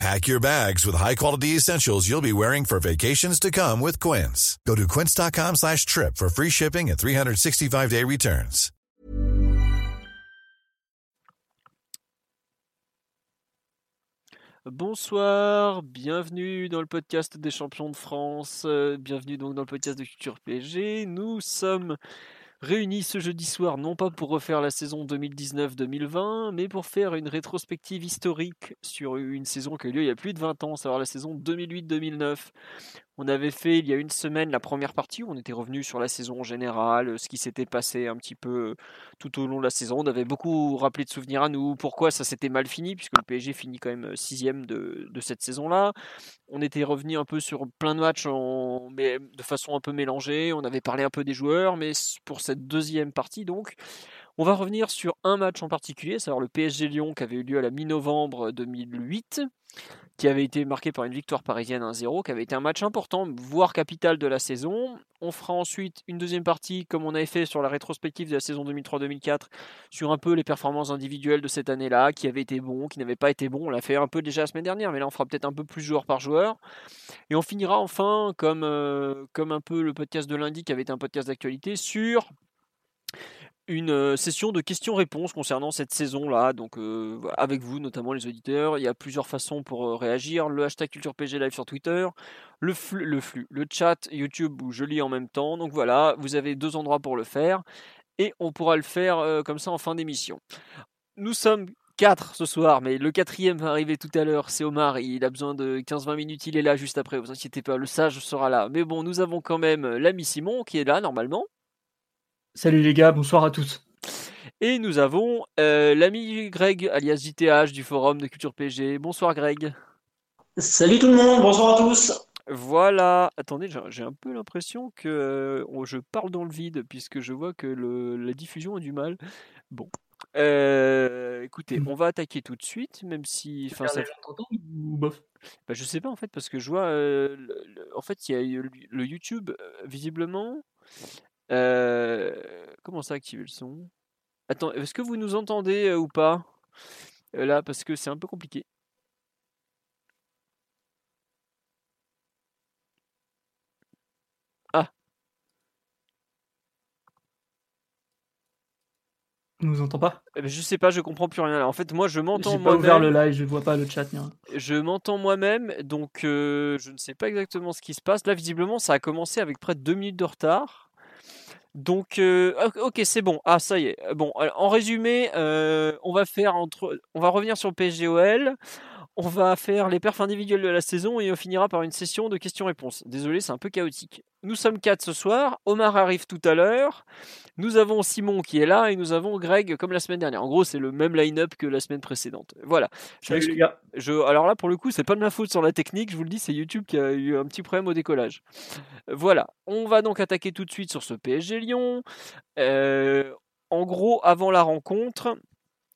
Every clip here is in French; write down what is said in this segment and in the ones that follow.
Pack your bags with high-quality essentials you'll be wearing for vacations to come with Quince. Go to quince.com slash trip for free shipping and 365-day returns. Bonsoir, bienvenue dans le podcast des champions de France, euh, bienvenue donc dans le podcast de Culture PSG. Nous sommes réunis ce jeudi soir non pas pour refaire la saison 2019-2020, mais pour faire une rétrospective historique sur une saison qui a eu lieu il y a plus de 20 ans, savoir la saison 2008-2009. On avait fait il y a une semaine la première partie où on était revenu sur la saison générale, ce qui s'était passé un petit peu tout au long de la saison. On avait beaucoup rappelé de souvenirs à nous, pourquoi ça s'était mal fini, puisque le PSG finit quand même sixième de, de cette saison-là. On était revenu un peu sur plein de matchs en, mais de façon un peu mélangée. On avait parlé un peu des joueurs, mais pour cette deuxième partie, donc, on va revenir sur un match en particulier, c'est-à-dire le PSG Lyon qui avait eu lieu à la mi-novembre 2008 qui avait été marqué par une victoire parisienne 1-0, qui avait été un match important, voire capital de la saison. On fera ensuite une deuxième partie, comme on avait fait sur la rétrospective de la saison 2003-2004, sur un peu les performances individuelles de cette année-là, qui avaient été bons, qui n'avaient pas été bons. On l'a fait un peu déjà la semaine dernière, mais là on fera peut-être un peu plus joueur par joueur. Et on finira enfin, comme, euh, comme un peu le podcast de lundi, qui avait été un podcast d'actualité, sur une session de questions-réponses concernant cette saison-là, donc avec vous, notamment les auditeurs. Il y a plusieurs façons pour réagir. Le hashtag CulturePG Live sur Twitter, le flux, le flux, le chat YouTube où je lis en même temps. Donc voilà, vous avez deux endroits pour le faire. Et on pourra le faire comme ça en fin d'émission. Nous sommes quatre ce soir, mais le quatrième va arriver tout à l'heure, c'est Omar, il a besoin de 15-20 minutes, il est là juste après, vous inquiétez pas, le sage sera là. Mais bon, nous avons quand même l'ami Simon qui est là normalement. Salut les gars, bonsoir à tous. Et nous avons euh, l'ami Greg, alias JTH du forum de Culture PG. Bonsoir Greg. Salut tout le monde, bonsoir à tous. Voilà, attendez, j'ai un peu l'impression que euh, je parle dans le vide puisque je vois que le, la diffusion a du mal. Bon, euh, écoutez, on va attaquer tout de suite, même si. Enfin, ça... ou bof? Bah, Je sais pas en fait, parce que je vois. en fait, il y a le YouTube, visiblement. Euh, comment ça activer le son? Attends, est-ce que vous nous entendez euh, ou pas? Euh, Là, parce que c'est un peu compliqué. Ah On nous entend pas? Eh ben, Je sais pas, je comprends plus rien là. En fait, moi je m'entends moi-même. pas ouvert le live, je vois pas le chat. Je m'entends moi-même, donc je ne sais pas exactement ce qui se passe. Là, visiblement, ça a commencé avec près de deux minutes de retard. Donc, euh, ok, c'est bon. Ah, ça y est. Bon, en résumé, euh, on va faire entre, on va revenir sur le PSGOL. On va faire les perfs individuels de la saison et on finira par une session de questions-réponses. Désolé, c'est un peu chaotique. Nous sommes quatre ce soir. Omar arrive tout à l'heure. Nous avons Simon qui est là et nous avons Greg comme la semaine dernière. En gros, c'est le même line-up que la semaine précédente. Voilà. Je, alors là, pour le coup, c'est pas de ma faute sur la technique. Je vous le dis, c'est YouTube qui a eu un petit problème au décollage. Voilà. On va donc attaquer tout de suite sur ce PSG Lyon. Euh, en gros, avant la rencontre,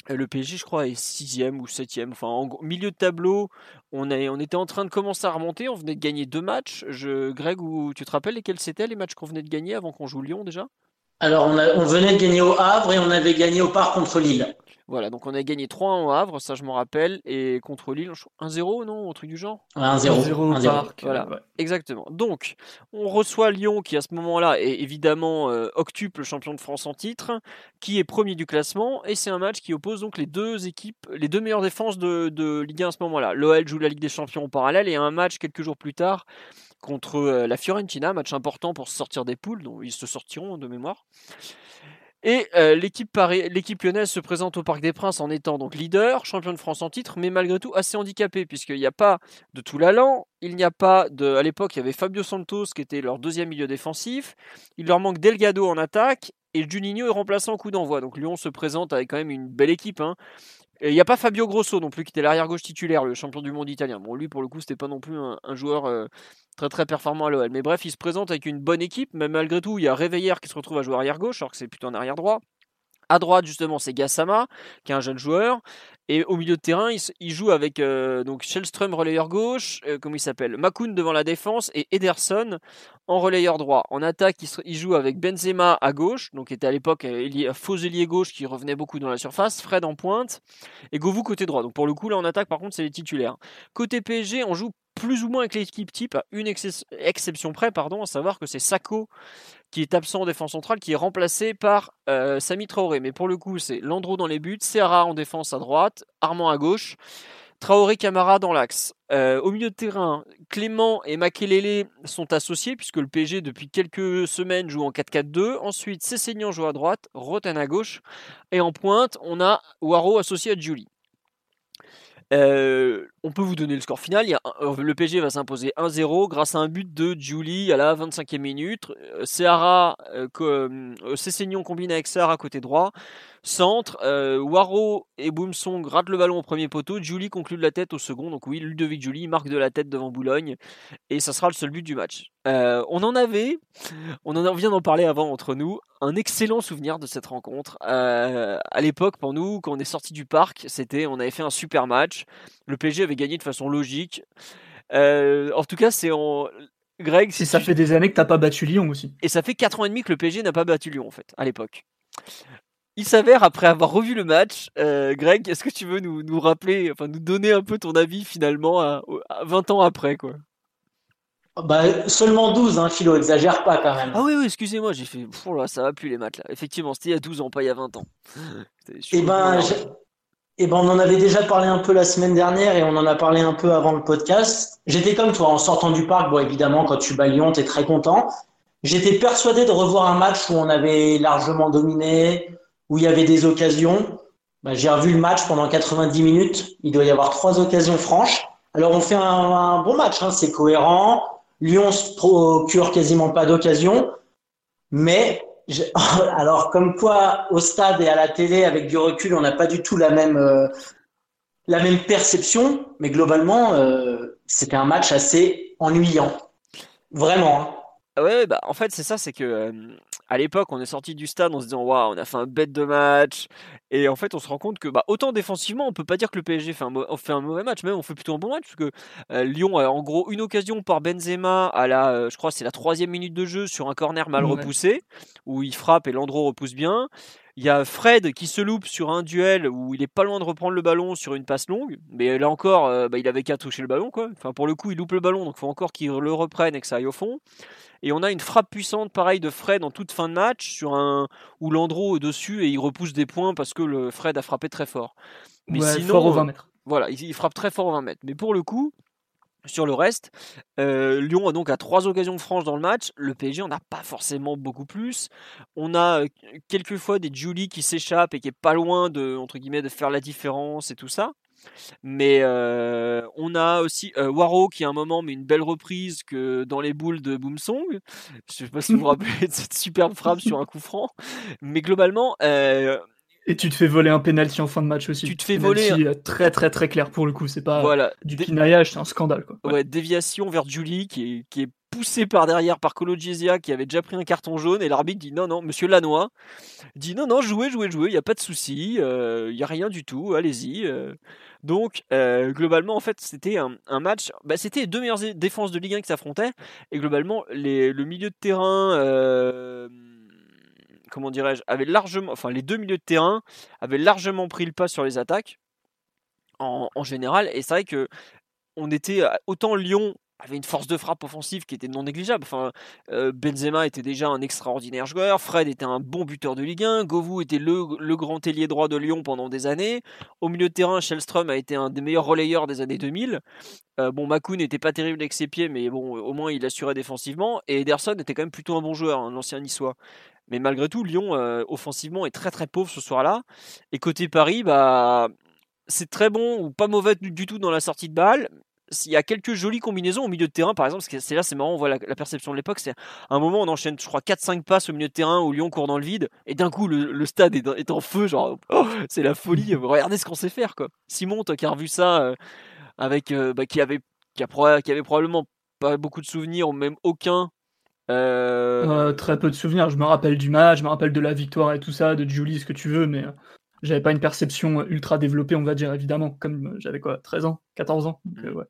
le PSG, je crois, est sixième ou septième. Enfin, en milieu de tableau, on, était en train de commencer à remonter. On venait de gagner deux matchs. Greg, tu te rappelles lesquels c'était les matchs qu'on venait de gagner avant qu'on joue Lyon déjà? Alors, on, on, venait de gagner au Havre et on avait gagné au Parc contre Lille. Voilà, donc on a gagné 3 au Havre, ça je m'en rappelle, et contre Lille, 1-0, non Au truc du genre? 1-0. Voilà, exactement. Donc, on reçoit Lyon qui à ce moment-là est évidemment euh, octuple champion de France en titre, qui est premier du classement, et c'est un match qui oppose donc les deux équipes, les deux meilleures défenses de, de Ligue 1 à ce moment-là. L'OL joue la Ligue des Champions en parallèle, et un match quelques jours plus tard contre euh, la Fiorentina, match important pour se sortir des poules, dont ils se sortiront de mémoire. Et euh, l'équipe lyonnaise se présente au Parc des Princes en étant donc leader, champion de France en titre, mais malgré tout assez handicapé, puisqu'il n'y a pas de Toulalan, il n'y a pas de. À l'époque, il y avait Fabio Santos qui était leur deuxième milieu défensif, il leur manque Delgado en attaque, et Juninho est remplaçant coup d'envoi. Donc Lyon se présente avec quand même une belle équipe. Hein. Il n'y a pas Fabio Grosso non plus qui était l'arrière gauche titulaire, le champion du monde italien. Bon, lui pour le coup, c'était pas non plus un, joueur euh, très très performant à l'OL. Mais bref, il se présente avec une bonne équipe, mais malgré tout, il y a Réveillère qui se retrouve à jouer arrière gauche, alors que c'est plutôt un arrière droit. À droite, justement, c'est Gassama, qui est un jeune joueur. Et au milieu de terrain, il, joue avec euh, donc Shellström, relayeur gauche, euh, comment il s'appelle Makoun devant la défense et Ederson en relayeur droit. En attaque, il, joue avec Benzema à gauche, donc était à l'époque euh, ailier- faux ailier gauche qui revenait beaucoup dans la surface, Fred en pointe et Govou côté droit. Donc pour le coup, là en attaque, par contre, c'est les titulaires. Côté PSG, on joue plus ou moins avec l'équipe type, à une exce- exception près, pardon, à savoir que c'est Sako qui est absent en défense centrale, qui est remplacé par euh, Sami Traoré. Mais pour le coup, c'est Landreau dans les buts, Serra en défense à droite, Armand à gauche, Traoré Camara dans l'axe. Euh, au milieu de terrain, Clément et Makelele sont associés, puisque le PSG, depuis quelques semaines, joue en 4-4-2. Ensuite, Cessignan joue à droite, Roten à gauche. Et en pointe, on a Waro associé à Julie. Euh, on peut vous donner le score final. Euh, le PSG va s'imposer 1-0 grâce à un but de Julie à la 25e minute. Seara, euh, euh, combine avec Seara côté droit. Centre, euh, Waro et Boumsong ratent le ballon au premier poteau. Julie conclut de la tête au second. Donc oui, Ludovic Julie marque de la tête devant Boulogne. Et ça sera le seul but du match. Euh, on en avait, on en vient d'en parler avant entre nous, un excellent souvenir de cette rencontre. Euh, à l'époque, pour nous, quand on est sorti du parc, c'était, on avait fait un super match. Le PSG avait gagné de façon logique. Euh, en tout cas, c'est en. Greg, Si si ça tu- fait des années que t'as pas battu Lyon aussi. et ça fait 4 ans et demi que le PSG n'a pas battu Lyon, en fait, à l'époque. Il s'avère, après avoir revu le match, euh, Greg, est-ce que tu veux nous, nous rappeler, enfin nous donner un peu ton avis finalement à, à 20 ans après, quoi? Bah, seulement 12, hein, Philo, exagère pas quand même. Ah oui, oui, excusez-moi, j'ai fait, Pff, là, ça va plus les maths là. Effectivement, c'était il y a 12 ans, pas il y a 20 ans. Suis Eh ben, eh ben, on en avait déjà parlé un peu la semaine dernière et on en a parlé un peu avant le podcast. J'étais comme toi, en sortant du parc, bon, évidemment, quand tu bats Lyon, t'es très content. J'étais persuadé de revoir un match où on avait largement dominé, où il y avait des occasions. Bah, j'ai revu le match pendant 90 minutes. Il doit y avoir trois occasions franches. Alors, on fait un, bon match, hein, c'est cohérent. Lyon se procure quasiment pas d'occasion. Mais, alors, comme quoi, au stade et à la télé, avec du recul, on n'a pas du tout la même, euh, la même perception. Mais globalement, euh, c'était un match assez ennuyant. Vraiment. hein. Ah ouais, bah en fait c'est ça, c'est que euh, à l'époque on est sorti du stade en se disant waouh on a fait un bête de match et en fait on se rend compte que bah autant défensivement on peut pas dire que le PSG fait un, fait un mauvais match, même on fait plutôt un bon match parce que euh, Lyon a en gros une occasion par Benzema à la, euh, je crois c'est la troisième minute de jeu sur un corner mal Ouais. repoussé où il frappe et Landreau repousse bien. Il y a Fred qui se loupe sur un duel où il est pas loin de reprendre le ballon sur une passe longue, mais là encore euh, bah, il avait qu'à toucher le ballon quoi. Enfin pour le coup il loupe le ballon donc faut encore qu'il le reprenne et que ça aille au fond. Et on a une frappe puissante, pareil, de Fred en toute fin de match, sur un où Landreau est dessus et il repousse des points parce que le Fred a frappé très fort. Mais ouais, sinon, fort au 20 mètres. voilà, il, il frappe très fort au 20 mètres. Mais pour le coup, sur le reste, euh, Lyon a donc à trois occasions franches dans le match. Le PSG en a pas forcément beaucoup plus. On a euh, quelques fois des Julie qui s'échappent et qui est pas loin de entre guillemets de faire la différence et tout ça. Mais euh, on a aussi euh, Waro qui à un moment met une belle reprise que dans les boules de Boomsong. Je sais pas si vous vous rappelez de cette superbe frappe sur un coup franc. Mais globalement, euh, Et tu te fais voler un penalty en fin de match aussi. Tu te fais Penalty, voler euh, très très très clair pour le coup. C'est pas voilà, du Dé- pinaillage, c'est un scandale quoi. ouais, déviation vers Julie qui est, qui est poussé par derrière par Colo Gezia qui avait déjà pris un carton jaune et l'arbitre dit non non monsieur Lannoy dit non non jouez jouez jouez il y a pas de souci il y a rien du tout allez-y euh. Donc euh, globalement en fait c'était un, match bah, c'était les deux meilleures défenses de Ligue 1 qui s'affrontaient. Et globalement les, le milieu de terrain euh, comment dirais-je avait largement enfin les deux milieux de terrain avaient largement pris le pas sur les attaques en, en général. Et c'est vrai que on était autant Lyon avait une force de frappe offensive qui était non négligeable. Euh, Benzema était déjà un extraordinaire joueur, Fred était un bon buteur de Ligue 1, Govou était le, grand ailier droit de Lyon pendant des années. Au milieu de terrain, Shellström a été un des meilleurs relayeurs des années 2000. Euh, bon, Makoun n'était pas terrible avec ses pieds, mais bon, au moins il assurait défensivement. Et Ederson était quand même plutôt un bon joueur, hein, l'ancien niçois. Mais malgré tout, Lyon, euh, offensivement, est très très pauvre ce soir-là. Et côté Paris, bah, c'est très bon ou pas mauvais du tout dans la sortie de balle, il y a quelques jolies combinaisons au milieu de terrain, par exemple, c'est là, c'est marrant, on voit la, perception de l'époque. C'est un moment, on enchaîne, je crois, 4-5 passes au milieu de terrain où Lyon court dans le vide, et d'un coup, le, stade est, en feu, genre, oh, c'est la folie. Regardez ce qu'on sait faire, quoi. Simon, toi qui as revu ça, euh, avec, euh, bah, qui avait, qui, qui avait probablement pas beaucoup de souvenirs, ou même aucun. Euh, très peu de souvenirs. Je me rappelle du match, je me rappelle de la victoire et tout ça, de Julie, ce que tu veux, mais j'avais pas une perception ultra développée, on va dire, évidemment, comme j'avais quoi, 13 ans, 14 ans. Donc, ouais.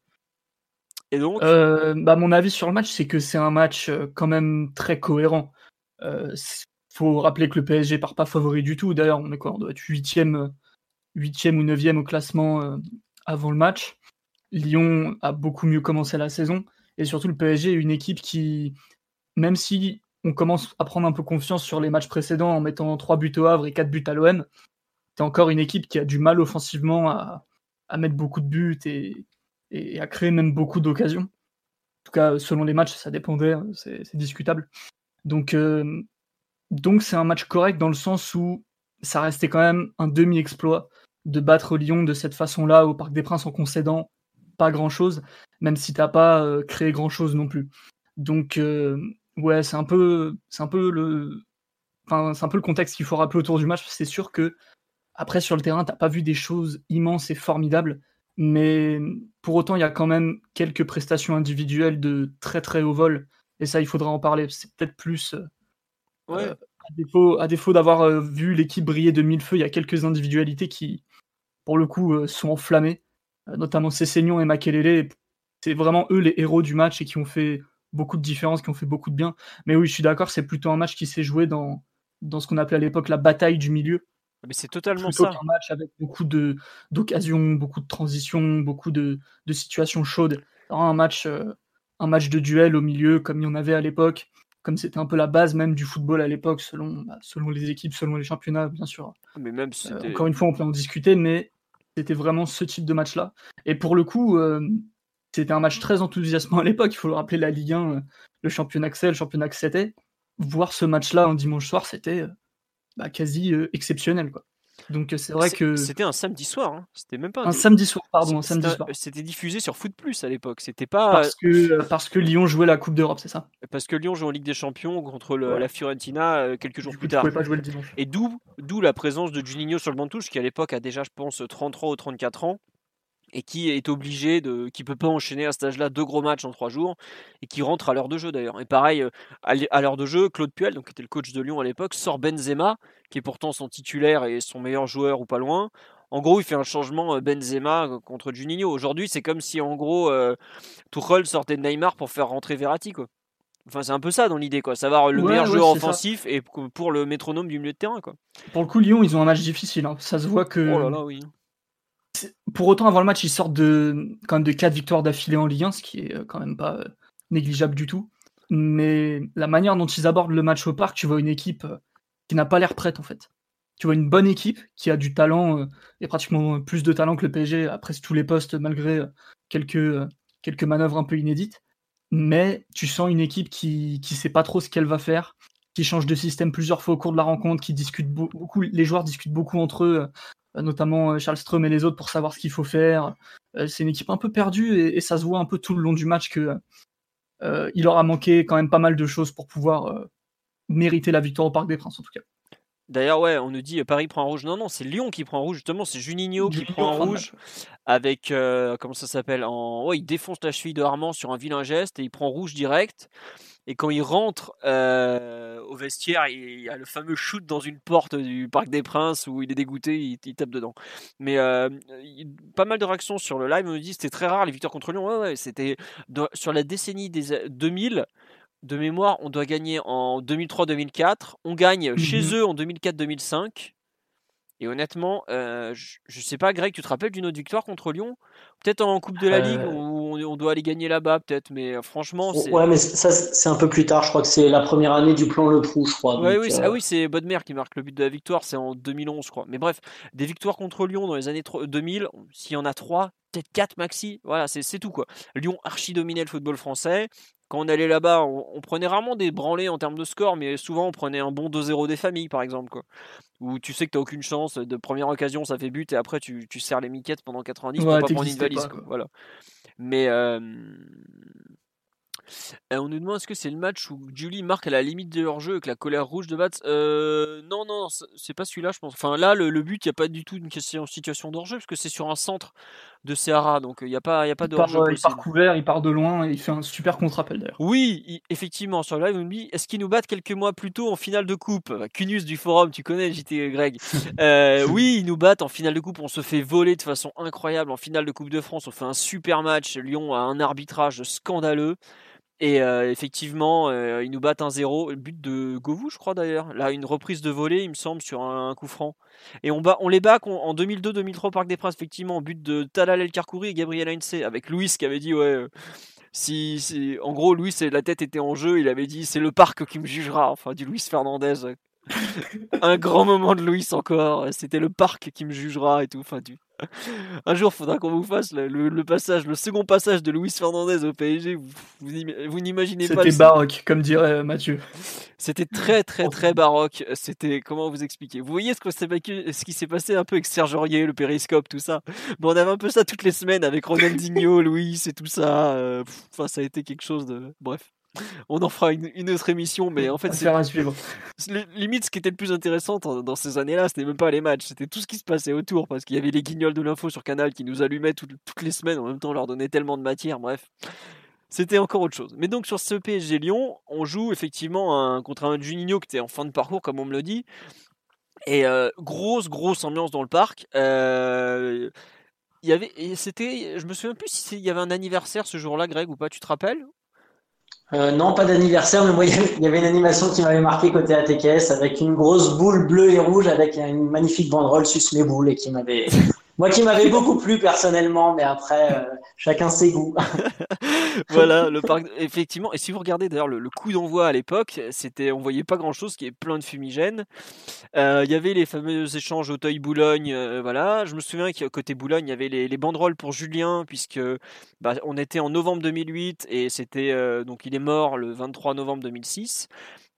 Euh, bah, Mon avis sur le match, c'est que c'est un match euh, quand même très cohérent. Euh, faut rappeler que le PSG part pas favori du tout. D'ailleurs, on est quoi On doit être 8e, euh, ou 9e au classement avant le match. Lyon a beaucoup mieux commencé la saison. Et surtout, le PSG est une équipe qui, même si on commence à prendre un peu confiance sur les matchs précédents en mettant 3 buts au Havre et 4 buts à l'OM, c'est encore une équipe qui a du mal offensivement à, à mettre beaucoup de buts et, et a créé même beaucoup d'occasions. En tout cas, selon les matchs, ça dépendait, hein, c'est discutable. Donc, euh, donc c'est un match correct dans le sens où ça restait quand même un demi-exploit de battre Lyon de cette façon-là au Parc des Princes en concédant pas grand-chose, même si t'as pas euh, créé grand-chose non plus. Donc euh, ouais, c'est un peu, c'est un peu le, enfin c'est un peu le contexte qu'il faut rappeler autour du match. C'est sûr que après sur le terrain, t'as pas vu des choses immenses et formidables, mais pour autant, il y a quand même quelques prestations individuelles de très très haut vol. Et ça, il faudra en parler. C'est peut-être plus. Euh, euh, à défaut, à défaut d'avoir euh, vu l'équipe briller de mille feux, il y a quelques individualités qui, pour le coup, sont enflammées. notamment Cessignon et Makelele. C'est vraiment eux les héros du match et qui ont fait beaucoup de différence, qui ont fait beaucoup de bien. Mais oui, je suis d'accord, c'est plutôt un match qui s'est joué dans, dans ce qu'on appelait à l'époque la bataille du milieu. Mais c'est totalement ça. un match avec beaucoup de d'occasions, beaucoup de transitions, beaucoup de, de situations chaudes. Un match, euh, un match de duel au milieu, comme il y en avait à l'époque, comme c'était un peu la base même du football à l'époque, selon, bah, selon les équipes, selon les championnats, bien sûr. Ah, mais même euh, encore une fois, on peut en discuter, mais c'était vraiment ce type de match-là. Et pour le coup, euh, c'était un match très enthousiasmant à l'époque. Il faut le rappeler, la Ligue 1, le championnat que le championnat que c'était. Voir ce match-là un dimanche soir, c'était bah, quasi euh, exceptionnel. Quoi. Donc c'est vrai que c'était un samedi soir, hein. c'était même pas un, samedi soir, pardon, un samedi soir. C'était diffusé sur Foot Plus à l'époque, c'était pas parce que euh, parce que Lyon jouait la Coupe d'Europe, c'est ça? Parce que Lyon joue en Ligue des Champions contre la Fiorentina euh, quelques jours plus tard. Pas jouer le dimanche. Et d'où d'où la présence de Juninho sur le banc de touche qui à l'époque a déjà je pense 33 ou 34 ans et qui est obligé de, qui peut pas enchaîner à cet âge-là deux gros matchs en trois jours et qui rentre à l'heure de jeu d'ailleurs. Et pareil, euh, à l'heure de jeu, Claude Puel, donc qui était le coach de Lyon à l'époque, sort Benzema, qui est pourtant son titulaire et son meilleur joueur ou pas loin. En gros, il fait un changement euh, Benzema euh, contre Juninho. Aujourd'hui, c'est comme si en gros euh, Tuchel sortait de Neymar pour faire rentrer Verratti quoi. Enfin, c'est un peu ça dans l'idée, quoi. Savoir le meilleur joueur offensif et pour le métronome du milieu de terrain, quoi. Pour le coup, Lyon, ils ont un match difficile. Hein. Ça se voit que. Oh là là, oui pour autant, avant le match, ils sortent de, quand même de 4 victoires d'affilée en Ligue 1, ce qui est euh, quand même pas euh, négligeable du tout. Mais la manière dont ils abordent le match au parc, tu vois une équipe euh, qui n'a pas l'air prête en fait. Tu vois une bonne équipe qui a du talent et pratiquement plus de talent que le PSG presque tous les postes malgré quelques, quelques manœuvres un peu inédites. Mais tu sens une équipe qui ne sait pas trop ce qu'elle va faire, qui change de système plusieurs fois au cours de la rencontre, qui discute beaucoup, les joueurs discutent beaucoup entre eux notamment euh, Charles Strom et les autres pour savoir ce qu'il faut faire. Euh, c'est une équipe un peu perdue et, ça se voit un peu tout le long du match que il leur a manqué quand même pas mal de choses pour pouvoir mériter la victoire au Parc des Princes en tout cas. D'ailleurs, ouais, on nous dit Paris prend un rouge. Non, non, c'est Lyon qui prend un rouge, justement. C'est Juninho qui prend un rouge avec. comment ça s'appelle en... Ouais, il défonce la cheville de Armand sur un vilain geste et il prend rouge direct. Et quand il rentre euh, au vestiaire, il y a le fameux shoot dans une porte du Parc des Princes où il est dégoûté, il, tape dedans. Mais euh, pas mal de réactions sur le live. On me dit c'était très rare les victoires contre Lyon. Ouais, ouais, c'était sur la décennie des 2000 de mémoire, on doit gagner en 2003-2004. On gagne chez mmh eux en 2004-2005. Et honnêtement, euh, je, sais pas, Greg, tu te rappelles d'une autre victoire contre Lyon? Peut-être en Coupe de la Ligue euh. où on, doit aller gagner là-bas, peut-être, mais euh, franchement. Ouais, mais ça, c'est un peu plus tard. Je crois que c'est la première année du plan Le Prou, je crois. oui, Ah oui, c'est Bodmer qui marque le but de la victoire, c'est en 2011, je crois. Mais bref, des victoires contre Lyon dans les années 2000, s'il y en a trois, peut-être quatre maxi, voilà, c'est tout quoi. Lyon archi dominait le football français. Quand on allait là-bas, on, prenait rarement des branlés en termes de score, mais souvent on prenait un bon 2-0 des familles, par exemple. Quoi. Où tu sais que tu n'as aucune chance, de première occasion ça fait but et après tu, tu serres les miquettes pendant 90 Ouais, pour pas prendre une valise. pas, quoi. quoi. Voilà. Mais euh, on nous demande est-ce que c'est le match où Julie marque à la limite de leur jeu avec la colère rouge de Bats euh, Non, non, c'est- pas celui-là, je pense. Enfin, là, le, le but, il n'y a pas du tout une question, situation d'hors-jeu, parce que c'est sur un centre de Seara, donc il n'y a pas, il y a pas Il de part, hors-jeu euh, il part possible. couvert, il part de loin et il fait un super contre-appel d'ailleurs. Oui, effectivement, sur le live, on me dit est-ce qu'ils nous battent quelques mois plus tôt en finale de coupe? Bah, Cunius du forum, tu connais JT Greg. Euh, oui, ils nous battent en finale de coupe, on se fait voler de façon incroyable en finale de Coupe de France, on fait un super match, Lyon a un arbitrage scandaleux. Et euh, effectivement, euh, ils nous battent 1-0. Le but de Govou, je crois d'ailleurs. Là, une reprise de volée, il me semble, sur un, coup franc. Et on, bat, on les bat en 2002-2003 au Parc des Princes, effectivement, but de Talal El Karkouri et Gabriel Heinze, avec Louis qui avait dit Ouais, euh, si, si- En gros, Louis, la tête était en jeu, il avait dit C'est le parc qui me jugera. Enfin, du Luis Fernandez. un grand moment de Louis encore. C'était le parc qui me jugera et tout. Enfin, du... Un jour, faudra qu'on vous fasse le, le- le passage, le second passage de Luis Fernandez au PSG. Vous, vous, n'im- vous n'imaginez pas. C'était baroque, comme dirait euh, Mathieu. C'était très, très, très baroque. C'était comment vous expliquer? Vous voyez ce, que qui s'est passé un peu avec Serge Aurier, le périscope, tout ça? Bon, on avait un peu ça toutes les semaines avec Ronaldinho, Louis et tout ça. euh, Enfin, ça a été quelque chose de. Bref. On en fera une, une autre émission, mais en fait, c'est à suivre. limite ce qui était le plus intéressant dans, ces années-là, c'était même pas les matchs, c'était tout ce qui se passait autour, parce qu'il y avait les guignols de l'info sur Canal qui nous allumaient toutes, toutes les semaines, en même temps on leur donnait tellement de matière, bref. C'était encore autre chose. Mais donc sur ce PSG Lyon, on joue effectivement un, contre un Juninho qui était en fin de parcours, comme on me le dit. Et euh, grosse, grosse ambiance dans le parc. Euh, il y avait, et c'était, je me souviens plus si c'est- il y avait un anniversaire ce jour-là, Greg, ou pas, tu te rappelles? Euh, non, pas d'anniversaire, mais moi, il y avait- une animation qui m'avait marqué côté ATKS avec une grosse boule bleue et rouge avec une magnifique banderole sus les boules et qui m'avait, moi, qui m'avait beaucoup plu personnellement, mais après, euh, chacun ses goûts. voilà, le parc, effectivement. Et si vous regardez d'ailleurs le, coup d'envoi à l'époque, c'était, on voyait pas grand chose, qui est plein de fumigènes. Euh, Il y avait les fameux échanges Auteuil-Boulogne, euh, voilà. Je me souviens qu'à côté Boulogne, il y avait les, les banderoles pour Julien, puisque bah, on était en novembre 2008 et c'était donc il est mort le 23 novembre 2006.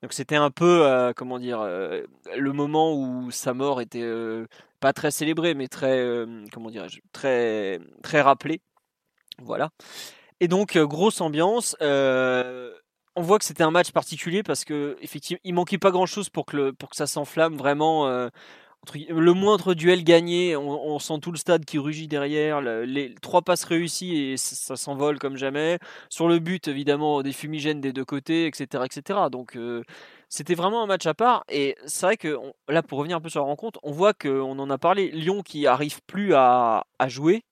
Donc c'était un peu, comment dire, le moment où sa mort était pas très célébrée, mais très, euh, comment dirais-je, très, très rappelée. Voilà. Et donc, euh, grosse ambiance. euh, on voit que c'était un match particulier parce que effectivement, il manquait pas grand chose pour que, pour que ça s'enflamme vraiment. le moindre duel gagné, on, sent tout le stade qui rugit derrière. le- les trois passes réussies et ça, ça s'envole comme jamais. Sur le but, évidemment, des fumigènes des deux côtés, etc. etc. Donc, c'était vraiment un match à part. Et c'est vrai que on- là, pour revenir un peu sur la rencontre, on voit qu'on en a parlé. Lyon qui arrive plus à, à jouer.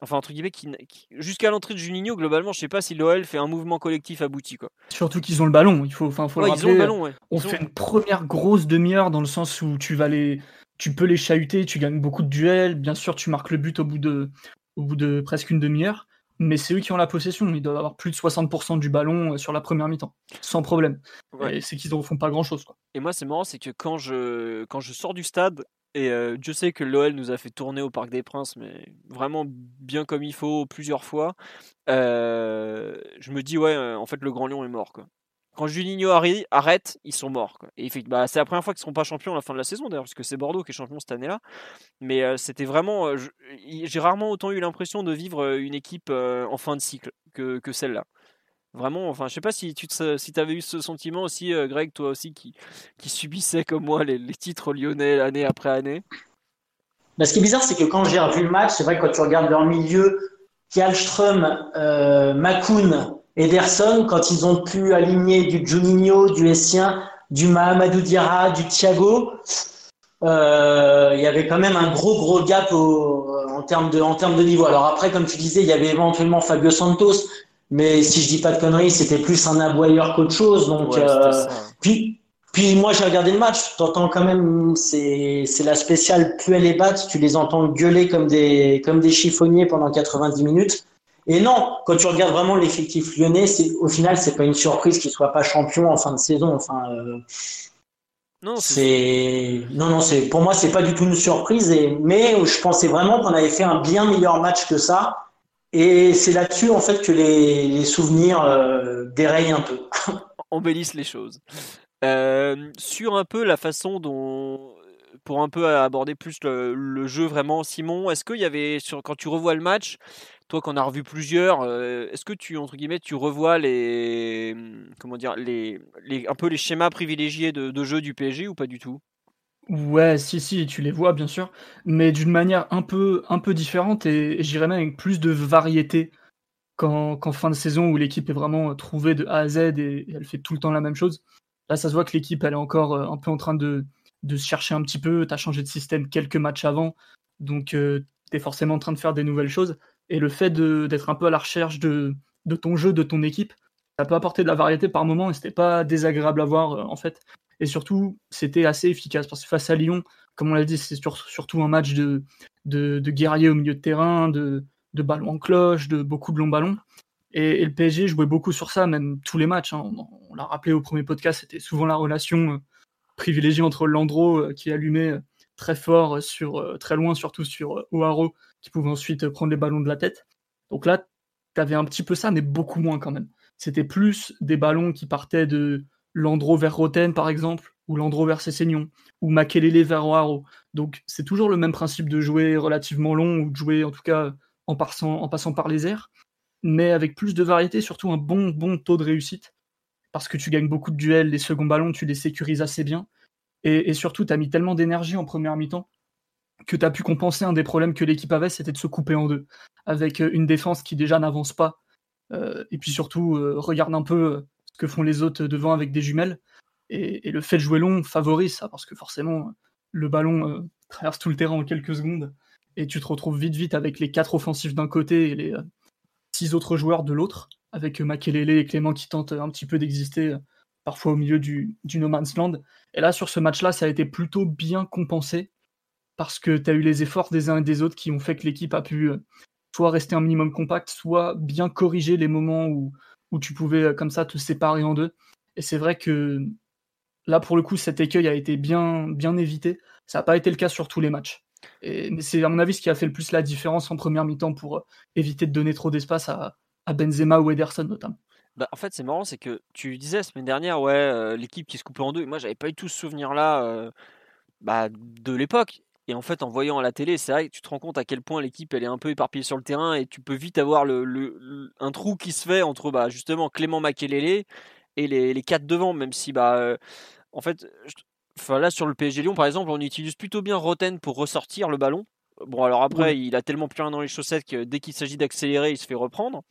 Enfin, entre guillemets, qui, qui- jusqu'à l'entrée de Juninho, globalement, je sais pas si l'OL fait un mouvement collectif abouti. Quoi. Surtout qu'ils ont le ballon. Il faut, enfin, faut Ouais, le ils ont rappeler. le ballon, ouais. On Ils ont- fait une première grosse demi-heure dans le sens où tu vas les, tu peux les chahuter, tu gagnes beaucoup de duels. Bien sûr, tu marques le but au bout de, au bout de presque une demi-heure. Mais c'est eux qui ont la possession. Ils doivent avoir plus de 60% du ballon euh, sur la première mi-temps, sans problème. Ouais. Et c'est qu'ils ne font pas grand-chose. Et moi, c'est marrant, c'est que quand je, quand je sors du stade, et euh, Dieu sait que l'OL nous a fait tourner au Parc des Princes, mais vraiment bien comme il faut, plusieurs fois, euh, je me dis, ouais, euh, en fait, le Grand Lion est mort. Quoi. Quand Juninho arrête, ils sont morts. Et bah, c'est la première fois qu'ils ne seront pas champions à la fin de la saison, d'ailleurs, parce que c'est Bordeaux qui est champion cette année-là. Mais euh, c'était vraiment. euh, J'ai rarement autant eu l'impression de vivre euh, une équipe en fin de cycle que, que celle-là. Vraiment, enfin, je sais pas si tu si avais eu ce sentiment aussi, Greg, toi aussi, qui, qui subissait comme moi les, titres lyonnais année après année. Bah, ce qui est bizarre, c'est que quand j'ai revu le match, c'est vrai que quand tu regardes leur milieu, Kjellström, euh, Makoun, Ederson, quand ils ont pu aligner du Juninho, du Essien, du Mahamadou Diarra, du Thiago, euh, il y avait quand même un gros gros gap au- en termes de en termes de niveau. Alors après, comme tu disais, il y avait éventuellement Fabio Santos, mais si je dis pas de conneries, c'était plus un aboyeur qu'autre chose. Donc Ouais, euh, puis, puis moi j'ai regardé le match, t'entends quand même, c'est c'est la spéciale Puel et Bat, tu les entends gueuler comme des comme des chiffonniers pendant 90 minutes. Et non, quand tu regardes vraiment l'effectif lyonnais, c'est au final c'est pas une surprise qu'ils soient pas champions en fin de saison. Enfin, euh, Non, c'est non non c'est pour moi c'est pas du tout une surprise. Et mais je pensais vraiment qu'on avait fait un bien meilleur match que ça. Et c'est là-dessus en fait que les, les souvenirs euh, dérayent un peu. embellissent les choses. Euh, sur un peu la façon dont pour un peu aborder plus le, jeu vraiment, Simon, est-ce qu'il y avait, sur, quand tu revois le match, toi qu'on a revu plusieurs, est-ce que tu, entre guillemets, tu revois les, comment dire, les, un peu les schémas privilégiés de, jeu du PSG ou pas du tout? Ouais, si, si, tu les vois bien sûr, mais d'une manière un peu, un peu différente et, j'irais même avec plus de variété qu'en fin de saison où l'équipe est vraiment trouvée de A à Z et, elle fait tout le temps la même chose. Là, ça se voit que l'équipe elle est encore euh, un peu en train de, se chercher un petit peu. Tu as changé de système quelques matchs avant, donc euh, tu forcément en train de faire des nouvelles choses. Et le fait d'être un peu à la recherche de, ton jeu, de ton équipe, ça peut apporter de la variété par moment et c'était pas désagréable à voir euh, en fait. Et surtout, c'était assez efficace parce que face à Lyon, comme on l'a dit, c'est surtout un match de, de, guerriers au milieu de terrain, de, de ballons en cloche, de beaucoup de longs ballons. Et, le PSG jouait beaucoup sur ça, même tous les matchs. Hein. On, l'a rappelé au premier podcast, c'était souvent la relation euh, privilégiée entre Landreau euh, qui allumait très fort sur très loin, surtout sur O'Haro, qui pouvait ensuite prendre les ballons de la tête. Donc là, tu avais un petit peu ça, mais beaucoup moins quand même. C'était plus des ballons qui partaient de, Landreau vers Roten, par exemple, ou Landreau vers Cessignon, ou Makelele vers Oaro. Donc c'est toujours le même principe de jouer relativement long, ou de jouer en tout cas en passant, en passant par les airs, mais avec plus de variété, surtout un bon, bon taux de réussite, parce que tu gagnes beaucoup de duels, les seconds ballons, tu les sécurises assez bien, et, surtout tu as mis tellement d'énergie en première mi-temps que tu as pu compenser un des problèmes que l'équipe avait, c'était de se couper en deux, avec une défense qui déjà n'avance pas, euh, et puis surtout euh, regarde un peu ce que font les autres devant avec des jumelles. Et, le fait de jouer long favorise ça, parce que forcément, le ballon euh, traverse tout le terrain en quelques secondes, et tu te retrouves vite vite avec les quatre offensifs d'un côté et les euh, six autres joueurs de l'autre, avec Makelele et Clément qui tentent un petit peu d'exister, euh, parfois au milieu du, du no man's land. Et là, sur ce match-là, ça a été plutôt bien compensé, parce que tu as eu les efforts des uns et des autres qui ont fait que l'équipe a pu soit rester un minimum compact, soit bien corriger les moments où, où tu pouvais euh, comme ça te séparer en deux. Et c'est vrai que là, pour le coup, cet écueil a été bien, bien évité. Ça n'a pas été le cas sur tous les matchs. Et, mais c'est à mon avis ce qui a fait le plus la différence en première mi-temps pour euh, éviter de donner trop d'espace à, Benzema ou Ederson notamment. Bah, en fait, c'est marrant, c'est que tu disais la semaine dernière, ouais, euh, l'équipe qui se coupait en deux. Moi, j'avais pas eu tout ce souvenir-là bah, de l'époque. Et en fait, en voyant à la télé, c'est vrai que tu te rends compte à quel point l'équipe elle est un peu éparpillée sur le terrain et tu peux vite avoir le, un trou qui se fait entre bah, justement Clément Makelele et les, les, quatre devant, même si bah euh, en fait, enfin là sur le PSG Lyon par exemple, on utilise plutôt bien Roten pour ressortir le ballon. Bon alors après, il a tellement plus rien dans les chaussettes que dès qu'il s'agit d'accélérer, il se fait reprendre.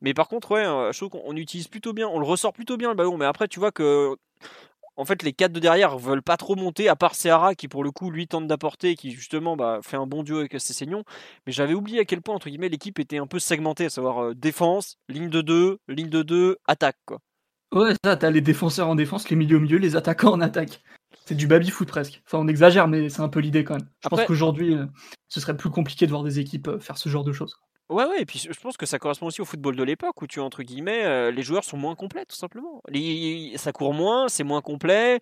Mais par contre, ouais, euh, je trouve qu'on utilise plutôt bien, on le ressort plutôt bien le ballon. Mais après, tu vois que en fait, les quatre de derrière veulent pas trop monter, à part Seara qui, pour le coup, lui tente d'apporter, qui justement bah, fait un bon duo avec Cessignon. Mais j'avais oublié à quel point, entre guillemets, l'équipe était un peu segmentée, à savoir euh, défense, ligne de 2, ligne de 2, attaque. Quoi. Ouais, ça, t'as les défenseurs en défense, les milieux au milieu, les attaquants en attaque. C'est du baby-foot presque. Enfin, on exagère, mais c'est un peu l'idée quand même. Je pense qu'aujourd'hui, euh, ce serait plus compliqué de voir des équipes euh, faire ce genre de choses. Ouais, ouais, et puis je pense que ça correspond aussi au football de l'époque où tu entre guillemets, euh, les joueurs sont moins complets, tout simplement. ça court moins, c'est moins complet,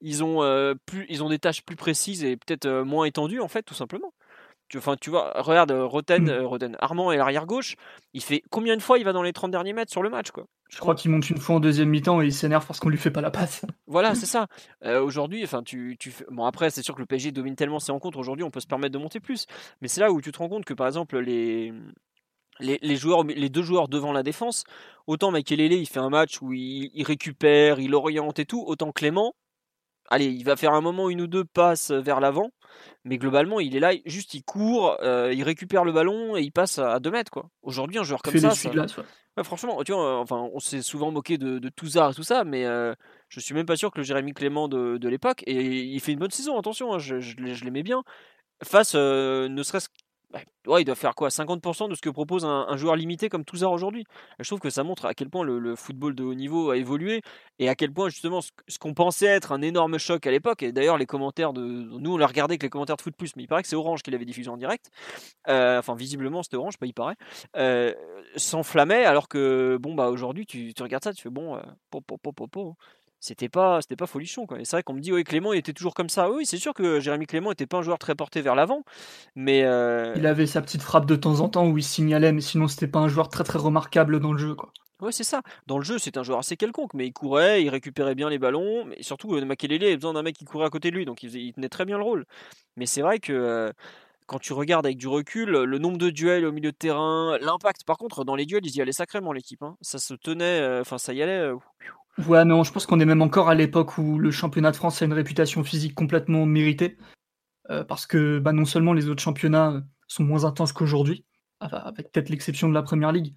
ils ont, euh, plus, ils ont des tâches plus précises et peut-être euh, moins étendues, en fait, tout simplement. Tu, enfin, tu vois, regarde, Roten, mmh. Roten, Armand est l'arrière gauche, il fait combien de fois il va dans les 30 derniers mètres sur le match, quoi? Je crois qu'il monte une fois en deuxième mi-temps et il s'énerve parce qu'on lui fait pas la passe. Voilà, c'est ça. Euh, aujourd'hui, enfin, tu, tu bon après, c'est sûr que le PSG domine tellement ses rencontres. Aujourd'hui, on peut se permettre de monter plus. Mais c'est là où tu te rends compte que par exemple les les, joueurs, les deux joueurs devant la défense, autant Makelele il fait un match où il, il, récupère, il oriente et tout, autant Clément, allez, il va faire un moment une ou deux passes vers l'avant, mais globalement, il est là, juste il court, euh, il récupère le ballon et il passe à 2 mètres. quoi. Aujourd'hui, un joueur comme ça. franchement, tu vois, enfin, on s'est souvent moqué de, de Touzard et tout ça, mais euh, je suis même pas sûr que le Jérémy Clément de, de l'époque, et il fait une bonne saison, attention, hein, je, je, l'aimais bien, face euh, ne serait-ce ouais, il doit faire quoi 50% de ce que propose un, joueur limité comme Touzard aujourd'hui? Je trouve que ça montre à quel point le, football de haut niveau a évolué et à quel point justement ce, qu'on pensait être un énorme choc à l'époque, et d'ailleurs les commentaires de... Nous on l'a regardé avec les commentaires de Foot Plus, mais il paraît que c'est Orange qui l'avait diffusé en direct. Euh, enfin visiblement c'était Orange, pas il paraît. Euh, S'enflammait alors que bon bah aujourd'hui tu, regardes ça, tu fais bon... Euh, po, po, po, c'était pas c'était pas folichon quoi. Et c'est vrai qu'on me dit oui Clément il était toujours comme ça. Oui, c'est sûr que Jérémy Clément n'était pas un joueur très porté vers l'avant, mais euh, il avait sa petite frappe de temps en temps où il signalait, mais sinon c'était pas un joueur très très remarquable dans le jeu quoi. Ouais, c'est ça. Dans le jeu, c'est un joueur assez quelconque, mais il courait, il récupérait bien les ballons, mais surtout, euh, Makelele avait besoin d'un mec qui courait à côté de lui, donc il, tenait très bien le rôle. Mais c'est vrai que euh, quand tu regardes avec du recul, le nombre de duels au milieu de terrain, l'impact, par contre, dans les duels, ils y allaient sacrément, l'équipe. Hein. Ça se tenait, euh, enfin, ça y allait. Ouais, mais je pense qu'on est même encore à l'époque où le championnat de France a une réputation physique complètement méritée. parce que bah, non seulement les autres championnats sont moins intenses qu'aujourd'hui, avec peut-être l'exception de la première ligue,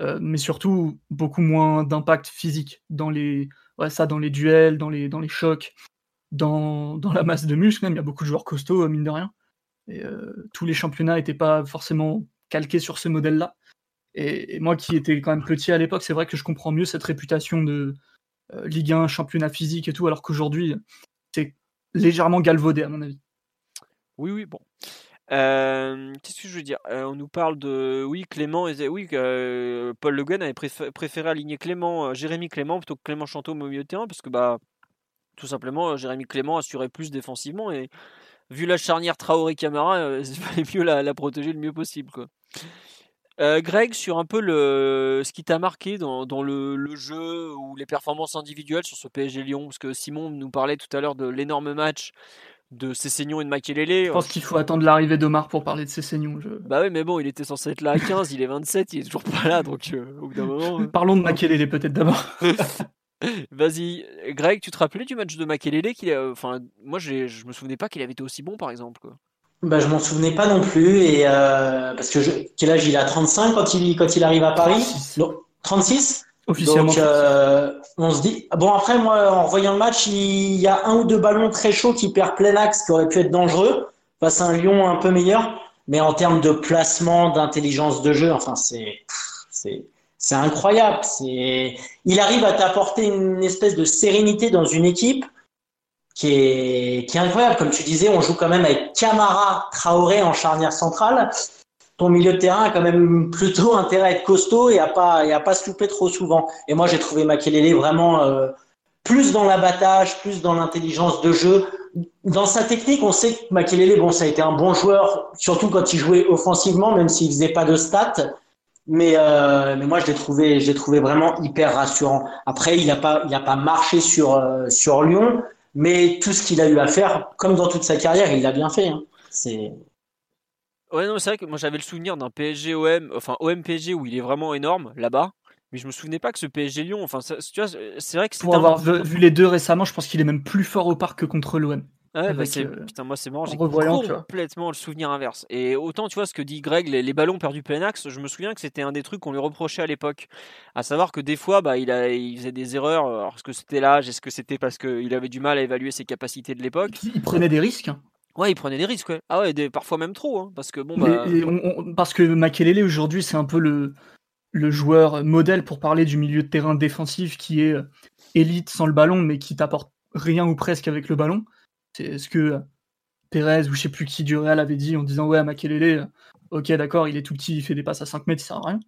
euh, mais surtout beaucoup moins d'impact physique dans les, ouais, ça, dans les duels, dans les, dans les chocs, dans, dans la masse de muscles. Même, il y a beaucoup de joueurs costauds, euh, mine de rien. Et, euh, tous les championnats n'étaient pas forcément calqués sur ce modèle-là. Et, moi qui étais quand même petit à l'époque, c'est vrai que je comprends mieux cette réputation de Ligue 1, championnat physique et tout, alors qu'aujourd'hui, c'est légèrement galvaudé, à mon avis. Oui, oui, bon. Qu'est-ce que je veux dire? On nous parle de oui Clément oui Paul Le Guen avait préféré aligner Clément, Jérémy Clément plutôt que Clément Chantôme au milieu de terrain parce que bah tout simplement Jérémy Clément assurait plus défensivement et vu la charnière Traoré Camara, il fallait mieux la, protéger le mieux possible. Greg, sur un peu le, ce qui t'a marqué dans, le, le, jeu ou les performances individuelles sur ce PSG Lyon, parce que Simon nous parlait tout à l'heure de l'énorme match de Cessignon et de Makelele. Je pense qu'il faut attendre l'arrivée d'Omar pour parler de Cessignon. Je... Bah oui, mais bon, il était censé être là à 15, il est 27, il est toujours pas là, donc euh, au bout d'un moment. Euh. Parlons de Makelele peut-être d'abord. Vas-y, Greg, tu te rappelais du match de Makelele qu'il Enfin, moi, je me souvenais pas qu'il avait été aussi bon, par exemple. Quoi. Bah, je m'en souvenais pas non plus, et euh, parce que je... quel âge il a? 35 quand il, quand il arrive à Paris? 36 Officiellement. Donc, euh, on se dit. Bon, après, moi, en voyant le match, il y a un ou deux ballons très chauds qui perdent plein axe, qui auraient pu être dangereux face à un Lyon un peu meilleur. Mais en termes de placement, d'intelligence de jeu, enfin, c'est, c'est, c'est incroyable. C'est, il arrive à t'apporter une espèce de sérénité dans une équipe qui est, qui est incroyable. Comme tu disais, on joue quand même avec Camara Traoré en charnière centrale ton milieu de terrain a quand même plutôt intérêt à être costaud et à pas et à pas se louper trop souvent. Et moi, j'ai trouvé Makelele vraiment euh, plus dans l'abattage, plus dans l'intelligence de jeu. Dans sa technique, on sait que Makelele, bon, ça a été un bon joueur, surtout quand il jouait offensivement, même s'il faisait pas de stats. Mais, euh, mais moi, je l'ai trouvé, j'ai trouvé vraiment hyper rassurant. Après, il n'a pas, il a pas marché sur euh, sur Lyon, mais tout ce qu'il a eu à faire, comme dans toute sa carrière, il l'a bien fait. Hein. C'est Ouais, non, c'est vrai que moi j'avais le souvenir d'un PSG OM, enfin OM PSG où il est vraiment énorme là-bas. Mais je me souvenais pas que ce PSG Lyon, enfin, tu vois, c'est vrai que Pour avoir vu les deux récemment, je pense qu'il est même plus fort au parc que contre l'OM. Ouais, bah euh, putain, moi c'est marrant, j'ai complètement le souvenir inverse. Et autant, tu vois, ce que dit Greg, les, ballons perdus plein axe, je me souviens que c'était un des trucs qu'on lui reprochait à l'époque. À savoir que des fois, bah, il, a, il faisait des erreurs. Alors, est-ce que c'était l'âge Est-ce que c'était parce qu'il avait du mal à évaluer ses capacités de l'époque? Il prenait des risques. Hein. Ouais, il prenait des risques, ouais. Ah ouais, des, parfois même trop, hein, parce que bon, bah... parce que Makelele aujourd'hui, c'est un peu le, le joueur modèle pour parler du milieu de terrain défensif qui est euh, élite sans le ballon, mais qui t'apporte rien ou presque avec le ballon. C'est ce que euh, Pérez ou je sais plus qui du Real avait dit en disant ouais, Makelele, euh, ok, d'accord, il est tout petit, il fait des passes à 5 mètres, ça sert à rien.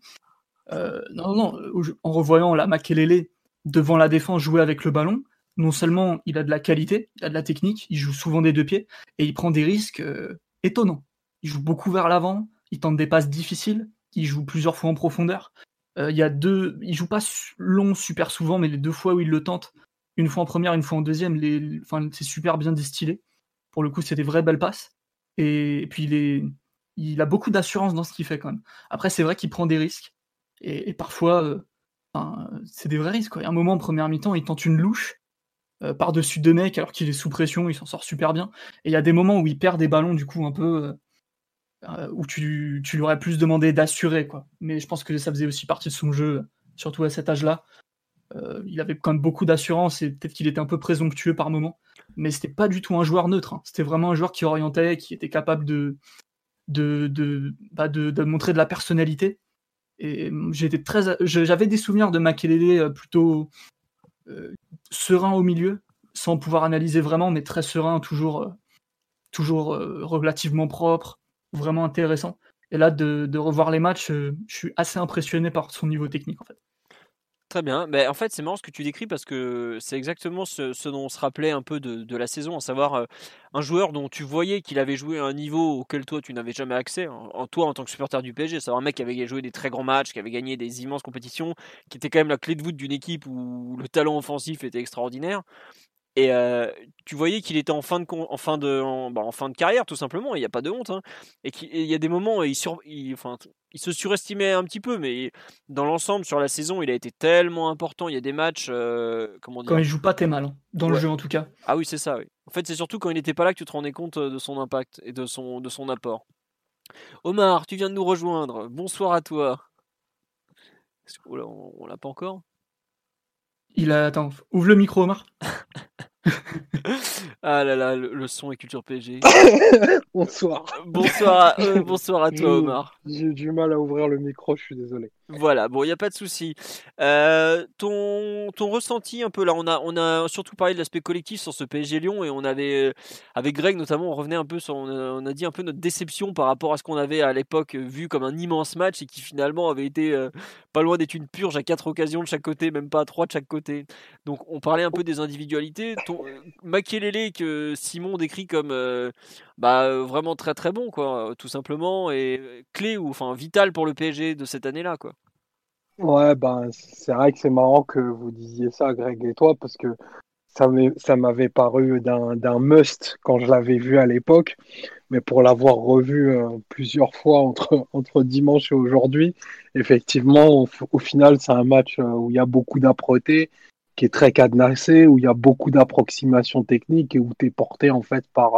non, non, en revoyant la Makelele devant la défense jouer avec le ballon, non seulement il a de la qualité, il a de la technique, il joue souvent des deux pieds et il prend des risques euh, étonnants. Il joue beaucoup vers l'avant, il tente des passes difficiles, il joue plusieurs fois en profondeur. Euh, il y a deux, il joue pas long super souvent, mais les deux fois où il le tente, une fois en première, une fois en deuxième, c'est super bien distillé. Pour le coup, c'est des vraies belles passes. Et, puis il a beaucoup d'assurance dans ce qu'il fait quand même. Après, c'est vrai qu'il prend des risques et, parfois, euh, c'est des vrais risques. Quoi. À un moment en première mi-temps, il tente une louche euh, par-dessus deux mecs alors qu'il est sous pression, il s'en sort super bien. Et il y a des moments où il perd des ballons, du coup, un peu. Euh, où tu, lui aurais plus demandé d'assurer. Mais je pense que ça faisait aussi partie de son jeu, surtout à cet âge-là. Il avait quand même beaucoup d'assurance et peut-être qu'il était un peu présomptueux par moment. Mais c'était pas du tout un joueur neutre. Hein. C'était vraiment un joueur qui orientait, qui était capable de, de, de, bah, de, montrer de la personnalité. Et j'étais très, j'avais des souvenirs de Makelele plutôt euh, serein au milieu, sans pouvoir analyser vraiment, mais très serein, toujours, euh, toujours euh, relativement propre, vraiment intéressant. Et là, de, revoir les matchs, je suis assez impressionné par son niveau technique en fait. Très bien. Mais en fait, c'est marrant ce que tu décris parce que c'est exactement ce, dont on se rappelait un peu de, la saison, à savoir euh, un joueur dont tu voyais qu'il avait joué à un niveau auquel toi tu n'avais jamais accès, en, toi en tant que supporter du PSG. C'est un mec qui avait joué des très grands matchs, qui avait gagné des immenses compétitions, qui était quand même la clé de voûte d'une équipe où le talent offensif était extraordinaire. Et euh, tu voyais qu'il était en fin de, en fin de, bah, en, fin de carrière, tout simplement, il n'y a pas de honte. Hein. Et il y a des moments, il, sur, il, enfin, il se surestimait un petit peu, mais dans l'ensemble, sur la saison, il a été tellement important. Il y a des matchs. Euh, comment dire Quand il joue pas, t'es mal, hein, dans le jeu en tout cas. Ah oui, c'est ça. Oui. En fait, c'est surtout quand il n'était pas là que tu te rendais compte euh, de son impact et de son, de son apport. Omar, tu viens de nous rejoindre. Bonsoir à toi. on l'a pas encore? Il a. Attends, ouvre le micro, Omar. ah là là, le, son et culture PG. bonsoir. Bonsoir à, euh, bonsoir à toi, Omar. J'ai du mal à ouvrir le micro, je suis désolé. Voilà, bon, il n'y a pas de souci. Euh, ton, ton ressenti un peu là, on a, on a surtout parlé de l'aspect collectif sur ce PSG Lyon et on avait, avec Greg notamment, on revenait un peu sur, on a, dit un peu notre déception par rapport à ce qu'on avait à l'époque vu comme un immense match et qui finalement avait été euh, pas loin d'être une purge à quatre occasions de chaque côté, même pas trois de chaque côté. Donc on parlait un peu des individualités. Ton, que Simon décrit comme bah, vraiment très très bon, quoi, tout simplement, et clé ou enfin vital pour le PSG de cette année-là, quoi. Ouais, ben, c'est vrai que c'est marrant que vous disiez ça, Greg et toi, parce que ça m'avait paru d'un must quand je l'avais vu à l'époque, mais pour l'avoir revu euh, plusieurs fois entre, dimanche et aujourd'hui, effectivement, au, final, c'est un match euh, où il y a beaucoup d'âpreté, qui est très cadenassé, où il y a beaucoup d'approximations techniques et où tu es porté en fait par,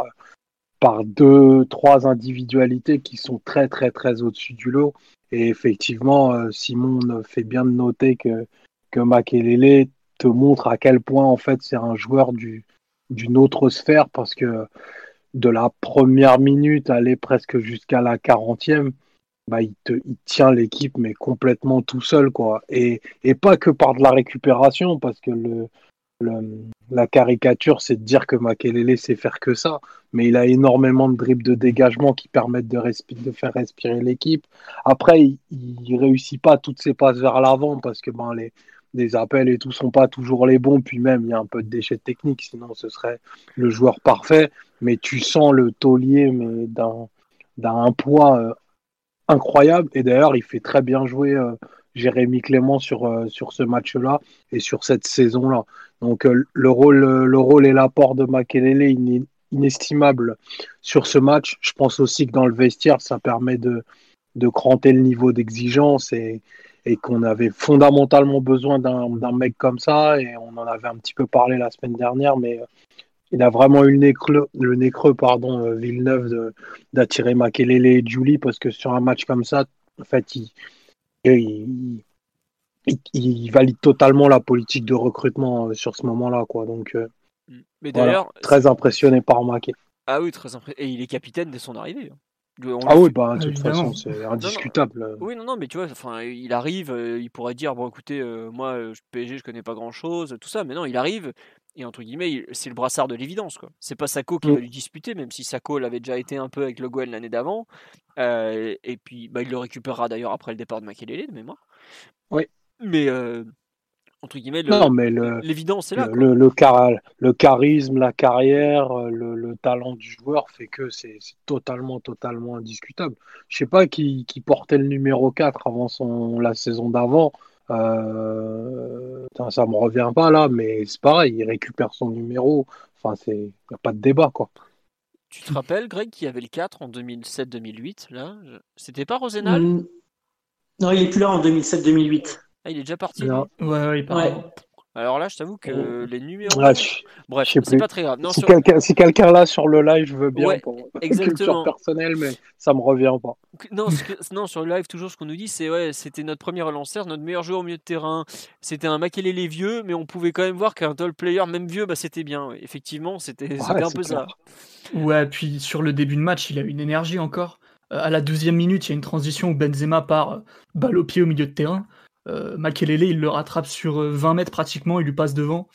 par deux, trois individualités qui sont très, très, très au-dessus du lot. Et effectivement, euh, Simon fait bien de noter que, que Makelele te montre à quel point en fait c'est un joueur du, d'une autre sphère parce que de la première minute aller presque jusqu'à la quarantième, bah, il, te, il tient l'équipe mais complètement tout seul quoi. Et, et pas que par de la récupération parce que le, la caricature, c'est de dire que Makelele sait faire que ça, mais il a énormément de dribbles de dégagement qui permettent de, faire respirer l'équipe. Après, il, ne réussit pas toutes ses passes vers l'avant parce que ben, les, les appels et tout sont pas toujours les bons, puis même il y a un peu de déchets techniques, sinon ce serait le joueur parfait. Mais tu sens le taulier mais d'un poids euh, incroyable. Et d'ailleurs, il fait très bien jouer euh, Jérémy Clément sur, euh, sur ce match-là et sur cette saison-là. Donc euh, le, rôle, le rôle et l'apport de Makelele est inestimable sur ce match. Je pense aussi que dans le vestiaire, ça permet de, de cranter le niveau d'exigence et, et qu'on avait fondamentalement besoin d'un mec comme ça. Et on en avait un petit peu parlé la semaine dernière, mais euh, il a vraiment eu le nez creux, le nez pardon, Villeneuve d'attirer Makelele et Julie parce que sur un match comme ça, en fait, il, il, il, valide totalement la politique de recrutement euh, sur ce moment-là, quoi. Donc, euh, mm. mais d'ailleurs, très impressionné par Maquet. Ah oui, très impressionné. Et il est capitaine dès son arrivée. Hein. ah oui, bah, de toute façon, c'est indiscutable. Oui, non, non, mais tu vois, enfin, il arrive, euh, il pourrait dire, bon, écoutez, moi, PSG, je connais pas grand-chose, tout ça, mais non, il arrive, et entre guillemets, c'est le brassard de l'évidence. quoi. C'est pas Sako qui mm. va lui disputer, même si Sako l'avait déjà été un peu avec Le Guen l'année d'avant. Euh, et puis, bah, il le récupérera d'ailleurs après le départ de Makelele, de mémoire. Oui. Mais, euh, entre guillemets, l'évidence est là. Le, le, le, charisme, la carrière, euh, le, talent du joueur fait que c'est totalement, totalement indiscutable. Je sais pas qui, qui, portait le numéro 4 avant son, la saison d'avant. Euh, ça me revient pas là, mais c'est pareil, il récupère son numéro. Enfin, c'est n'y a pas de débat quoi. Tu te rappelles, Greg, qui avait le 4 en 2007-2008 là? C'était pas Rosenal mm. Non, il est plus là en 2007-2008. Ah, il est déjà parti Ouais, ouais, il part. Alors là, je t'avoue que les numéros. Ah, Bref, c'est pas très grave. si quelqu'un là sur le live, je veux bien pour culture personnelle, mais ça me revient pas. Non, non sur le live, toujours ce qu'on nous dit, c'est ouais, c'était notre premier relanceur, notre meilleur joueur au milieu de terrain. C'était un les vieux, mais on pouvait quand même voir qu'un tall player, même vieux, bah, c'était bien. Effectivement, c'était un peu ça. Ouais, puis sur le début de match, il a une énergie encore. Euh, à la deuxième minute, il y a une transition où Benzema part euh, balle au pied au milieu de terrain. Euh, Makelele, il le rattrape sur 20 euh, mètres pratiquement, il lui passe devant,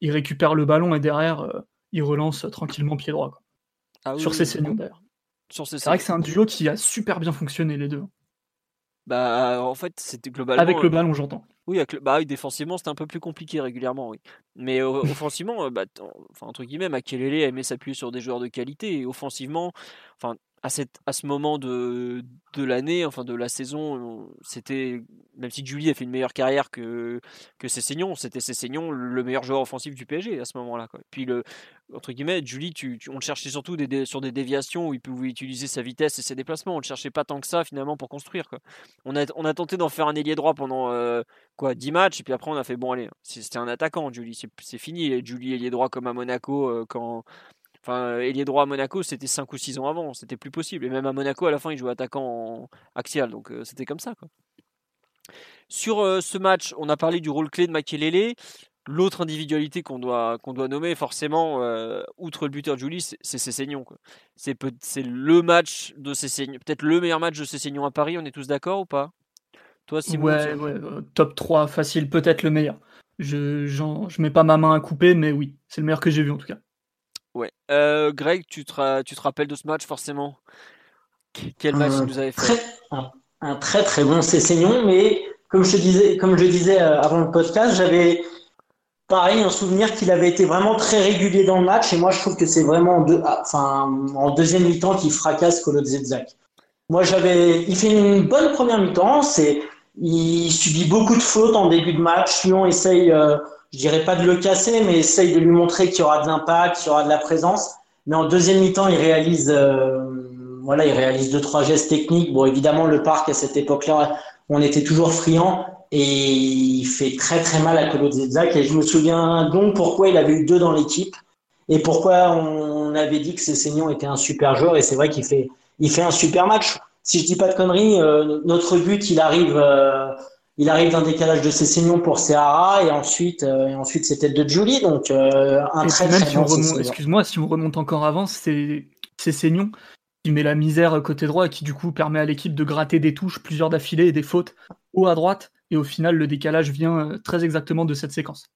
il récupère le ballon et derrière, euh, il relance tranquillement pied droit. Ah sur ses seniors d'ailleurs. C'est vrai que c'est un duo qui a super bien fonctionné les deux. Bah, en fait, c'était globalement. Avec le ballon, j'entends. Oui, avec le... bah, oui, défensivement, c'était un peu plus compliqué régulièrement, oui. Mais offensivement, bah, enfin, entre guillemets, Makelele aimait s'appuyer sur des joueurs de qualité. Et offensivement, enfin, à, cette, à ce moment de, de l'année, enfin de la saison, c'était même si Julie a fait une meilleure carrière que que Cessignon, c'était Cessignon le meilleur joueur offensif du PSG à ce moment-là. Puis le entre guillemets, Julie, tu, on le cherchait surtout sur des déviations où il pouvait utiliser sa vitesse et ses déplacements. On le cherchait pas tant que ça finalement pour construire. Quoi. On a on a tenté d'en faire un ailier droit pendant euh, quoi 10 matchs et puis après on a fait bon allez, c'était un attaquant Julie, c'est fini. Julie ailier droit comme à Monaco euh, quand Enfin, ailier droit à Monaco, c'était 5 ou 6 ans avant, c'était plus possible. Et même à Monaco, à la fin, il jouait attaquant axial, donc euh, c'était comme ça. Quoi. Sur euh, ce match, on a parlé du rôle clé de Makelele. L'autre individualité qu'on doit, qu'on doit nommer, forcément, euh, outre le buteur Julie, c'est Cessignon. C'est, c'est le match de Cessignon, peut-être le meilleur match de Cessignon à Paris, on est tous d'accord ou pas? Toi, Simon Ouais, ouais top 3, facile, peut-être le meilleur. Je, je mets pas ma main à couper, mais oui, c'est le meilleur que j'ai vu en tout cas. Ouais. Euh, Greg, tu te, tu te rappelles de ce match forcément? Quel match un nous avait fait? un, très très bon Cessignon, mais comme je disais, comme je disais euh, avant le podcast, j'avais pareil un souvenir qu'il avait été vraiment très régulier dans le match, et moi je trouve que c'est vraiment en, deux, ah, enfin, en deuxième mi-temps qu'il fracasse Colo Moi j'avais, il fait une bonne première mi-temps, c'est, il subit beaucoup de fautes en début de match. Lyon essaye euh, je dirais pas de le casser, mais essaye de lui montrer qu'il y aura de l'impact, qu'il y aura de la présence. Mais en deuxième mi-temps, il réalise, euh, voilà, il réalise deux trois gestes techniques. Bon, évidemment, le parc à cette époque-là, on était toujours friand et il fait très très mal à Colo. Et je me souviens donc pourquoi il avait eu deux dans l'équipe et pourquoi on avait dit que Cessignon était un super joueur. Et c'est vrai qu'il fait, il fait un super match. Si je dis pas de conneries, euh, notre but, il arrive. Euh, il arrive d'un décalage de Cessignon pour Seara et ensuite, euh, et ensuite c'était de Julie. Donc euh, un très très si Excuse-moi, si on remonte encore avant, c'est Cessignon qui met la misère côté droit et qui du coup permet à l'équipe de gratter des touches, plusieurs d'affilée et des fautes haut à droite. Et au final, le décalage vient euh, très exactement de cette séquence.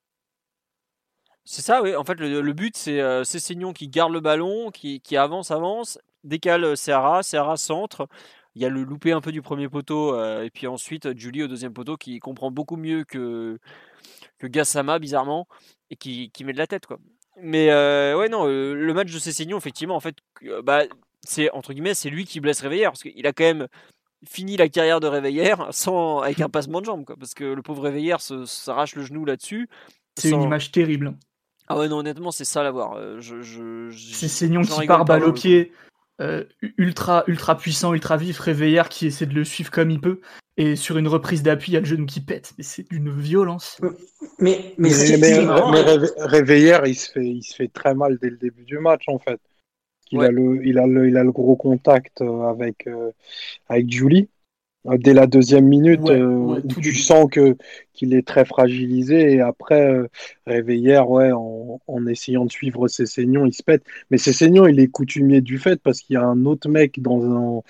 C'est ça, oui. En fait, le, but, c'est euh, Cessignon qui garde le ballon, qui, qui avance, avance, décale Seara, Seara centre il y a le loupé un peu du premier poteau, euh, et puis ensuite Julie au deuxième poteau qui comprend beaucoup mieux que, que Gassama, bizarrement, et qui, qui met de la tête. quoi. Mais euh, ouais, non, euh, le match de Cessignon, effectivement, en fait, bah, c'est entre guillemets, c'est lui qui blesse Réveillère, parce qu'il a quand même fini la carrière de Réveillère sans, avec un passement de jambe, quoi, parce que le pauvre Réveillère s'arrache le genou là-dessus. C'est une image terrible. Ah ouais, non, honnêtement, c'est ça à voir. Je, je, Cessignon qui part balle au pied euh, ultra, ultra puissant, ultra vif, Réveillère qui essaie de le suivre comme il peut. Et sur une reprise d'appui, il y a le genou qui pète. Mais c'est d'une violence. Mais, mais, Réveillère, il se, fait, il se fait très mal dès le début du match, en fait. Il, a, le, il, a, le, il a le gros contact euh, avec, euh, avec Julie. Euh, dès la deuxième minute, euh, tu sens que qu'il est très fragilisé et après euh, Réveillère, ouais, en, en, essayant de suivre ses saignons, il se pète. Mais ses saignons, il est coutumier du fait parce qu'il y a un autre mec dans un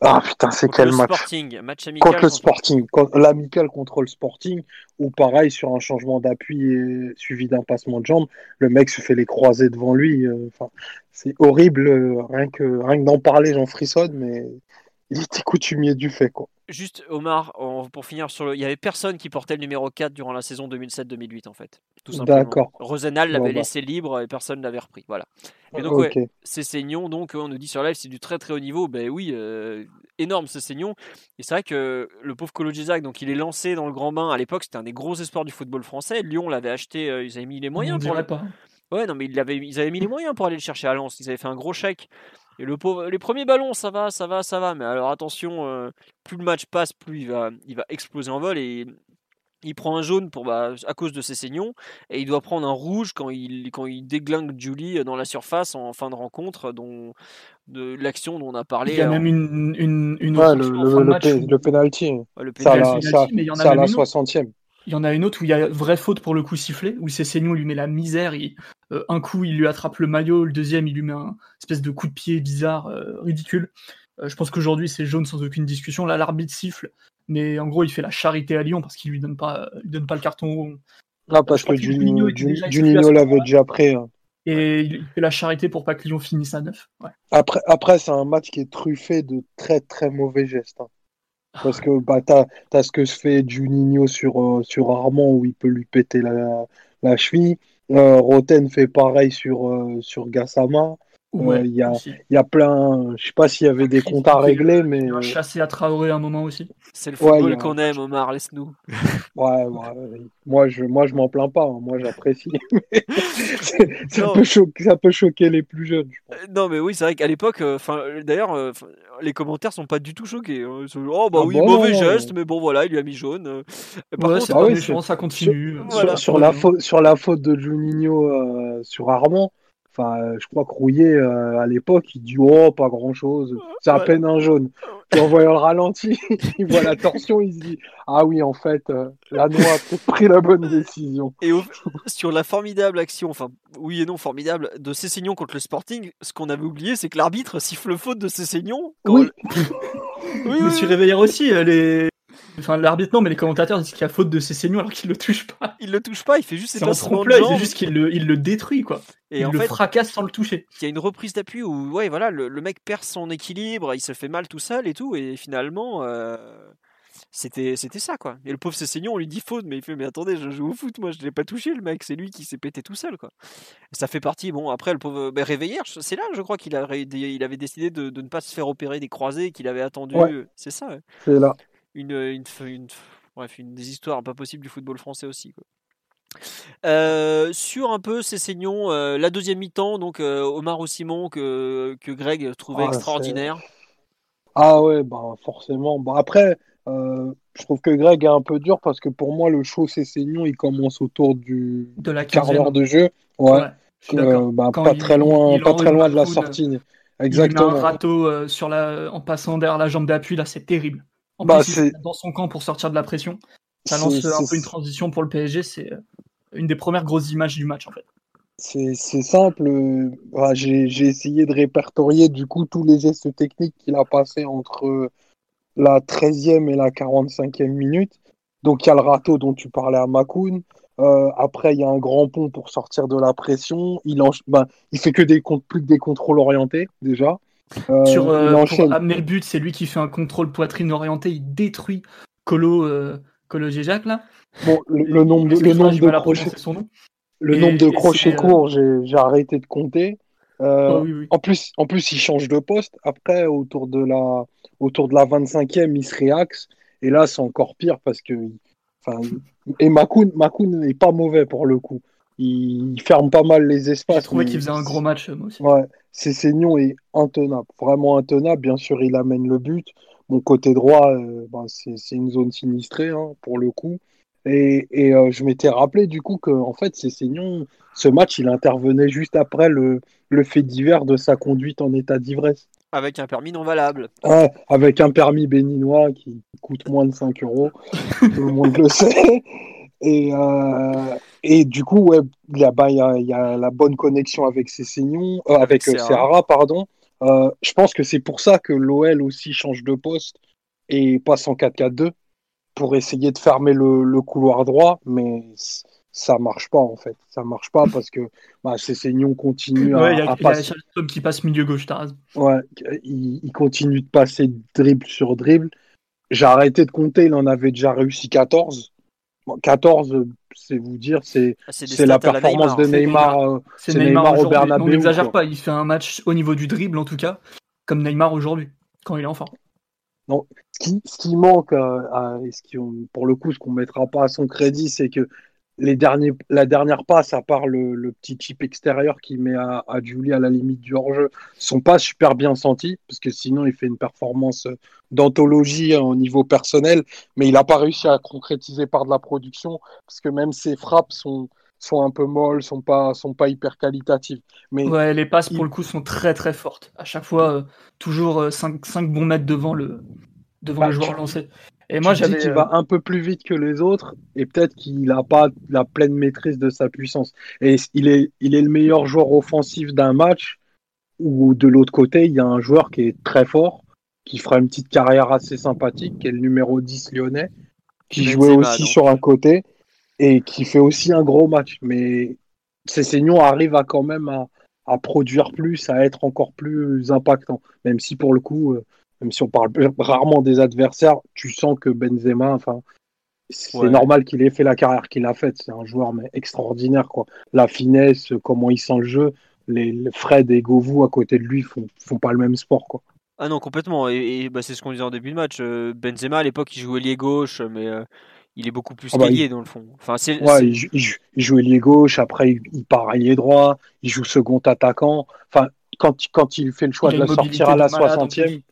ah putain, c'est quel match Sporting, match amical contre le Sporting, l'amical contre le Sporting, ou pareil sur un changement d'appui suivi d'un passement de jambe, le mec se fait les croiser devant lui. Enfin, c'est horrible, rien que rien que d'en parler, j'en frissonne, mais il était coutumier du fait quoi. Juste, Omar, pour finir sur le. Il y avait personne qui portait le numéro 4 durant la saison 2007-2008, en fait. Tout simplement. D'accord. Rosenal l'avait bah. laissé libre et personne ne l'avait repris. Voilà. Et donc, ouais, c'est Seignon, donc, on nous dit sur live, c'est du très très haut niveau. Ben oui, euh, énorme ce Seignon. Et c'est vrai que le pauvre Colo donc, il est lancé dans le grand bain. À l'époque, c'était un des gros espoirs du football français. Lyon l'avait acheté, euh, ils avaient mis les moyens pour. Le... Pas. Ouais, non, mais ils avaient, ils avaient mis les moyens pour aller le chercher à Lens. Ils avaient fait un gros chèque. Et le pauvre, les premiers ballons, ça va, ça va, ça va. Mais alors attention, euh, plus le match passe, plus il va, il va exploser en vol et il prend un jaune pour, bah, à cause de ses saignons et il doit prendre un rouge quand il, quand il déglingue Julie dans la surface en fin de rencontre, dont de l'action dont on a parlé. Il y a même une, une, une ouais, le, le, le, le, penalty. le penalty. C'est à la, 60e. Il y en a une autre où il y a vraie faute pour le coup sifflé, où Cessignon lui met la misère. Euh, un coup, il lui attrape le maillot, le deuxième, il lui met un espèce de coup de pied bizarre, euh, ridicule. Euh, je pense qu'aujourd'hui, c'est jaune sans aucune discussion. Là, l'arbitre siffle, mais en gros, il fait la charité à Lyon parce qu'il lui donne pas, lui donne pas le carton. Non, parce que, Juninho, l'avait déjà pris. Hein. Et il fait la charité pour pas que Lyon finisse à neuf. Après, après c'est un match qui est truffé de très très mauvais gestes. Hein. Parce que bah, t'as as ce que se fait Juninho sur, euh, sur Armand où il peut lui péter la, la cheville. Euh, Roten fait pareil sur, euh, sur Gassama. Ouais, Il y, a, aussi. il y a plein. Je sais pas s'il y avait des comptes à il- régler, mais. Il a chassé à Traoré à un moment aussi. C'est le football il y a- qu'on aime, Omar, laisse-nous. Ouais, ouais, ouais. moi je, moi je m'en plains pas, hein. moi j'apprécie. C'est- ça, peut choquer, ça peut choquer les plus jeunes. je pense. Euh, Non, mais oui, c'est vrai qu'à l'époque, euh, enfin, euh, d'ailleurs, euh, les commentaires sont pas du tout choqués. hein. Ils sont genre, oh bah Ah oui, bon mauvais geste, mais bon voilà, il lui a mis jaune. euh. Par ouais, contre, c'est ah oui, méchant, ça continue. Voilà. Sur, sur la faute, sur la faute de Juninho euh, sur Armand, enfin, euh, je crois que Rouillet euh, à l'époque il dit oh pas grand chose, c'est à peine un jaune. Puis en voyant le ralenti, il voit la torsion, il se dit ah oui en fait euh, la noix a pris la bonne décision. Et au- sur la formidable action, enfin oui et non formidable, de Cessignon contre le Sporting, ce qu'on avait oublié, c'est que l'arbitre siffle faute de Cessignon. quand Oui. le- oui, Mais oui, sur Réveillère aussi, euh, les... Enfin, l'arbitre non, mais les commentateurs disent qu'il y a faute de Cessignon alors qu'il le touche pas. il le touche pas, il fait juste ses passements de c'est juste qu'il le, il le détruit, quoi. Et il en le fait, fracasse sans le toucher. il y a une reprise d'appui où ouais, voilà, le, le mec perd son équilibre, il se fait mal tout seul et tout, et finalement. euh, C'était, c'était ça quoi. Et le pauvre Cessignon, on lui dit faute, mais il fait mais attendez, je joue au foot, moi je l'ai pas touché le mec, c'est lui qui s'est pété tout seul quoi. Et ça fait partie, bon après le pauvre ben, Réveillère, c'est là je crois qu'il a, il avait décidé de, de ne pas se faire opérer des croisés, qu'il avait attendu, Ouais. c'est ça, ouais. C'est là. Une, une, une- bref, une des histoires pas possibles du football français aussi. Quoi. Euh, sur un peu ces saignons, euh, la deuxième mi-temps, donc euh, Omar Simon que, que Greg trouvait Ah, extraordinaire. Ah ouais, bah forcément. Bah après, euh, je trouve que Greg est un peu dur parce que pour moi, le show Cessignon, il commence autour du De la quart 15e. d'heure de jeu. Ouais. Ouais, je suis Euh, d'accord. bah, pas il- très loin, il pas très loin de la sortie. Il met un Exactement. râteau euh, sur la... en passant derrière la jambe d'appui, là, c'est terrible. En Bah, plus, il est dans son camp pour sortir de la pression. Ça lance un peu une transition pour le PSG. C'est euh, une des premières grosses images du match, en fait. C'est simple. euh, bah, j'ai essayé de répertorier du coup tous les gestes techniques qu'il a passés entre la 13e et la 45e minute. Donc il y a le râteau dont tu parlais à Makoun. Euh, après, il y a un grand pont pour sortir de la pression. Il, ben, il fait que des comptes, plus que des contrôles orientés déjà. Euh, Sur, euh, pour amener le but, c'est lui qui fait un contrôle poitrine orienté. Il détruit Colo, euh, Colo Géjac, là. Bon, le, le nombre de, le nombre de crochets, son nom. le Et- nombre de et crochets courts, j'ai arrêté de compter. Oh, oui, oui. En plus, en plus, il change de poste. Après, autour de la, autour de la 25e, il se réaxe. Et là, c'est encore pire parce que, enfin, et Makoun, Makoun n'est pas mauvais pour le coup. Il, ferme pas mal les J'ai espaces. trouvé mais qu'il faisait un gros match, euh, moi aussi. Ouais, Cessignon est intenable, vraiment intenable. Bien sûr, il amène le but. Mon côté droit, euh, ben, c'est c'est une zone sinistrée hein, pour le coup. Et, et, euh, je m'étais rappelé du coup que en fait, Cessignon, ce match, il intervenait juste après le, le fait divers de sa conduite en état d'ivresse. Avec un permis non valable. Ouais, avec un permis béninois qui coûte moins de 5 euros, tout le monde le sait. Et, euh, et du coup, ouais, il y, a, bah, il y, a, y la bonne connexion avec Cessignon, euh, avec euh, Serra. Pardon. Euh, je pense que c'est pour ça que l'OL aussi change de poste et passe en 4-4-2 pour essayer de fermer le, le couloir droit, mais ça marche pas en fait. Ça marche pas parce que bah, Cessignon continue à, Ouais, il y a, à il y a passer. Charleston qui passe milieu gauche, t'as. Ouais, il, il continue de passer dribble sur dribble. J'ai arrêté de compter, il en avait déjà réussi 14. Bon, 14, euh, c'est vous dire, c'est Ah, c'est la performance de Neymar. euh, C'est Neymar, Neymar au aujourd'hui. Bernabéu, On n'exagère pas, il fait un match au niveau du dribble en tout cas, comme Neymar aujourd'hui, quand il est en forme. Ce qui, ce qui manque, euh, à- et ce qui, pour le coup, ce qu'on mettra pas à son crédit, c'est que les derniers, la dernière passe, à part le, le petit chip extérieur qui met à, à Julie à la limite du hors-jeu, sont pas super bien sentis, parce que sinon il fait une performance euh, d'anthologie hein, au niveau personnel, mais il n'a pas réussi à concrétiser par de la production, parce que même ses frappes sont, sont un peu molles, sont pas, sont pas hyper qualitatives. Mais Ouais, les passes il- pour le coup sont très très fortes. À chaque fois, euh, toujours 5, bons mètres devant le, devant Bah, le joueur tu- lancé. Et moi j'avais. qu'il euh, va un peu plus vite que les autres et peut-être qu'il n'a pas la pleine maîtrise de sa puissance. Et il est, il est le meilleur joueur offensif d'un match où de l'autre côté, il y a un joueur qui est très fort, qui fera une petite carrière assez sympathique, qui est le numéro 10 lyonnais, qui jouait aussi sur un côté et qui fait aussi un gros match. Mais Cessignon arrive à quand même à, à produire plus, à être encore plus impactant. Même si pour le coup, euh, même si on parle rarement des adversaires, tu sens que Benzema, enfin, c'est Ouais. normal qu'il ait fait la carrière qu'il a faite. C'est un joueur mais extraordinaire, quoi. La finesse, comment il sent le jeu. Les, les Fred et Govou à côté de lui font, font pas le même sport, quoi. Ah non, complètement. Et, et, bah, c'est ce qu'on disait en début de match. euh, Benzema, à l'époque, il jouait lié gauche, mais euh, il est beaucoup plus Ah bah, dans le fond. Enfin, c'est, Ouais, c'est- il, jou- il jou- il joue ailier gauche, après il, il part ailier droit, il joue second attaquant. Enfin, quand, quand il fait le choix de a le une mobilité sortir à la de malade, en 60e,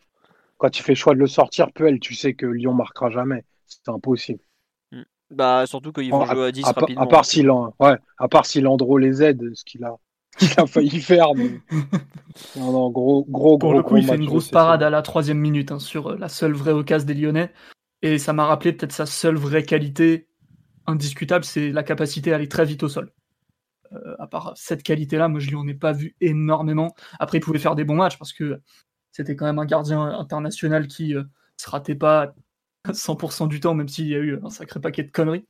quand fait le choix de le sortir, Puel, tu sais que Lyon marquera jamais. C'est impossible. bah, surtout qu'ils Bon, vont jouer à 10 À, rapidement. à part si l'an- ouais, à part si Landreau les aide, ce qu'il a, qu'il a failli faire. mais- Non, non, gros, gros, Pour gros, le coup, gros il fait une grosse parade à la troisième minute hein, sur euh, la seule vraie occasion des Lyonnais. Et ça m'a rappelé peut-être sa seule vraie qualité indiscutable, c'est la capacité à aller très vite au sol. Euh, à part cette qualité-là, moi je lui en ai pas vu énormément. Après, il pouvait faire des bons matchs parce que c'était quand même un gardien international qui euh, se ratait pas 100% du temps, même s'il y a eu un sacré paquet de conneries.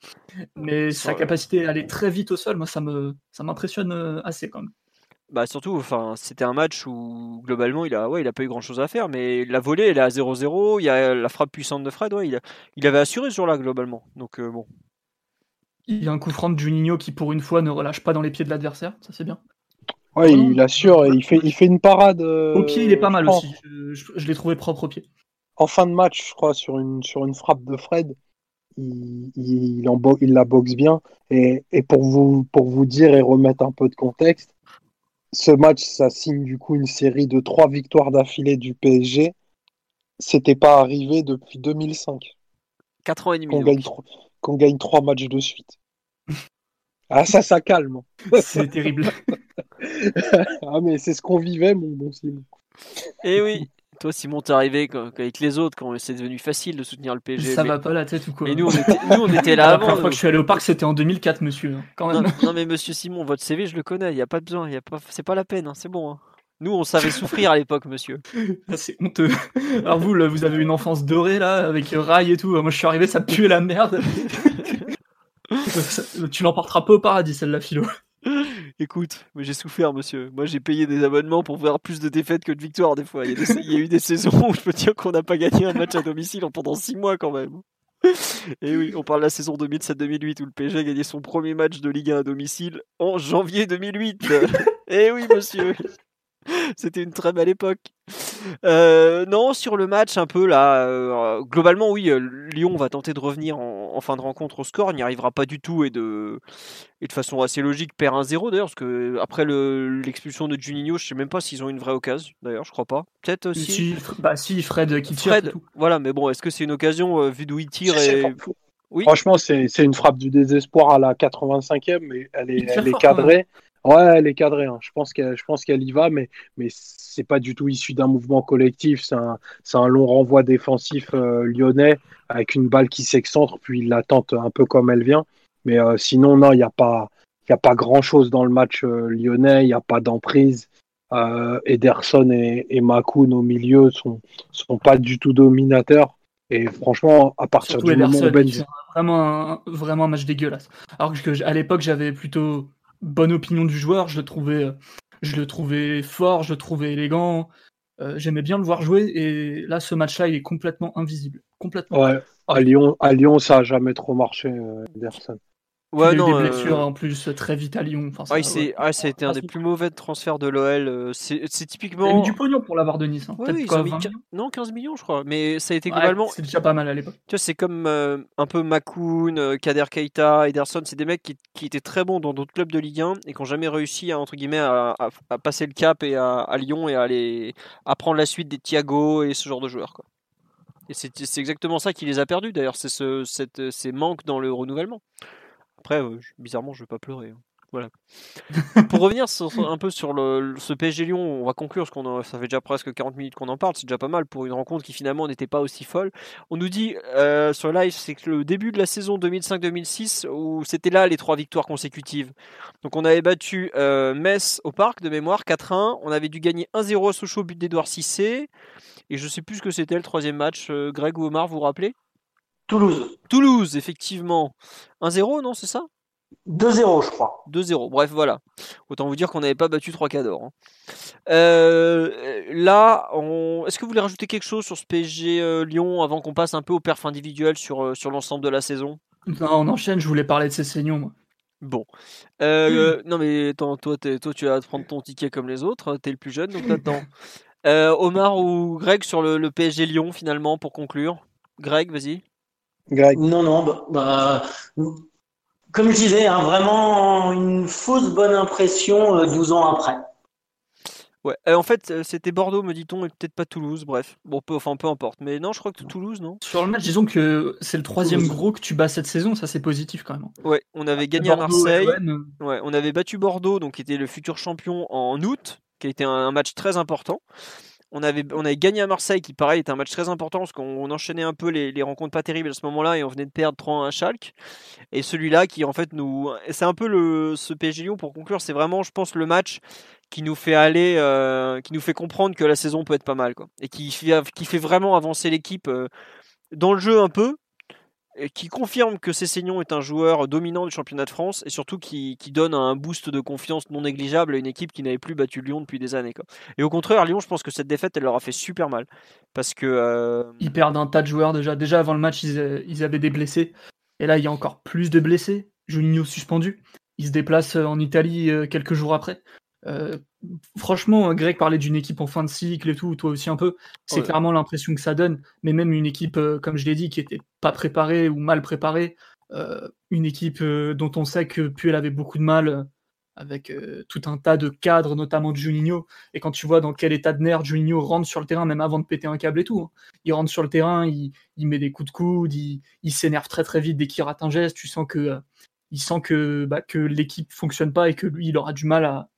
Mais sa capacité à aller très vite au sol, moi ça me ça m'impressionne euh, assez quand même. Bah, surtout, enfin, c'était un match où globalement, il a, ouais, il a pas eu grand chose à faire, mais la volée, elle est à 0-0. Il y a la frappe puissante de Fred, ouais, il, a- il avait assuré ce jour-là, globalement. Donc, euh, bon. Il y a un coup franc de Juninho qui, pour une fois, ne relâche pas dans les pieds de l'adversaire. Ça, c'est bien. Ouais, Oh il assure, et il fait, il fait une parade. euh, Au pied, il est pas mal je pense, aussi. Je, je- je l'ai trouvé propre au pied. En fin de match, je crois, sur une, sur une frappe de Fred, il, il, il en bo- il la boxe bien. Et, et pour, vous, pour vous dire et remettre un peu de contexte, ce match, ça signe du coup une série de trois victoires d'affilée du PSG. C'était pas arrivé depuis 2005 4 ans et demi. qu'on gagne, gagne trois matchs de suite. Ah, ça, ça calme. C'est terrible. Ah, mais c'est ce qu'on vivait, mon bon Simon. Et Eh oui, toi, Simon, t'es arrivé quand- avec les autres quand c'est devenu facile de soutenir le PSG. Ça mais, va pas la tête ou quoi mais nous, on était, nous, on était là La première fois que je suis allé au parc, c'était en 2004, monsieur. hein, Quand Non, même. non, mais monsieur Simon, votre CV, je le connais, il n'y a pas besoin, y a pas, c'est pas la peine, hein, c'est bon. hein. Nous, on savait souffrir à l'époque, monsieur. Ah, C'est honteux. Alors vous, là, vous avez une enfance dorée, là, avec rail et tout. Moi, je suis arrivé, ça puait la merde. Tu l'emporteras pas au paradis, celle-là, philo. Écoute, mais j'ai souffert, monsieur. Moi, j'ai payé des abonnements pour voir plus de défaites que de victoires, des fois. Il y, a des- il y a eu des saisons où je peux dire qu'on n'a pas gagné un match à domicile en- pendant 6 mois, quand même. Et oui, on parle de la saison 2007-2008 où le PSG a gagné son premier match de Ligue 1 à domicile en janvier 2008. Eh oui, monsieur. C'était une très belle époque. Euh, non, sur le match, un peu là. euh, globalement, oui, euh, Lyon va tenter de revenir en, en fin de rencontre au score. Il n'y arrivera pas du tout et de, et de façon assez logique, perd 1-0 d'ailleurs. Parce que après le- l'expulsion de Juninho, je sais même pas s'ils ont une vraie occasion. D'ailleurs, je crois pas. Peut-être aussi. Si, bah si, Fred qui tire. Fred, tout. voilà, mais bon, est-ce que c'est une occasion euh, vu d'où il tire et... Oui. Franchement, c'est c'est une frappe du désespoir à la 85e, mais elle est, elle est cadrée. Ouais, elle est cadrée. hein. Je pense qu'elle, je pense qu'elle y va, mais, mais c'est pas du tout issu d'un mouvement collectif. C'est un, c'est un long renvoi défensif euh, lyonnais avec une balle qui s'excentre, puis il la tente un peu comme elle vient. Mais euh, sinon, non, il n'y a pas, il y a pas grand chose dans le match euh, lyonnais. Il n'y a pas d'emprise. Ederson et, et Makoun au milieu sont, sont pas du tout dominateurs. Et franchement, à partir Surtout du moment où Ben un- vraiment, un, vraiment un match dégueulasse. Alors que à l'époque, j'avais plutôt bonne opinion du joueur. Je le trouvais, euh, je le trouvais fort, je le trouvais élégant. Euh, J'aimais bien le voir jouer. Et là, ce match-là, il est complètement invisible. Complètement. Ouais, à Lyon, à Lyon, ça a jamais trop marché, euh, Ederson. Ouais, il a eu non, des euh, blessures en plus très vite à Lyon. Enfin, ça, ouais, ouais. c'est, ah, ça a été un des plus mauvais transferts de l'OL. euh, C'est, c'est Il a typiquement. mis du pognon pour l'avoir de Nice. hein. Ouais, Peut-être oui, ils quoi, ont mis 20 quin- millions non, 15 millions, je crois. Mais ça a été globalement. C'est déjà pas mal à l'époque. Tu vois, c'est comme euh, un peu Makoun, Kader Keita, Ederson, c'est des mecs qui, qui étaient très bons dans d'autres clubs de Ligue 1 et qui n'ont jamais réussi à, entre guillemets, à, à- à passer le cap et à, à Lyon et à, aller, à prendre la suite des Thiago et ce genre de joueurs. Quoi. Et c'est c'est exactement ça qui les a perdus d'ailleurs, c'est ce, cette- ces manques dans le renouvellement. Après, euh, je- bizarrement, je vais pas pleurer. hein. Voilà. Pour revenir sur- sur- un peu sur le, ce PSG Lyon, on va conclure parce qu'on en- ça fait déjà presque 40 minutes qu'on en parle, c'est déjà pas mal pour une rencontre qui finalement n'était pas aussi folle. On nous dit euh, sur live, c'est que le début de la saison 2005-2006, où c'était là les trois victoires consécutives. Donc on avait battu euh, Metz au parc de mémoire 4-1, on avait dû gagner 1-0 à Sochaux, but d'Edouard Cissé, et je sais plus ce que c'était le troisième match. euh, Greg ou Omar, vous vous rappelez? Toulouse. Toulouse, effectivement. 1-0, non, c'est ça? 2-0, je crois. 2-0. Bref, voilà. Autant vous dire qu'on n'avait pas battu 3 cadors. Hein. Euh, là, on... est-ce que vous voulez rajouter quelque chose sur ce PSG euh, Lyon avant qu'on passe un peu au perf individuel sur, euh, sur l'ensemble de la saison? Non, on enchaîne, je voulais parler de ces saignons, moi. Bon. Euh, Non, mais attends, toi, toi, tu vas prendre ton ticket comme les autres. T'es le plus jeune, donc t'attends. Euh, Omar ou Greg sur le, le PSG Lyon, finalement, pour conclure? Greg, vas-y. Greg. Non, non, bah, bah, comme je disais, hein, vraiment une fausse bonne impression euh, 12 ans après. Ouais, euh, en fait, euh, c'était Bordeaux, me dit-on, et peut-être pas Toulouse, bref. Bon, peu, enfin, peu importe. Mais non, je crois que Toulouse, non? Sur le match, disons que c'est le troisième Toulouse. gros que tu bats cette saison, ça c'est positif quand même. Ouais, on avait gagné à Marseille. l'OM, Ouais, on avait battu Bordeaux, donc qui était le futur champion en août, qui a été un, un match très important. On avait, on avait gagné à Marseille, qui pareil était un match très important parce qu'on on enchaînait un peu les, rencontres pas terribles à ce moment-là et on venait de perdre 3-1 à Schalke. Et celui-là qui en fait nous, c'est un peu le ce PSG pour conclure, c'est vraiment je pense le match qui nous fait aller, euh, qui nous fait comprendre que la saison peut être pas mal quoi, et qui qui fait vraiment avancer l'équipe euh, dans le jeu un peu, qui confirme que Cessignon est un joueur dominant du championnat de France et surtout qui, donne un boost de confiance non négligeable à une équipe qui n'avait plus battu Lyon depuis des années. Et au contraire, Lyon, je pense que cette défaite, elle leur a fait super mal. Parce que. euh, Ils perdent un tas de joueurs déjà. Déjà avant le match, ils, ils avaient des blessés. Et là, il y a encore plus de blessés. Juninho suspendu. Il se déplace euh, en Italie euh, quelques jours après. Euh, franchement, Greg parlait d'une équipe en fin de cycle et tout, toi aussi un peu. C'est Ouais. clairement l'impression que ça donne. Mais même une équipe, euh, comme je l'ai dit, qui était pas préparée ou mal préparée. euh, une équipe dont on sait que Puel avait beaucoup de mal avec tout un tas de cadres, notamment de Juninho. Et quand tu vois dans quel état de nerfs Juninho rentre sur le terrain, même avant de péter un câble et tout, hein. il rentre sur le terrain, il, il met des coups de coude, il, il s'énerve très très vite dès qu'il rate un geste. Tu sens que, il sent que, bah, que l'équipe fonctionne pas et que lui, il aura du mal à,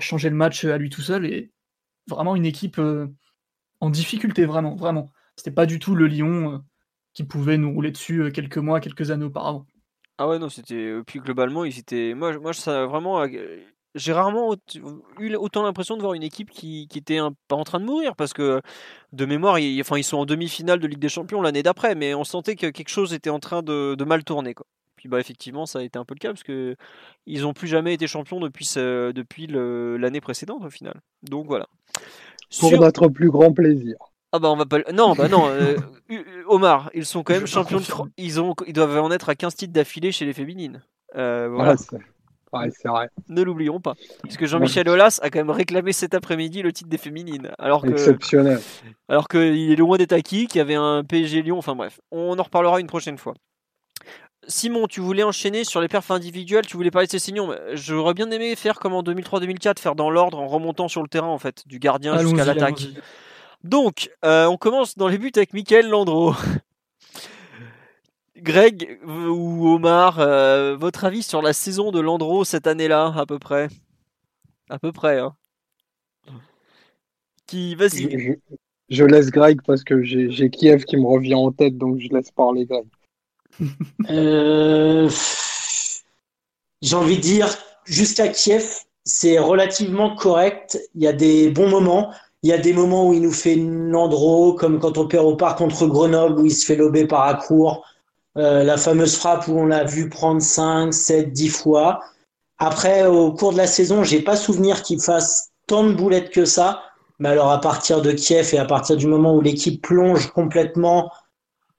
changer le match à lui tout seul. Et vraiment une équipe euh, en difficulté, vraiment, vraiment. C'était pas du tout le Lyon euh, qui pouvait nous rouler dessus euh, quelques mois, quelques années auparavant. Ah ouais, non, c'était. Puis globalement, ils étaient. Moi, moi ça vraiment. J'ai rarement eu autant l'impression de voir une équipe qui, était pas en train de mourir parce que de mémoire, ils, enfin, ils sont en demi-finale de Ligue des Champions l'année d'après, mais on sentait que quelque chose était en train de mal tourner. Quoi. Puis bah, effectivement, ça a été un peu le cas parce que ils n'ont plus jamais été champions depuis, depuis l'année précédente au final. Donc voilà. Pour Sur- notre plus grand plaisir. Ah bah on va pas. Non, bah non. euh, Omar, ils sont quand même champions de France. Ils, ont... ils doivent en être à 15 titres d'affilée chez les féminines. Euh, voilà. Ouais, c'est ouais, vrai. Ne l'oublions pas. Parce que Jean-Michel Aulas a quand même réclamé cet après-midi le titre des féminines. Alors que, Exceptionnel. alors qu'il est loin d'être acquis, qu'il y avait un PSG Lyon. Enfin bref, on en reparlera une prochaine fois. Simon, tu voulais enchaîner sur les perfs individuels, tu voulais parler de Cessignon. mais J'aurais bien aimé faire comme en 2003-2004, faire dans l'ordre en remontant sur le terrain en fait, du gardien jusqu'à l'attaque. Donc, euh, on commence dans les buts avec Michael Landreau. Greg ou Omar, euh, votre avis sur la saison de Landreau cette année-là, à peu près? À peu près, hein. Qui, Je, vas-y. je- je laisse Greg parce que j'ai j'ai Kiev qui me revient en tête, donc je laisse parler Greg. Euh, J'ai envie de dire, jusqu'à Kiev, c'est relativement correct. Il y a des bons moments. Il y a des moments où il nous fait une Landreau, comme quand on perd au parc contre Grenoble, où il se fait lober par Accourt. Euh, la fameuse frappe où on l'a vu prendre 5, 7, 10 fois. Après, au cours de la saison, j'ai pas souvenir qu'il fasse tant de boulettes que ça. Mais alors, à partir de Kiev et à partir du moment où l'équipe plonge complètement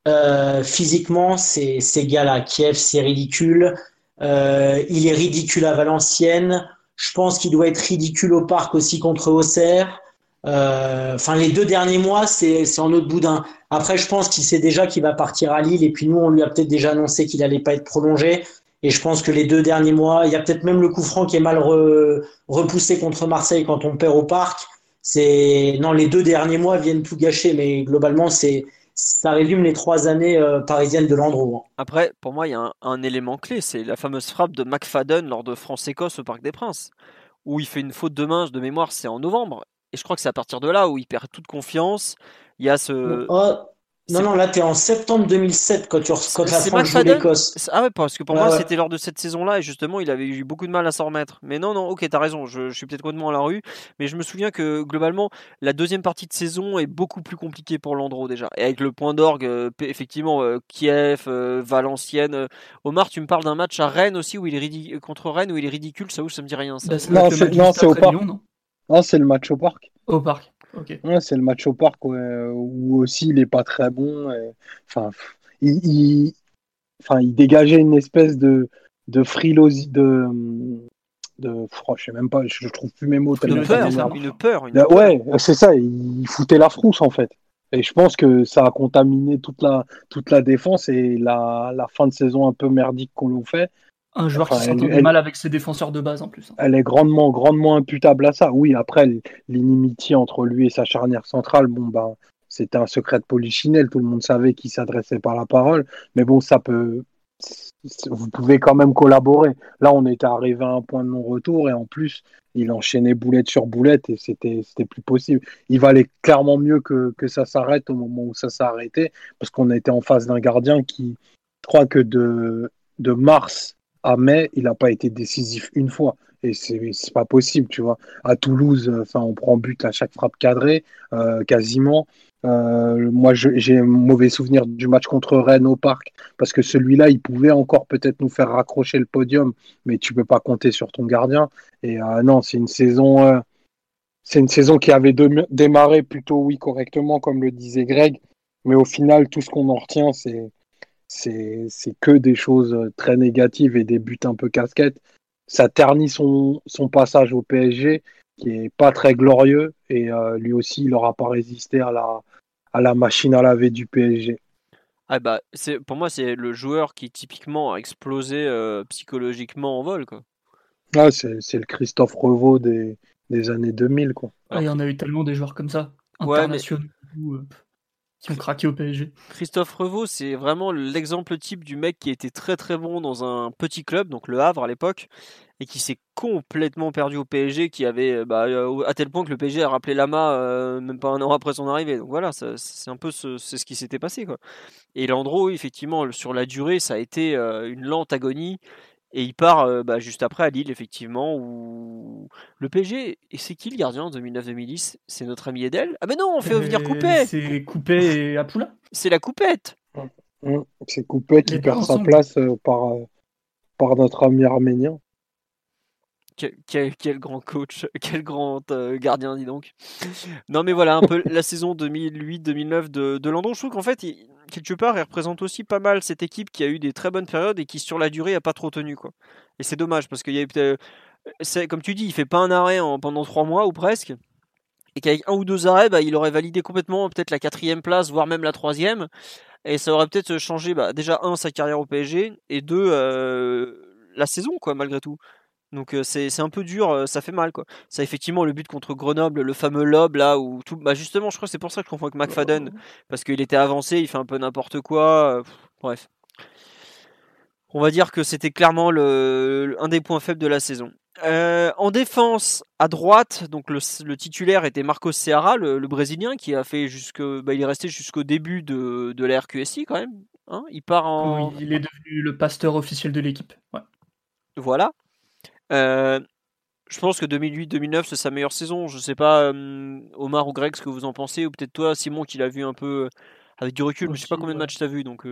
euh, physiquement, c'est ces gars-là, Kiev, c'est ridicule. Euh, il est ridicule à Valenciennes. Je pense qu'il doit être ridicule au parc aussi contre Auxerre. Euh, Enfin, les deux derniers mois, c'est en autre boudin. Après, je pense qu'il sait déjà qu'il va partir à Lille. Et puis nous, on lui a peut-être déjà annoncé qu'il allait pas être prolongé. Et je pense que les deux derniers mois, il y a peut-être même le coup franc qui est mal re- repoussé contre Marseille quand on perd au parc. C'est non, les deux derniers mois viennent tout gâcher. Mais globalement, c'est ça résume les trois années euh, parisiennes de Landreau. hein. Après, pour moi, il y a un, un élément clé, c'est la fameuse frappe de McFadden lors de France-Écosse au Parc des Princes, où il fait une faute de main de mémoire, c'est en novembre. Et je crois que c'est à partir de là où il perd toute confiance. Il y a ce. Oh, Non, non, là, tu es en septembre 2007 quand tu quand C'est affrontes l'Écosse. Ah ouais, parce que pour moi, ouais. c'était lors de cette saison-là, et justement, il avait eu beaucoup de mal à s'en remettre. Mais non, non, ok, t'as raison, je, je suis peut-être complètement à la rue, mais je me souviens que globalement, la deuxième partie de saison est beaucoup plus compliquée pour Landreau déjà. Et avec le point d'orgue, euh, effectivement, euh, Kiev, euh, Valenciennes. euh, Omar, tu me parles d'un match à Rennes aussi, où il est contre Rennes, où il est ridicule, ça, où ça me dit rien. Ça. Bah, Non, c'est- au parc. Non, c'est le match au parc. Au parc. Ouais, c'est le match au parc ouais, où aussi il est pas très bon. et- Enfin, il, il- enfin, il dégageait une espèce de, de frilosité, de, de, oh, je sais même pas, je, je trouve plus mes mots De Une ça peur, une peur, une peur. Ouais, c'est ça, il foutait la frousse en fait. Et je pense que ça a contaminé toute la, toute la défense et la, la fin de saison un peu merdique qu'on nous fait. Un joueur Enfin, qui elle- mal avec ses défenseurs de base en plus. hein. elle est grandement, grandement imputable à ça. Oui, après, l'inimitié entre lui et sa charnière centrale, bon, ben, c'était un secret de polichinelle. Tout le monde savait qu'il s'adressait par la parole. Mais bon, ça peut. Vous pouvez quand même collaborer. Là, on était arrivé à un point de non-retour et en plus, il enchaînait boulette sur boulette et c'était plus possible. Il valait clairement mieux que, que ça s'arrête au moment où ça s'est arrêté parce qu'on était en face d'un gardien qui, je crois que de, de mars à mai, il n'a pas été décisif une fois. Et c'est pas possible, tu vois. À Toulouse, euh, enfin, on prend but à chaque frappe cadrée, euh, quasiment. Euh, moi, j'ai un mauvais souvenir du match contre Rennes au parc, parce que celui-là, il pouvait encore peut-être nous faire raccrocher le podium, mais tu peux pas compter sur ton gardien. Et non, c'est une saison, c'est une saison qui avait démarré plutôt, oui, correctement, comme le disait Greg, mais au final, tout ce qu'on en retient, c'est c'est que des choses très négatives et des buts un peu casquettes. Ça ternit son, son passage au PSG, qui est pas très glorieux, et euh, lui aussi, il n'aura pas résisté à la, à la machine à laver du PSG. Ah bah, c'est, pour moi, c'est le joueur qui typiquement a explosé euh, psychologiquement en vol, quoi. Ah, c'est c'est le Christophe Revaux des, des années 2000, quoi. Ah, Il y en a eu tellement des joueurs comme ça, Ouais, internationaux, euh, qui ont craqué au PSG. Christophe Revaux, c'est vraiment l'exemple type du mec qui était très très bon dans un petit club, donc le Havre à l'époque, et qui s'est complètement perdu au PSG, qui avait euh, bah, euh, à tel point que le PSG a rappelé Lama euh, même pas un an après son arrivée. Donc voilà, c'est un peu ce, ce qui s'était passé quoi. Et Landreau, effectivement, sur la durée, ça a été une lente agonie. Et il part euh, bah, juste après à Lille, effectivement, où le PSG, et c'est qui le gardien en 2009-2010 C'est notre ami Edel? Ah mais non, on fait venir Euh, Coupé C'est Coupé et Apoula. C'est la coupette C'est Coupet qui perd sa place euh, par, euh, par notre ami arménien. Quel, quel- quel grand coach, quel grand euh, gardien, dis donc. Non, mais voilà, un peu la saison 2008-2009 de, de Landon. Je trouve qu'en fait, il- quelque part, il représente aussi pas mal cette équipe qui a eu des très bonnes périodes et qui, sur la durée, a pas trop tenu. Quoi. Et c'est dommage parce qu'il y a eu peut-être- c'est Comme tu dis, il fait pas un arrêt en- pendant trois mois ou presque. Et qu'avec un ou deux arrêts, bah, il aurait validé complètement peut-être la quatrième place, voire même la troisième. Et ça aurait peut-être changé, bah, déjà, un, sa carrière au PSG, et deux, euh, la saison, quoi, malgré tout. Donc euh, c'est un peu dur, euh, ça fait mal quoi. Ça effectivement le but contre Grenoble, le fameux lob là où tout bah justement je crois que c'est pour ça que je confonds avec McFadden parce qu'il était avancé, il fait un peu n'importe quoi, euh, pff, bref. On va dire que c'était clairement le, le- un des points faibles de la saison. En défense, à droite, donc le, le titulaire était Marcos Seara, le, le Brésilien, qui a fait jusque, bah, il est resté jusqu'au début de, de la RQSI quand même. hein. il part en, Oui, il est devenu le pasteur officiel de l'équipe. Ouais. Voilà. Euh, je pense que 2008-2009 c'est sa meilleure saison. Je sais pas, euh, Omar ou Greg, ce que vous en pensez, ou peut-être toi, Simon, qui l'a vu un peu euh, avec du recul. mais je sais pas Aussi, combien de ouais. matchs t'as vu, donc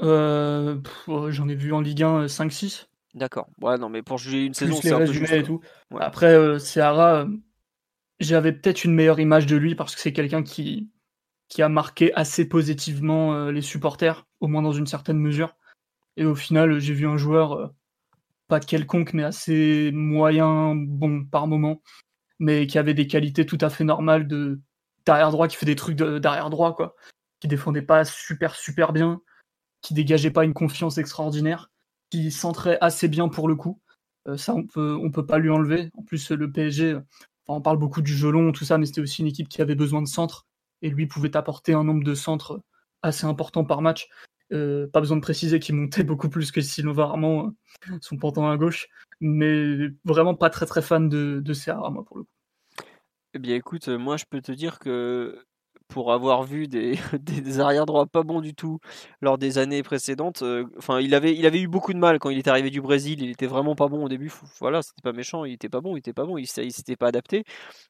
J'en ai vu en Ligue 1 euh, 5-6. d'accord. Ouais, non, mais pour juger une saison, plus c'est un peu juste. et tout. Ouais. Après, Seara, j'avais peut-être une meilleure image de lui parce que c'est quelqu'un qui, qui a marqué assez positivement les supporters, au moins dans une certaine mesure. Et au final, j'ai vu un joueur, pas quelconque, mais assez moyen, bon par moment, mais qui avait des qualités tout à fait normales de d'arrière droit, qui fait des trucs de- d'arrière droit, quoi, qui défendait pas super super bien, qui dégageait pas une confiance extraordinaire, qui centrait assez bien pour le coup. Euh, ça, on peut, on peut pas lui enlever. En plus, le PSG, on parle beaucoup du gelon, tout ça, mais c'était aussi une équipe qui avait besoin de centres. Et lui pouvait apporter un nombre de centres assez important par match. Euh, pas besoin de préciser qu'il montait beaucoup plus que Silva Armand, euh, son pantalon à gauche. Mais vraiment pas très très fan de, de Serra, moi, pour le coup. Eh bien, écoute, euh, moi, je peux te dire que pour avoir vu des, des arrière droits pas bons du tout lors des années précédentes. Enfin, il avait, il avait eu beaucoup de mal quand il est arrivé du Brésil. Il était vraiment pas bon au début. Voilà, c'était pas méchant. Il était pas bon. Il était pas bon. Il, s'était pas adapté.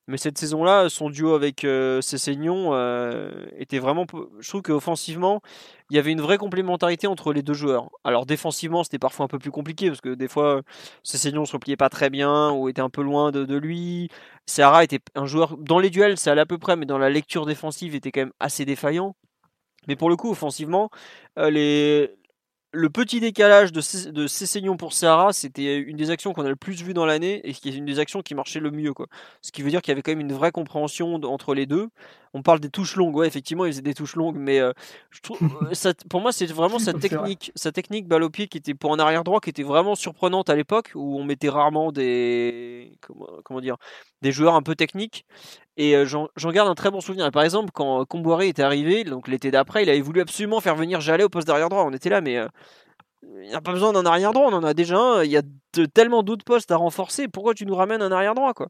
Mais cette saison-là, son duo avec euh, euh, était vraiment. Je trouve qu'offensivement, il y avait une vraie complémentarité entre les deux joueurs. Alors défensivement, c'était parfois un peu plus compliqué parce que des fois, Cessignon se repliait pas très bien ou était un peu loin de, lui. Seara était un joueur dans les duels, ça allait à peu près, mais dans la lecture défensive, était quand même assez défaillant. Mais pour le coup, offensivement, euh, le petit décalage de, de Cessignon pour Sahara, c'était une des actions qu'on a le plus vu dans l'année et qui est une des actions qui marchait le mieux. Ce qui veut dire qu'il y avait quand même une vraie compréhension entre les deux. On parle des touches longues, ouais, effectivement, il faisait des touches longues, mais euh, je trouve, euh, pour moi, c'est vraiment sa technique, sa technique balle au pied qui était pour un arrière droit qui était vraiment surprenante à l'époque où on mettait rarement des, comment, comment dire, des joueurs un peu techniques. Et euh, j'en garde un très bon souvenir. Par exemple, quand Comboiré était arrivé, donc l'été d'après, il avait voulu absolument faire venir Jallet au poste d'arrière droit. On était là, mais il n'y a pas besoin d'un arrière droit, on en a déjà un. Il y a tellement d'autres postes à renforcer. Pourquoi tu nous ramènes un arrière droit quoi?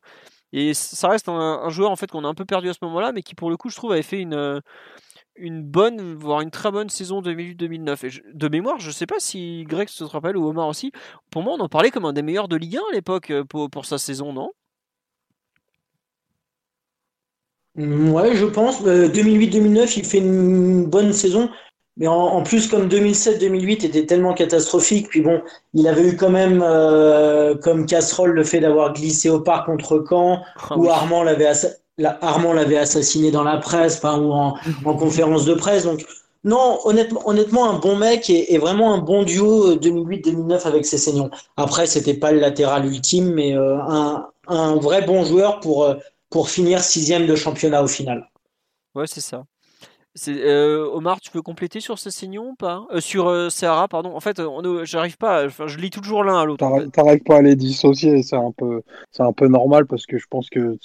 Et ça reste un, joueur en fait qu'on a un peu perdu à ce moment-là, mais qui pour le coup, je trouve, avait fait une, une bonne, voire une très bonne saison 2008-2009. Et de mémoire, je sais pas si Greg se rappelle ou Omar aussi. Pour moi, on en parlait comme un des meilleurs de Ligue 1 à l'époque euh, pour, pour sa saison, non? Ouais, je pense. 2008-2009, euh, il fait une bonne saison. Mais en, plus, comme 2007-2008 était tellement catastrophique, puis bon, il avait eu quand même euh, comme casserole le fait d'avoir glissé au parc contre Caen, ah où Armand l'avait assassiné dans la presse, enfin, ou en, en, conférence de presse. Donc non, honnêtement, honnêtement, un bon mec et, vraiment un bon duo 2008-2009 euh, avec ses saignons. Après, c'était pas le latéral ultime, mais euh, un, un, vrai bon joueur pour pour finir sixième de championnat au final. Ouais, c'est ça. Euh, Omar, tu peux compléter sur Cessignon ou pas? Euh, Sur euh, pardon. En fait, j'arrive pas. Enfin, je lis toujours l'un à l'autre. T'arrives pas à les dissocier. C'est un peu, c'est un peu normal parce que je pense que,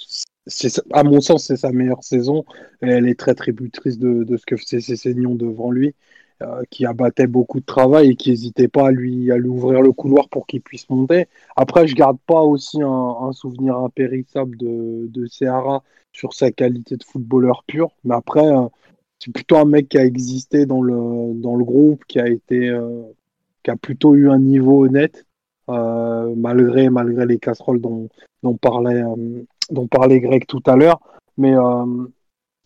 à mon sens, c'est sa meilleure saison. Et elle est très tributrice de, de ce que faisait Cessignon devant lui, euh, qui abattait beaucoup de travail et qui n'hésitait pas à lui, à lui ouvrir le couloir pour qu'il puisse monter. Après, je garde pas aussi un, un souvenir impérissable de, de sur sa qualité de footballeur pur. Mais après c'est plutôt un mec qui a existé dans le, dans le groupe, qui a été, euh, qui a plutôt eu un niveau honnête, euh, malgré, malgré les casseroles dont, dont parlait, euh, dont parlait Greg tout à l'heure. Mais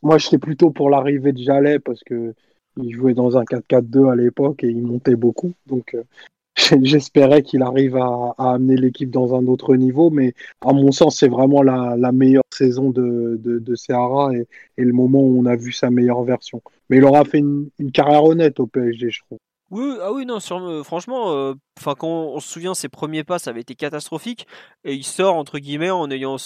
moi, j'étais plutôt pour l'arrivée de Jalais parce que il jouait dans un 4-4-2 à l'époque et il montait beaucoup. Donc, J'espérais qu'il arrive à, amener l'équipe dans un autre niveau, mais à mon sens, c'est vraiment la, meilleure saison de, de, et, le moment où on a vu sa meilleure version. Mais il aura fait une, carrière honnête au PSG, je trouve. Oui, ah non, euh, franchement, euh, quand on, se souvient ses premiers pas, ça avait été catastrophique, et il sort entre guillemets en ayant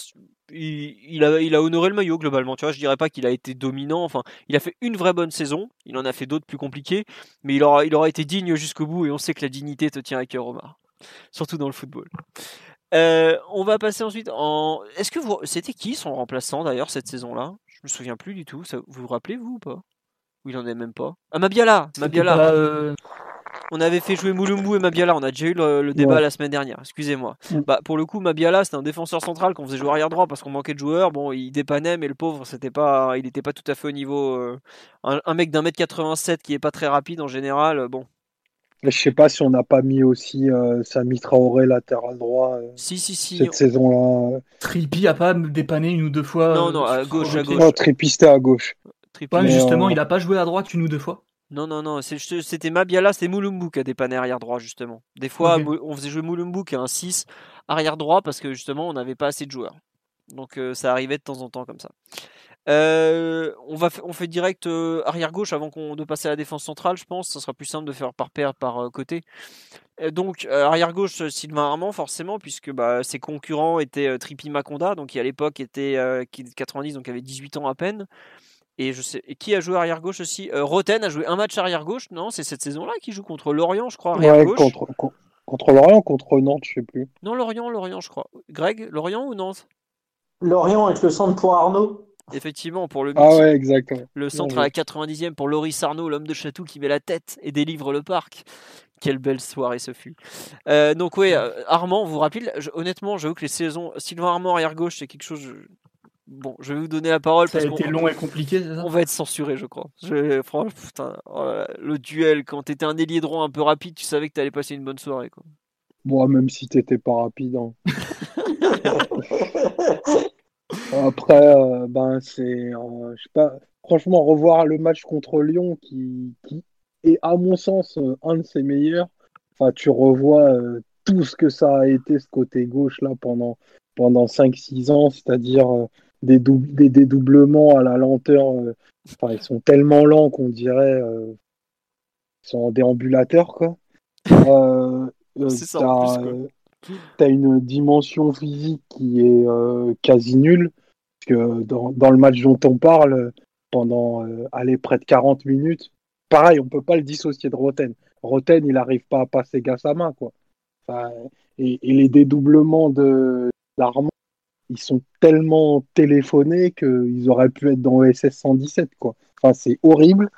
il, a, il a honoré le maillot globalement. Tu vois, je dirais pas qu'il a été dominant. Enfin, il a fait une vraie bonne saison. Il en a fait d'autres plus compliquées, mais il aura, il aura été digne jusqu'au bout. Et on sait que la dignité te tient à cœur, Omar, surtout dans le football. Euh, on va passer ensuite en. Est-ce que vous, c'était qui son remplaçant d'ailleurs cette saison-là? Je me souviens plus du tout. Ça, vous vous rappelez vous ou pas? Ou il en est même pas? Ah Mabiala, Mabiala. Euh, on avait fait jouer Moulumbu et Mabiala. On a déjà eu le, débat la semaine dernière. Excusez-moi. Mm. Bah, pour le coup, Mabiala, c'était un défenseur central qu'on faisait jouer arrière droit parce qu'on manquait de joueurs. Bon, il dépannait, mais le pauvre, c'était pas, il n'était pas tout à fait au niveau. Euh, un, mec d'un mètre 87 qui est pas très rapide en général. Euh, bon. Je sais pas si on n'a pas mis aussi euh, Sami Traoré latéral droit euh, si, si, si, cette saison-là. Trippi a pas dépanné une ou deux fois. Non, non, à gauche, à gauche. Non, Trippi c'était à gauche. justement, il a pas joué à droite une ou deux fois. Non, non, non, c'était Mabiala, c'était Moulumbu qui a dépanné arrière droit, justement. Des fois, on faisait jouer Moulumbu qui a un 6 arrière droit parce que justement, on n'avait pas assez de joueurs. Donc, euh, ça arrivait de temps en temps comme ça. Euh, on, va on fait direct euh, arrière gauche avant de passer à la défense centrale, je pense. Ça sera plus simple de faire par paire, par côté. donc, arrière gauche, Sylvain Armand, forcément, puisque bah, ses concurrents étaient Tripi Maconda, donc qui à l'époque était 90, donc avait 18 ans à peine. Et je sais, qui a joué arrière gauche aussi? Euh, Roten a joué un match arrière gauche, non C'est cette saison-là qui joue contre Lorient, je crois. Arrière gauche. Contre, contre Lorient, contre Nantes, je sais plus. Non, Lorient, Lorient, je crois. Greg, Lorient ou Nantes? Lorient avec le centre pour Arnaud. Effectivement, pour le Ah ouais, exactement. Le centre à la 90e pour Loris Arnaud, l'homme de Chatou qui met la tête et délivre le parc. Quelle belle soirée ce fut. Euh, donc oui, euh, Armand, vous vous rappelez, honnêtement, j'avoue que les saisons, Sylvain Armand arrière gauche, c'est quelque chose, bon, je vais vous donner la parole Ça a parce été qu'on long et compliqué, ça? on va être censuré, je crois. Je, franchement, putain, oh le duel, quand t'étais un ailier droit un peu rapide, tu savais que t'allais passer une bonne soirée. Quoi. Moi, même si t'étais pas rapide. hein. Après, euh, ben c'est, euh, je sais pas. Franchement, revoir le match contre Lyon, qui, qui est à mon sens euh, un de ses meilleurs. Enfin, tu revois euh, tout ce que ça a été ce côté gauche là pendant pendant 5-6 ans, c'est-à-dire euh, des, des dédoublements à la lenteur. euh, Enfin, ils sont tellement lents qu'on dirait euh, ils sont en déambulateur quoi. Euh, C'est ça, en t'as, plus, quoi. t'as une dimension physique qui est euh, quasi nulle. Parce que dans, dans le match dont on parle, pendant euh, allez, près de 40 minutes, pareil, on peut pas le dissocier de Roten. Roten, il n'arrive pas à passer Gassama, quoi. Enfin, et, et les dédoublements de d'Armand, ils sont tellement téléphonés qu'ils auraient pu être dans OSS 117, quoi. Enfin, c'est horrible.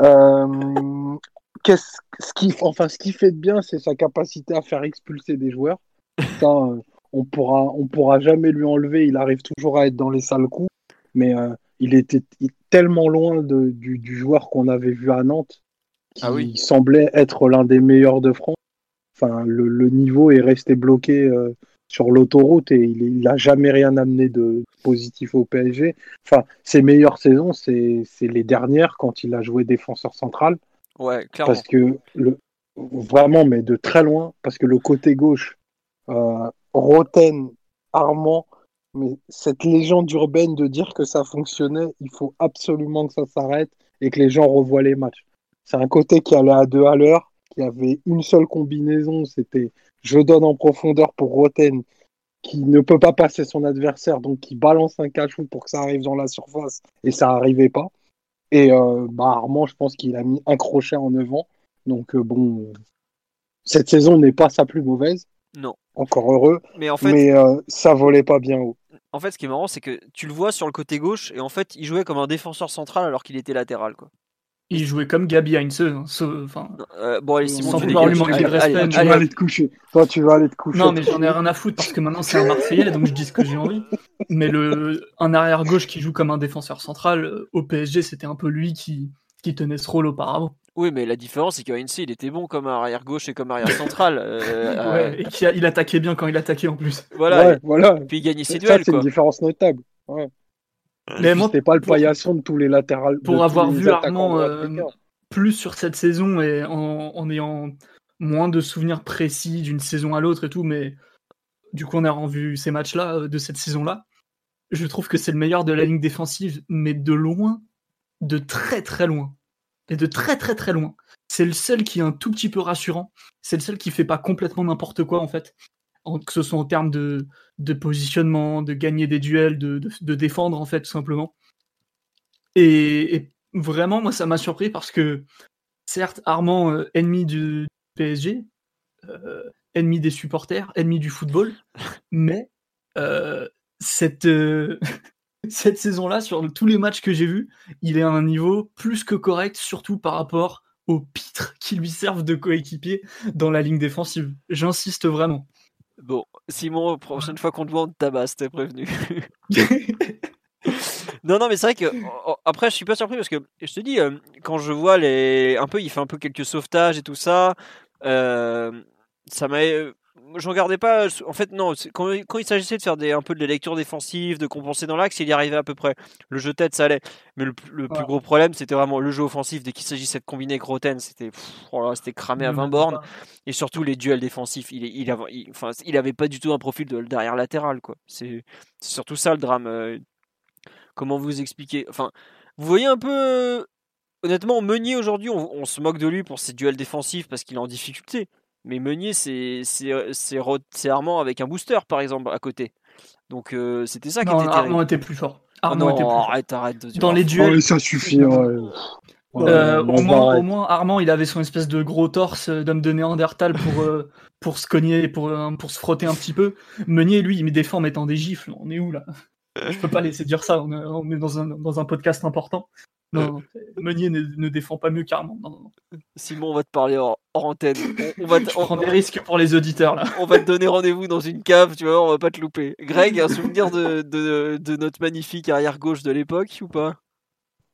Euh, qu'est-ce, ce qui, enfin, ce qui fait de bien, c'est sa capacité à faire expulser des joueurs. Ça, euh, on pourra, on pourra jamais lui enlever. Il arrive toujours à être dans les sales coups, mais euh, il était il- tellement loin de- du, du joueur qu'on avait vu à Nantes, qui Ah oui. semblait être l'un des meilleurs de France. Enfin, le, le niveau est resté bloqué euh, sur l'autoroute et il n'a jamais rien amené de positif au PSG. Enfin, ses meilleures saisons, c'est c'est les dernières quand il a joué défenseur central. Ouais, clairement. Parce que le, vraiment, mais de très loin, parce que le côté gauche, euh, Roten, Armand, mais cette légende urbaine de dire que ça fonctionnait, il faut absolument que ça s'arrête et que les gens revoient les matchs. C'est un côté qui allait à deux à l'heure, qui avait une seule combinaison, c'était je donne en profondeur pour Roten, qui ne peut pas passer son adversaire, donc qui balance un cachou pour que ça arrive dans la surface, et ça n'arrivait pas. Et euh, bah, Armand, je pense qu'il a mis un crochet en avant. Donc euh, bon, cette saison n'est pas sa plus mauvaise, Non. encore heureux, Mais en fait, mais euh, ça volait pas bien haut. en fait, ce qui est marrant, c'est que tu le vois sur le côté gauche et en fait, il jouait comme un défenseur central alors qu'il était latéral. Quoi. Il jouait comme Gabi Heinze. hein, ce- Enfin, Euh, bon, allez, Simon, Sans tu vouloir lui manquer de respect, allez, tu allez, vas aller te coucher. Toi, tu vas aller te coucher. Non, mais j'en ai rien à foutre parce que maintenant c'est un Marseillais, donc je dis ce que j'ai envie. Mais le, un arrière gauche qui joue comme un défenseur central euh, au PSG, c'était un peu lui qui, qui tenait ce rôle auparavant. Oui, mais la différence, c'est que Heinze, il était bon comme arrière gauche et comme arrière central. euh, euh, Ouais, et a- il attaquait bien quand il attaquait en plus. Voilà. Ouais, voilà. Et puis il gagnait ses duels, c'est une différence notable. Ouais. Mais moi, C'était pas le pour- paillasson de tous les latérales. pour avoir vu Armand, euh, plus sur cette saison et en, en ayant moins de souvenirs précis d'une saison à l'autre et tout, mais du coup on a revu ces matchs-là euh, de cette saison-là. Je trouve que c'est le meilleur de la ligne défensive, mais de loin, de très très loin, et de très très très loin. C'est le seul qui est un tout petit peu rassurant. C'est le seul qui fait pas complètement n'importe quoi en fait, en- que ce soit en termes de, de positionnement, de gagner des duels, de, de, de défendre en fait tout simplement. Et, et vraiment, moi, ça m'a surpris parce que, certes, Armand, euh, ennemi du PSG, euh, ennemi des supporters, ennemi du football, mais euh, cette, cette saison-là, sur tous les matchs que j'ai vus, il est à un niveau plus que correct, surtout par rapport aux pitres qui lui servent de coéquipier dans la ligne défensive. J'insiste vraiment. Bon, Simon, prochaine fois qu'on te te tabasse, t'es prévenu. Non, non, mais c'est vrai que après, je suis pas surpris parce que je te dis, euh, quand je vois les, un peu, il fait un peu quelques sauvetages et tout ça, euh, ça m'a, euh, je regardais pas. En fait, non, quand, quand il s'agissait de faire des, un peu de la lecture défensive, de compenser dans l'axe, il y arrivait à peu près. Le jeu tête, ça allait. Mais le, le plus Ouais. gros problème, c'était vraiment le jeu offensif. Dès qu'il s'agissait de combiner avec Roten, c'était, oh c'était cramé à 20 bornes. Et surtout les duels défensifs. Il, il, avait, il- enfin, il avait pas du tout un profil de derrière latéral, quoi. C'est c'est surtout ça le drame. euh, Comment vous expliquer Enfin, vous voyez un peu. Honnêtement, Meunier aujourd'hui, on, on se moque de lui pour ses duels défensifs parce qu'il est en difficulté. Mais Meunier, c'est Armand avec un booster, par exemple, à côté. Donc euh, c'était ça qui était. Armand était plus fort. Ah Armand non, était plus fort. arrête, arrête. Dans les Oh, duels, ça suffit. ouais. Ouais, Euh, bon, au, moins, arrête. au moins, Armand, il avait son espèce de gros torse euh, d'homme de Néandertal pour, euh, pour se cogner, pour, euh, pour se frotter un petit peu. Meunier, lui, il met des fois en mettant des gifles. On est où là? Je peux pas laisser dire ça. On est, on est dans, un, dans un podcast important. Non, Meunier ne, ne, défend pas mieux qu'Armand. Non, non, Simon, on va te parler hors, antenne. On, va prend des risques pour les auditeurs là. On va te donner rendez-vous dans une cave, tu vois, on va pas te louper. Greg, un souvenir de, de, de notre magnifique arrière gauche de l'époque ou pas?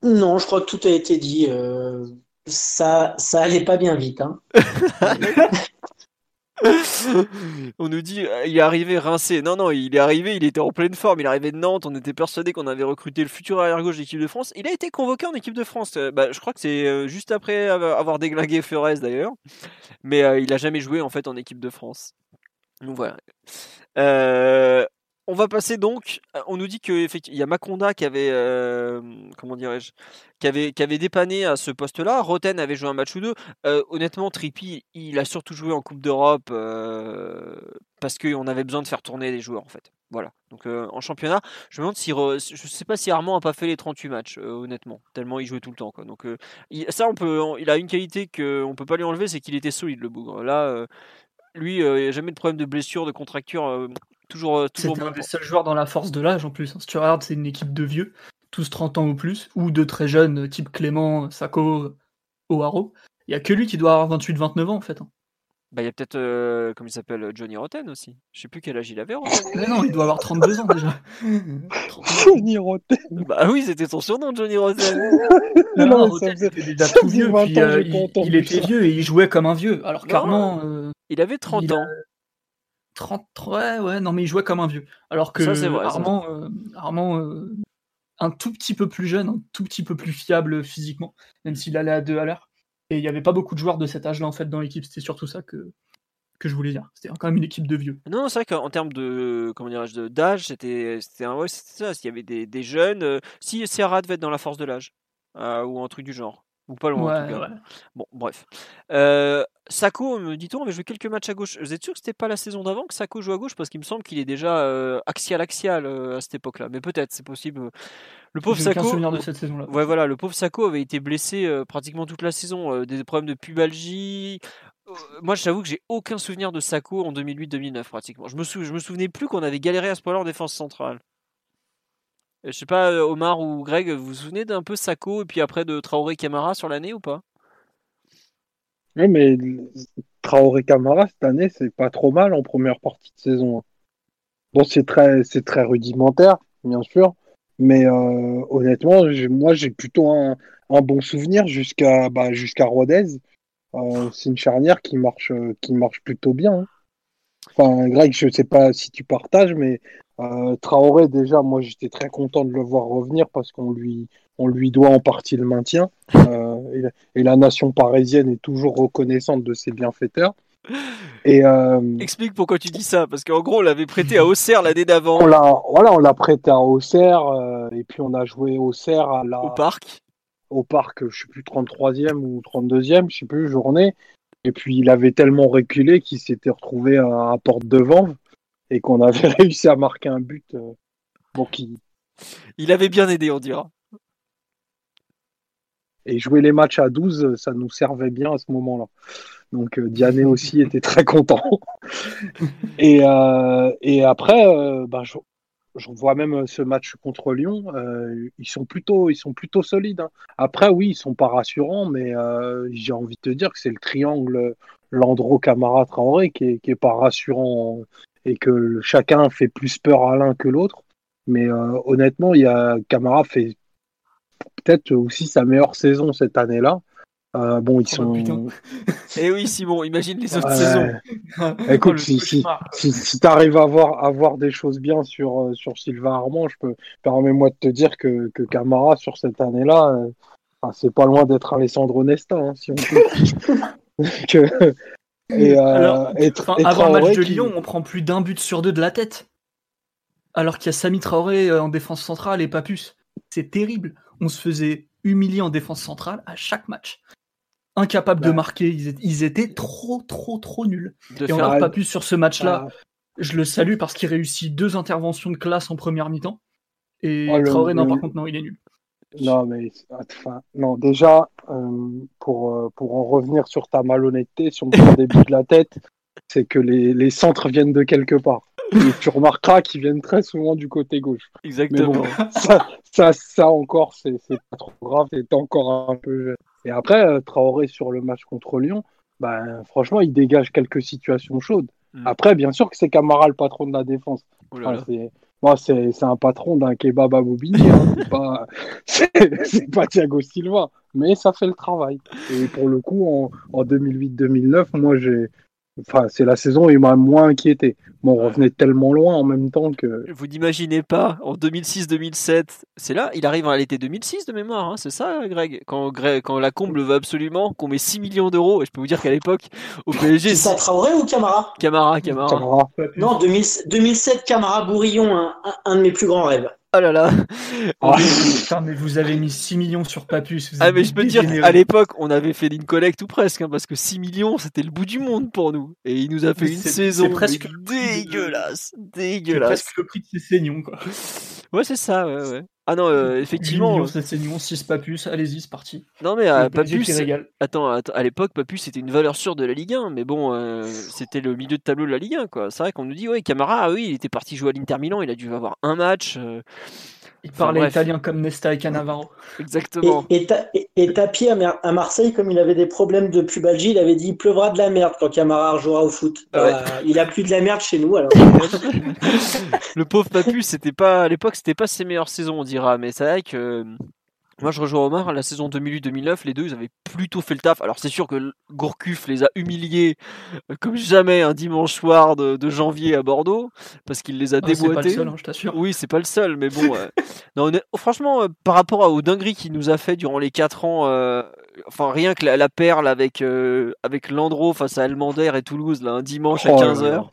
Non, je crois que tout a été dit. Euh, ça, ça allait pas bien vite. Hein. on nous dit euh, il est arrivé rincé. Non, non, il est arrivé, il était en pleine forme. Il est arrivé de Nantes. On était persuadé qu'on avait recruté le futur arrière-gauche de l'équipe de France. Il a été convoqué en équipe de France. Euh, bah, je crois que c'est euh, juste après avoir déglingué Ferrez d'ailleurs. Mais il a jamais joué en fait en équipe de France. Donc voilà. On va passer donc. On nous dit qu'il y a Maconda qui avait, comment dirais-je, qui avait, dépanné à ce poste-là. Roten avait joué un match ou deux. Euh, honnêtement, Trippi, il a surtout joué en Coupe d'Europe euh, parce qu'on avait besoin de faire tourner les joueurs en fait. Voilà. Donc euh, en championnat, je me demande si je sais pas si Armand a pas fait les 38 matchs, honnêtement, tellement il jouait tout le temps. Donc ça, on peut, il a une qualité qu'on peut pas lui enlever, c'est qu'il était solide le bougre. Là, lui, il n'y a jamais de problème de blessure, de contracture. Toujours, toujours C'était un des seuls joueurs dans la force de l'âge en plus. Hein. Si tu regardes, c'est une équipe de vieux tous 30 ans ou plus, ou de très jeunes, type Clément, Sako, O'Haro. Il n'y a que lui qui doit avoir 28-29 ans en fait. Hein. Bah, il y a peut-être, euh, comment il s'appelle, Johnny Rotten aussi. Je sais plus quel âge il avait. Mais non, il doit avoir 32 ans déjà. Johnny Rotten. Bah oui, c'était son surnom, Johnny Rotten. non, non, Rotten était déjà tout vieux. Puis, euh, il, était vieux et il jouait comme un vieux. Alors clairement. Euh, il avait 30 ans. 30, ouais, ouais, non, mais il jouait comme un vieux. Alors que ça, vrai, Armand, Armand un tout petit peu plus jeune, un tout petit peu plus fiable physiquement, même s'il allait à deux à l'heure. Et il n'y avait pas beaucoup de joueurs de cet âge-là en fait dans l'équipe. C'était surtout ça que, que je voulais dire. C'était quand même une équipe de vieux. Non, c'est vrai qu'en termes de comment dirais-je d'âge, c'était c'était ouais, ça. S'il y avait des, des jeunes, euh, si Serra devait être dans la force de l'âge euh, ou un truc du genre. Ou pas loin, en tout cas. Bon, bref. Euh, Sako, me dit-on, avait joué quelques matchs à gauche. Vous êtes sûr que c'était pas la saison d'avant que Sako joue à gauche? Parce qu'il me semble qu'il est déjà euh, axial-axial euh, à cette époque-là. Mais peut-être, c'est possible. Le pauvre Sako. souvenir de cette saison-là. Ouais, voilà, le pauvre Sako avait été blessé pratiquement toute la saison. des problèmes de pubalgie. Moi, j'avoue que j'ai aucun souvenir de Sako en 2008-2009, pratiquement. Je me, je me souvenais plus qu'on avait galéré à ce point-là en défense centrale. Je sais pas, euh, Omar ou Greg, vous vous souvenez d'un peu Sako et puis après de Traoré Camara sur l'année ou pas? Oui, mais Traoré Camara cette année, c'est pas trop mal en première partie de saison. Hein. Bon, c'est très, c'est très rudimentaire, bien sûr, mais euh, honnêtement, moi j'ai plutôt un, bon souvenir jusqu'à bah, Rodez. Euh, c'est une charnière qui marche, qui marche plutôt bien. Hein. Enfin, Greg, je sais pas si tu partages, mais euh, Traoré, déjà, moi j'étais très content de le voir revenir parce qu'on lui, on lui doit en partie le maintien. Euh, et, la nation parisienne est toujours reconnaissante de ses bienfaiteurs. Et, euh, Explique pourquoi tu dis ça, parce qu'en gros on l'avait prêté à Auxerre l'année d'avant. On l'a, voilà, on l'a prêté à Auxerre et puis on a joué Auxerre à la, au parc. Au parc, je sais plus 33e ou 32e, je sais plus journée. Et puis il avait tellement reculé qu'il s'était retrouvé à, à porte devant et qu'on avait réussi à marquer un but. Euh, bon, qui... Il avait bien aidé, on dira. Et jouer les matchs à 12, ça nous servait bien à ce moment-là. Donc euh, Diane aussi était très content. et, euh, et après, ben, je, vois même ce match contre Lyon. ils sont plutôt, ils sont plutôt solides. Hein. Après, oui, ils sont pas rassurants, mais j'ai envie de te dire que c'est le triangle Landreau Camara Traoré qui est, qui est pas rassurant et que chacun fait plus peur à l'un que l'autre. Mais euh, honnêtement, il y a Camara fait peut-être aussi sa meilleure saison cette année-là. Euh, bon, ils oh, sont. Eh oui, Simon, imagine les autres saisons. Écoute, si, si, si, tu arrives à voir, à voir des choses bien sur, euh, sur Sylvain Armand, je peux permets-moi de te dire que, que Camara sur cette année-là, c'est pas loin d'être Alessandro Nesta, hein, si on peut. que, et, euh, avant le match de Lyon, on prend plus d'un but sur deux de la tête. Alors qu'il y a Sami Traoré euh, en défense centrale et Papus. C'est terrible. On se faisait humilier en défense centrale à chaque match. Incapable de marquer, ils étaient, trop, trop, trop nuls. et on n'a Papus sur ce match-là. Ah. Je le salue parce qu'il réussit deux interventions de classe en première mi-temps. Et oh, Traoré, non, par contre, non, il est nul. Non, mais enfin, non, déjà, euh, pour, euh, pour en revenir sur ta malhonnêteté, sur le début de la tête, c'est que les, les centres viennent de quelque part. Et tu remarqueras qu'ils viennent très souvent du côté gauche. Exactement. bon, ça, ça, ça encore, c'est pas trop grave, c'est encore un peu jeune. Et après, euh, Traoré sur le match contre Lyon, ben, franchement, il dégage quelques situations chaudes. Mm. Après, bien sûr que c'est Camara le patron de la défense. Oh Enfin, moi, c'est c'est un patron d'un kebab à Bobigny. hein. C'est pas, c'est c'est pas Thiago Silva, mais ça fait le travail. Et pour le coup, en, en 2008-2009, moi, j'ai. Enfin, c'est la saison où il m'a moins inquiété. Bon, on Ouais. revenait tellement loin en même temps que. Vous n'imaginez pas, en 2006-2007, c'est là, il arrive à l'été 2006 de mémoire, hein, c'est ça, Greg? Quand, Greg quand la comble veut absolument, qu'on met 6 millions d'euros, et je peux vous dire qu'à l'époque, au PSG, C'est ça, Traoré ou Camara? Camara, Camara. Camara. Non, 2000 2007, Camara Bourillon, un de mes plus grands rêves. Oh là là. Ah. Putain, mais vous avez mis 6 millions sur Papus. vous Ah mais je peux te dire, dégénérés. à l'époque, on avait fait une collecte ou presque, hein, parce que 6 millions, c'était le bout du monde pour nous. Et il nous a fait Mais une saison presque dégueulasse, dégueulasse. presque le prix de ces saignons, quoi. Ouais, c'est ça, ouais, ouais. Ah non, euh, 8 effectivement. millions, euh, ces saignons, 6 Papus, allez-y, c'est parti. Non mais euh, PSG qui Papus, attends, attends, à l'époque, Papus c'était une valeur sûre de la Ligue 1, mais bon, euh, c'était le milieu de tableau de la Ligue 1, quoi. C'est vrai qu'on nous dit, ouais, Camara, ah oui, il était parti jouer à l'Inter Milan, il a dû avoir un match. euh, Il parlait italien comme Nesta et Cannavaro. exactement. Et, et, Ta- et- et Tapie à, Mer- à Marseille, comme il avait des problèmes de pubalgie, il avait dit il pleuvra de la merde quand Camara rejouera au foot. Ah ouais. Bah, il a plu de la merde chez nous alors. le pauvre Papus, c'était pas à l'époque, c'était pas ses meilleures saisons, on dira, mais c'est vrai que euh, moi je rejoins Omar, la saison 2008-2009, les deux ils avaient plutôt fait le taf. Alors c'est sûr que Gourcuff les a humiliés euh, comme jamais un dimanche soir de, de janvier à Bordeaux parce qu'il les a Ah, c'est pas le déboîtés. seul, hein, je t'assure. Oui, c'est pas le seul, mais bon. euh, non, honnêt- franchement, euh, par rapport à- aux dingueries qu'il nous a fait durant les 4 ans, euh, enfin rien que la, la perle avec, euh, avec Landreau face à Elmander et Toulouse, là, un dimanche à Oh là 15h.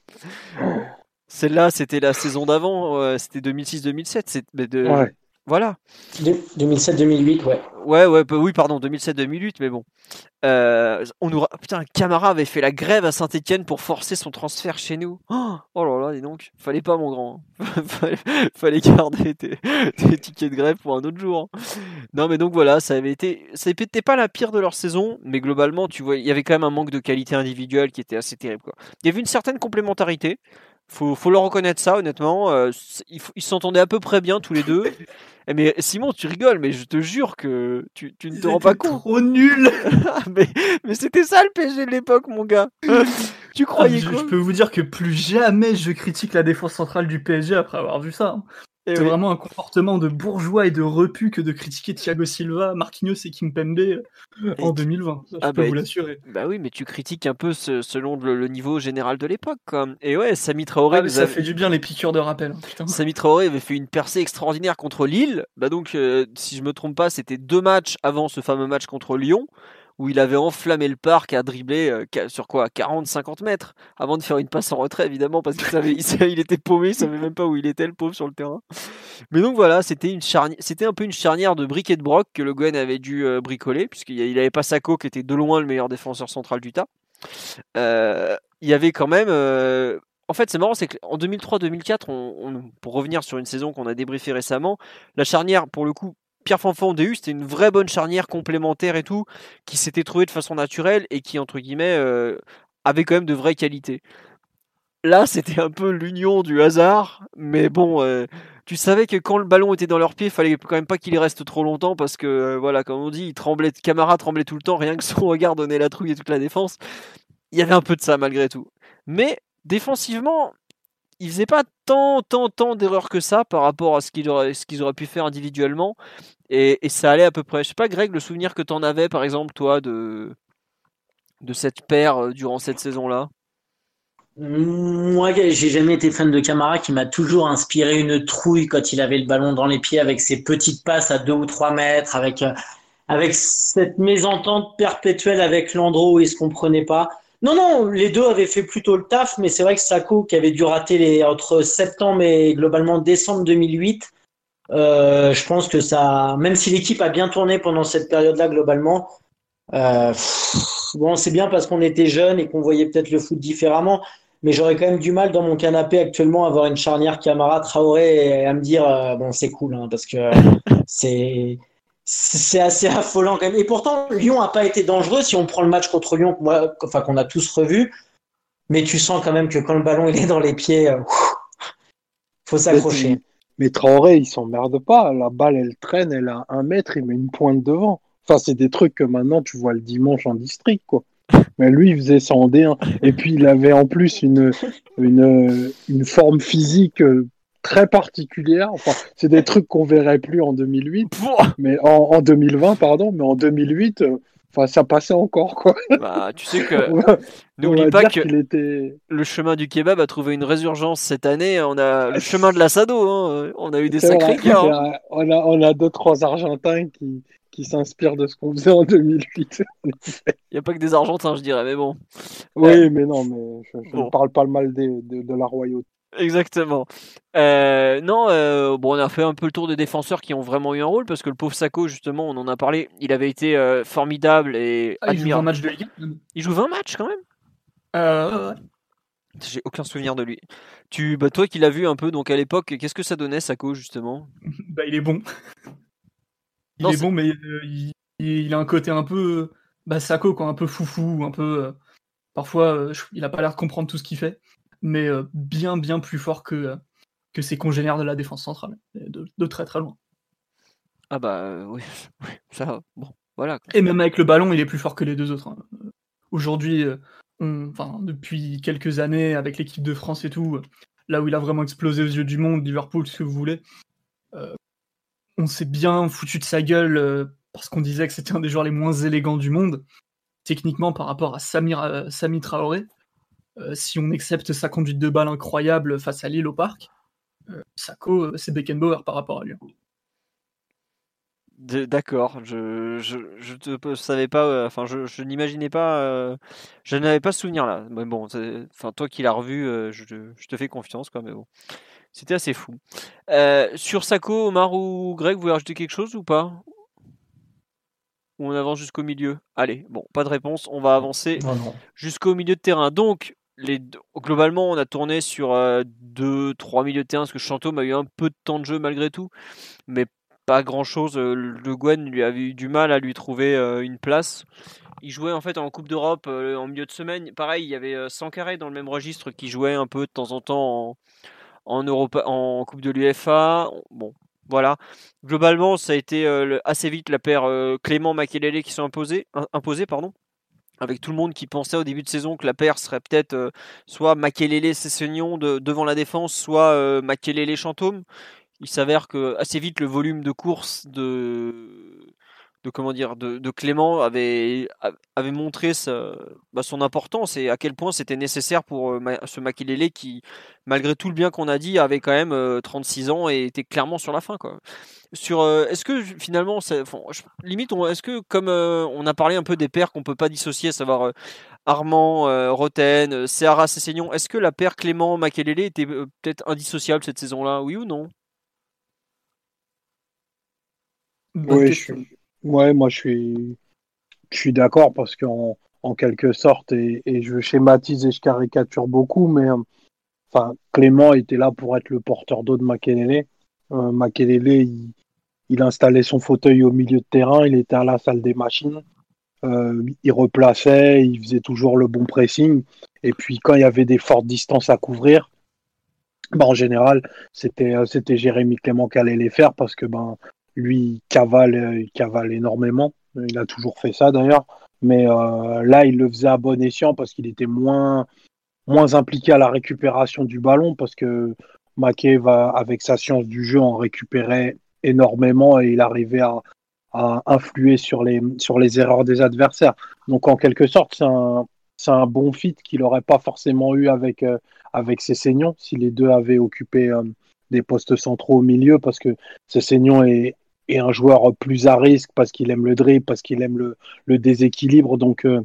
Celle-là, c'était la saison d'avant, euh, c'était 2006-2007. c'est- mais de- Ouais. Voilà. De- 2007-2008, ouais. Ouais, ouais, bah oui, pardon, 2007-2008, mais bon. Euh, on nous... Putain, Camara avait fait la grève à Saint-Etienne pour forcer son transfert chez nous. Oh, oh là là, dis donc, fallait pas, mon grand. fallait, fallait garder tes... tes tickets de grève pour un autre jour. Non, mais donc voilà, ça avait été. C'était pas la pire de leur saison, mais globalement, tu vois, il y avait quand même un manque de qualité individuelle qui était assez terrible. Quoi. Il y avait une certaine complémentarité. Faut, faut leur reconnaître ça, honnêtement. Euh, ils s'entendaient à peu près bien tous les deux. Eh, Mais Simon, tu rigoles, mais je te jure que tu, tu ne te rends pas compte. trop nul. mais mais c'était ça le PSG de l'époque, mon gars. tu Ah, croyais je, quoi je peux vous dire que plus jamais je critique la défense centrale du PSG après avoir vu ça. Eh C'est oui. vraiment un comportement de bourgeois et de repu que de critiquer Thiago Silva, Marquinhos et Kimpembe euh, en Et- 2020. Ça, je Ah peux bah, vous l'assurer. Bah oui, mais tu critiques un peu ce- selon le, le niveau général de l'époque. Et ouais, Sami Traoré Ah, ça avait- fait du bien les piqûres de rappel. hein, putain. Sami Traoré avait fait une percée extraordinaire contre Lille. Bah donc, euh, si je me trompe pas, c'était deux matchs avant ce fameux match contre Lyon, où il avait enflammé le parc à dribbler euh, sur quoi 40-50 mètres, avant de faire une passe en retrait, évidemment, parce qu'il était paumé, il savait même pas où il était, le pauvre, sur le terrain. Mais donc voilà, c'était une c'était un peu une charnière de briques et de broc que Le Guen avait dû euh, bricoler, puisqu'il il avait pas Sako, qui était de loin le meilleur défenseur central du tas. Euh, il y avait quand même en fait, c'est marrant, c'est qu'en 2003-2004, on, on- pour revenir sur une saison qu'on a débriefée récemment, la charnière, pour le coup, Pierre Fanfan DU, c'était une vraie bonne charnière complémentaire et tout, qui s'était trouvée de façon naturelle et qui, entre guillemets, euh, avait quand même de vraies qualités. Là, c'était un peu l'union du hasard, mais bon, euh, tu savais que quand le ballon était dans leurs pieds, il fallait quand même pas qu'il y reste trop longtemps parce que, euh, voilà, comme on dit, il tremblait, Camara tremblait tout le temps, rien que son regard donnait la trouille et toute la défense. Il y avait un peu de ça malgré tout. Mais défensivement, ils faisaient pas tant, tant, tant d'erreurs que ça par rapport à ce qu'ils auraient, ce qu'ils auraient pu faire individuellement. Et, et ça allait à peu près. Je sais pas, Greg, le souvenir que tu en avais, par exemple, toi, de, de cette paire euh, durant cette saison-là? Moi, j'ai jamais été fan de Camara qui m'a toujours inspiré une trouille quand il avait le ballon dans les pieds avec ses petites passes à deux ou trois mètres, avec, euh, avec cette mésentente perpétuelle avec Landreau où ils se comprenaient pas. Non, non, les deux avaient fait plutôt le taf, mais c'est vrai que Sako, qui avait dû rater les, entre septembre et globalement décembre 2008, euh, je pense que ça, même si l'équipe a bien tourné pendant cette période-là globalement, euh, pff, bon, c'est bien parce qu'on était jeunes et qu'on voyait peut-être le foot différemment, mais j'aurais quand même du mal dans mon canapé actuellement à avoir une charnière Camara Traoré et à me dire euh, bon c'est cool hein, parce que c'est c'est assez affolant quand même. Et pourtant Lyon a pas été dangereux si on prend le match contre Lyon, moi, enfin qu'on a tous revu. mais tu sens quand même que quand le ballon il est dans les pieds, euh, faut s'accrocher. Mais Traoré, il s'emmerde pas. La balle, elle traîne, elle a un mètre, il met une pointe devant. Enfin, c'est des trucs que maintenant tu vois le dimanche en district, quoi. Mais lui, il faisait ça en D1. Et puis, il avait en plus une, une, une forme physique euh, très particulière. Enfin, c'est des trucs qu'on verrait plus en 2008, mais en, en 2020, pardon, mais en 2008, euh, enfin, ça passait encore, quoi. Bah, tu sais que n'oublie pas que était... le chemin du kebab a trouvé une résurgence cette année. On a le chemin de l'assado, hein. on a eu des sacrés gars. Hein. On a, on a deux trois Argentins qui qui s'inspire de ce qu'on faisait en 2008. Il n'y a pas que des Argentins, je dirais, mais bon. Oui, mais non, mais je, ne parle pas le mal de, de, la royauté. Exactement. Euh, non, euh, bon, on a fait un peu le tour des défenseurs qui ont vraiment eu un rôle parce que le pauvre Sako, justement, on en a parlé, il avait été euh, formidable et ah, Il joue 20 matchs de Ligue Il joue 20 matchs quand même euh, ouais. J'ai aucun souvenir de lui. Tu, bah, toi qui l'as vu un peu, donc à l'époque, qu'est-ce que ça donnait Sako justement? Bah, il est bon. Il est, bon, mais euh, il, a un côté un peu bah, Sako, quoi, un peu foufou, un peu. Euh, parfois, euh, il a pas l'air de comprendre tout ce qu'il fait, mais bien, bien plus fort que, que ses congénères de la défense centrale, de, très très loin. Ah bah oui, ça, bon, voilà. Et même avec le ballon, il est plus fort que les deux autres. Hein. Aujourd'hui, enfin, depuis quelques années, avec l'équipe de France et tout, là où il a vraiment explosé aux yeux du monde, Liverpool, ce que vous voulez, on s'est bien foutu de sa gueule euh, parce qu'on disait que c'était un des joueurs les moins élégants du monde, techniquement par rapport à Samir, euh, Sami Traoré. Euh, si on accepte sa conduite de balle incroyable face à Lille au parc, Sako, c'est Beckenbauer par rapport à lui. D'accord, je, je, te savais pas, enfin je, n'imaginais pas, je n'avais pas ce souvenir là. Mais bon, enfin toi qui l'as revu, je, je, te fais confiance quoi, mais bon. C'était assez fou. Euh, sur Sako, Omar ou Greg, vous voulez rajouter quelque chose ou pas? Ou on avance jusqu'au milieu? Allez, bon, pas de réponse, on va avancer jusqu'au milieu de terrain. Donc, globalement, on a tourné sur 2-3 euh, milieux de terrain, parce que Chantôme a eu un peu de temps de jeu malgré tout, mais pas grand-chose. Euh, le Gwen lui avait eu du mal à lui trouver une place. Il jouait en fait en Coupe d'Europe en milieu de semaine. Pareil, il y avait Sankaré dans le même registre qui jouait un peu de temps en temps en, Coupe de l'UFA. Bon, voilà. Globalement, ça a été euh, assez vite la paire euh, Clément Makelele qui sont imposés, imposés, pardon. Avec tout le monde qui pensait au début de saison que la paire serait peut-être euh, soit Makelele Sessegnon de, devant la défense, soit Makelele Chantôme. Il s'avère que assez vite le volume de course de de comment dire de, Clément avait avait montré bah, son importance et à quel point c'était nécessaire pour euh, ce Makilele qui malgré tout le bien qu'on a dit avait quand même 36 euh, ans et était clairement sur la fin quoi. Sur euh, est-ce que finalement limite est-ce que comme on a parlé un peu des paires qu'on peut pas dissocier à savoir Armand Roten, Seara Sessignon, est-ce que la paire Clément Makelele était peut-être indissociable cette saison-là oui ou non? Oui, je suis, Ouais, moi je suis, d'accord parce qu'en en quelque sorte, et, je schématise et je caricature beaucoup, mais euh, enfin, Clément était là pour être le porteur d'eau de Makelele. Euh, Makelele, il, il, installait son fauteuil au milieu de terrain, il était à la salle des machines, euh, il replaçait, il faisait toujours le bon pressing. Et puis quand il y avait des fortes distances à couvrir, bah, en général, c'était euh, c'était Jérémy Clément qui allait les faire parce que ben lui, cavale, il cavale énormément. Il a toujours fait ça d'ailleurs. Mais euh, là, il le faisait à bon escient parce qu'il était moins, moins impliqué à la récupération du ballon parce que Mackay va, avec sa science du jeu, en récupérer énormément et il arrivait à, à influer sur les, sur les erreurs des adversaires. Donc, en quelque sorte, c'est un, un bon fit qu'il n'aurait pas forcément eu avec, euh, avec si les deux avaient occupé euh, des postes centraux au milieu parce que Cessignon est, et un joueur plus à risque parce qu'il aime le dribble, parce qu'il aime le, déséquilibre. Donc, euh,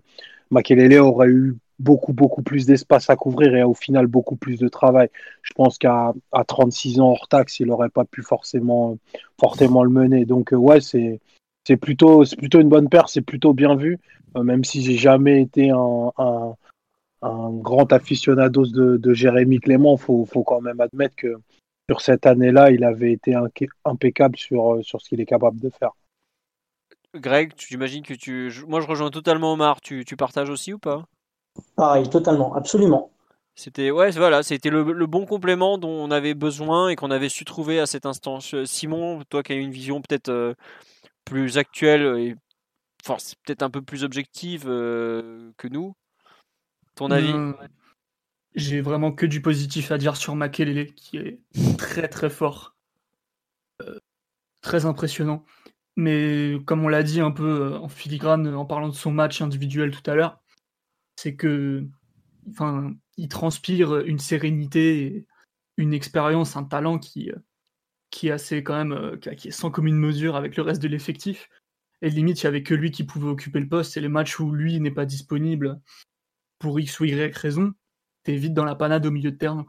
aurait eu beaucoup, beaucoup plus d'espace à couvrir et au final beaucoup plus de travail. Je pense qu'à à 36 ans hors taxe, il n'aurait pas pu forcément, forcément le mener. Donc, euh, ouais, c'est. C'est plutôt, plutôt une bonne paire, c'est plutôt bien vu, euh, même si j'ai jamais été un, grand aficionados de, de Jérémy Clément, il faut, faut, quand même admettre que sur cette année-là, il avait été impeccable sur, euh, sur ce qu'il est capable de faire. Greg, tu imagines que tu. Moi, je rejoins totalement Omar. Tu, tu partages aussi ou pas? Pareil, totalement, absolument. C'était ouais, voilà, c'était le, le, bon complément dont on avait besoin et qu'on avait su trouver à cet instant. Simon, toi qui as une vision peut-être plus actuelle et enfin, peut-être un peu plus objective que nous, ton avis? Mmh. J'ai vraiment que du positif à dire sur Makelele, qui est très très fort, très impressionnant. Mais comme on l'a dit un peu en filigrane en parlant de son match individuel tout à l'heure, c'est que, enfin, il transpire une sérénité, une expérience, un talent qui, qui est assez quand même, qui est sans commune mesure avec le reste de l'effectif. Et limite, il n'y avait que lui qui pouvait occuper le poste. Et les matchs où lui n'est pas disponible pour X ou Y raison, t'es vite dans la panade au milieu de terrain.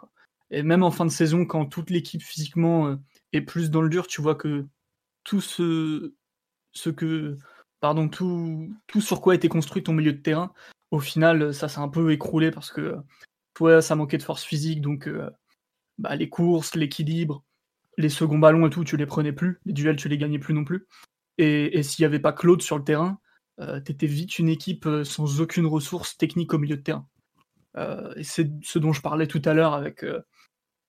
Et même en fin de saison, quand toute l'équipe physiquement est plus dans le dur, tu vois que tout ce, que, pardon, tout, tout sur quoi a été construit ton milieu de terrain, au final, ça s'est un peu écroulé parce que toi, ça manquait de force physique, donc bah, les courses, l'équilibre, les seconds ballons et tout, tu les prenais plus, les duels, tu les gagnais plus non plus. Et, s'il n'y avait pas Claude sur le terrain, tu étais vite une équipe sans aucune ressource technique au milieu de terrain. Et c'est ce dont je parlais tout à l'heure avec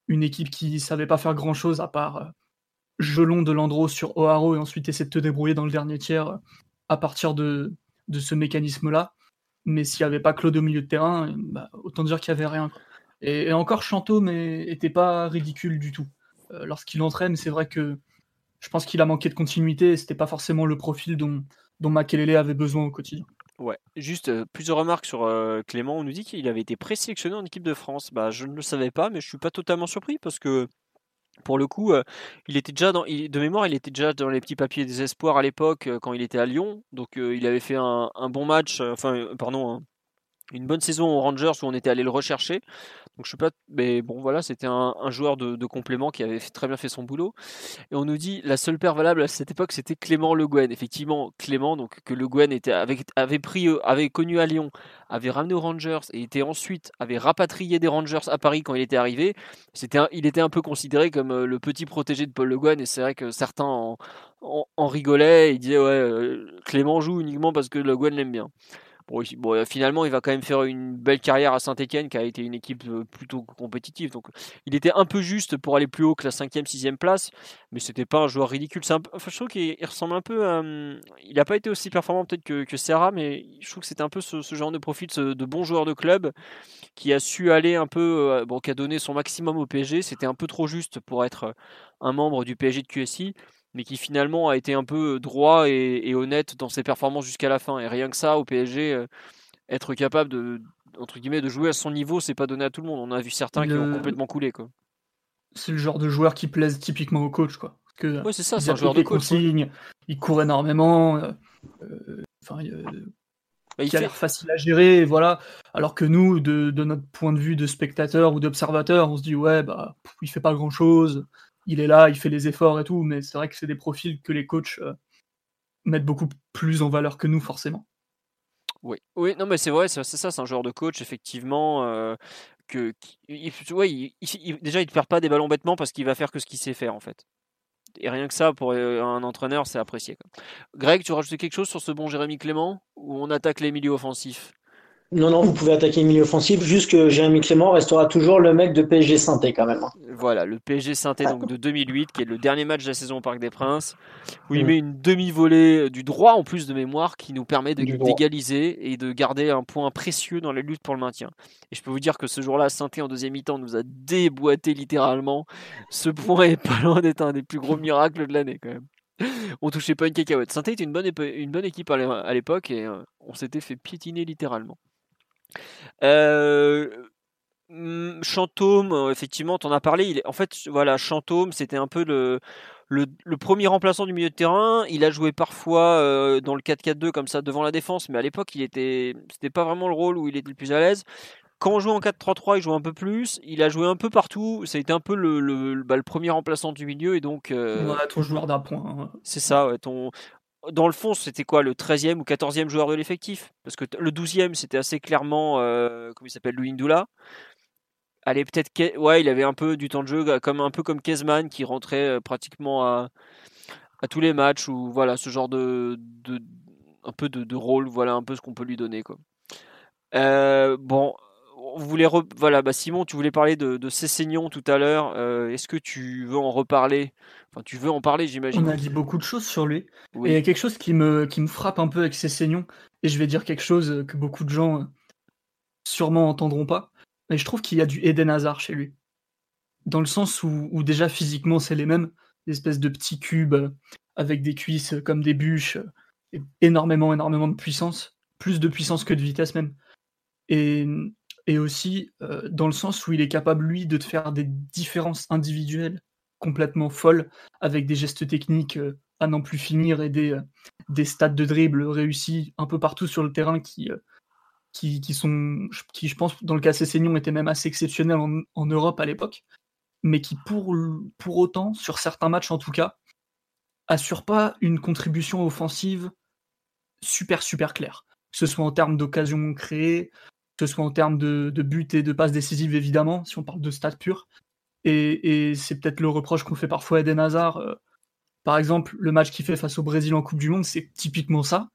une équipe qui savait pas faire grand chose à part gelon de Landreau sur O'Haro et ensuite essayer de te débrouiller dans le dernier tiers à partir de, ce mécanisme-là. Mais s'il n'y avait pas Claude au milieu de terrain, bah, autant dire qu'il n'y avait rien. Et, encore Chanteau n'était pas ridicule du tout euh, lorsqu'il entrait, mais c'est vrai que je pense qu'il a manqué de continuité et c'était pas forcément le profil dont, dont Makelele avait besoin au quotidien. Ouais, juste plusieurs remarques sur Clément. On nous dit qu'il avait été présélectionné en équipe de France. Bah, je ne le savais pas, mais je suis pas totalement surpris parce que pour le coup, il était déjà dans, de mémoire, il était déjà dans les petits papiers des espoirs à l'époque quand il était à Lyon. Donc il avait fait un, bon match, enfin pardon, une bonne saison aux Rangers où on était allé le rechercher. Donc je sais pas, mais bon voilà, c'était un, joueur de, complément qui avait très bien fait son boulot. Et on nous dit la seule paire valable à cette époque, c'était Clément Le Guen. Effectivement, Clément, donc que Le Guen était avait pris, avait connu à Lyon, avait ramené aux Rangers et était ensuite avait rapatrié des Rangers à Paris quand il était arrivé. C'était, il était un peu considéré comme euh, le petit protégé de Paul Le Guen et c'est vrai que certains en, en, rigolaient. Ils disaient ouais, euh, Clément joue uniquement parce que Le Guen l'aime bien. Bon, euh, finalement, il va quand même faire une belle carrière à Saint-Etienne, qui a été une équipe euh, plutôt compétitive. Donc, il était un peu juste pour aller plus haut que la 5e, 6e place, mais c'était pas un joueur ridicule. Je trouve qu'il ressemble un peu à. Hum, il n'a pas été aussi performant peut-être que, que, Serra, mais je trouve que c'était un peu ce, genre de profil de bon joueur de club qui a su aller un peu. Euh, bon, qui a donné son maximum au PSG. C'était un peu trop juste pour être un membre du PSG de QSI mais qui finalement a été un peu droit et, honnête dans ses performances jusqu'à la fin. Et rien que ça, au PSG, euh, être capable de, entre guillemets, de jouer à son niveau, c'est pas donné à tout le monde. On a vu certains qui ont complètement coulé. Quoi. C'est le genre de joueur qui plaise typiquement au coach. Quoi. Que, c'est ça, c'est un joueur de coach. Il court énormément. Euh, euh, enfin, bah, qui a l'air facile à gérer, voilà. Alors que nous, de, de, notre point de vue de spectateur ou d'observateur, on se dit ouais, bah, il fait pas grand chose il est là, il fait les efforts et tout, mais c'est vrai que c'est des profils que les coachs euh, mettent beaucoup plus en valeur que nous, forcément. Oui, oui, non, mais c'est vrai, c'est ça, c'est un joueur de coach, effectivement. Euh, que, déjà, il ne perd pas des ballons bêtement parce qu'il va faire que ce qu'il sait faire, en fait. Et rien que ça, pour euh, un entraîneur, c'est apprécié. Greg, tu rajoutes quelque chose sur ce bon Jérémy Clément Ou on attaque les milieux offensifs? Non, non, vous pouvez attaquer milieu offensif, juste que Jérémy Clément restera toujours le mec de PSG Sainté quand même. Hein. Voilà, le PSG Sainté donc de 2008, qui est le dernier match de la saison au Parc des Princes, où il mm. met une demi-volée euh, du droit en plus de mémoire qui nous permet d'égaliser et de garder un point précieux dans la lutte pour le maintien. Et je peux vous dire que ce jour-là, Sainté en deuxième mi-temps nous a déboîté littéralement. Ce point est pas loin d'être un des plus gros miracles de l'année quand même on touchait pas une cacahuète. Saint était une bonne, une bonne équipe à l'époque et euh, on s'était fait piétiner littéralement. Euh, hmm, Chantôme, euh, effectivement, t'en as parlé. Il est, en fait, voilà, Chantôme, c'était un peu le, le, premier remplaçant du milieu de terrain. Il a joué parfois euh, dans le 4-4-2 comme ça devant la défense, mais à l'époque, il était, c'était pas vraiment le rôle où il était le plus à l'aise. Quand on joue en 4-3-3, il joue un peu plus. Il a joué un peu partout. Ça a été un peu le, le, bah, premier remplaçant du milieu et donc. Euh, ton joueur d'appoint. Hein. C'est ça, ouais, ton dans le fond, c'était quoi le 13e ou 14e joueur de l'effectif? Parce que le 12e, c'était assez clairement, euh, comment il s'appelle, Louis Ndoula. Peut-être, ouais, il avait un peu du temps de jeu, comme un peu comme Kezman qui rentrait euh, pratiquement à, tous les matchs ou voilà ce genre de, un peu de, rôle, voilà un peu ce qu'on peut lui donner quoi. bon, on voulait voilà, bah Simon, tu voulais parler de, de Cessignon tout à l'heure. Est-ce que tu veux en reparler? Enfin, tu veux en parler, j'imagine. On a dit beaucoup de choses sur lui. Et il y a quelque chose qui me, qui me frappe un peu avec Cessignon. Et je vais dire quelque chose que beaucoup de gens sûrement entendront pas. Mais je trouve qu'il y a du Eden Hazard chez lui. Dans le sens où, où déjà physiquement, c'est les mêmes. Des espèces de petits cubes avec des cuisses comme des bûches. Et énormément, énormément de puissance. Plus de puissance que de vitesse même. Et et aussi euh, dans le sens où il est capable, lui, de te faire des différences individuelles complètement folles, avec des gestes techniques euh, à n'en plus finir et des, euh, des stats de dribble réussis un peu partout sur le terrain qui, qui, qui, sont, qui, je pense, dans le cas Cessignon, étaient même assez exceptionnels en, Europe à l'époque, mais qui, pour, pour autant, sur certains matchs en tout cas, assurent pas une contribution offensive super, super claire. Que ce soit en termes d'occasions créées, que ce soit en termes de, de buts et de passes décisives, évidemment, si on parle de stats purs. Et, c'est peut-être le reproche qu'on fait parfois à Eden Hazard. Euh, par exemple, le match qu'il fait face au Brésil en Coupe du Monde, c'est typiquement ça,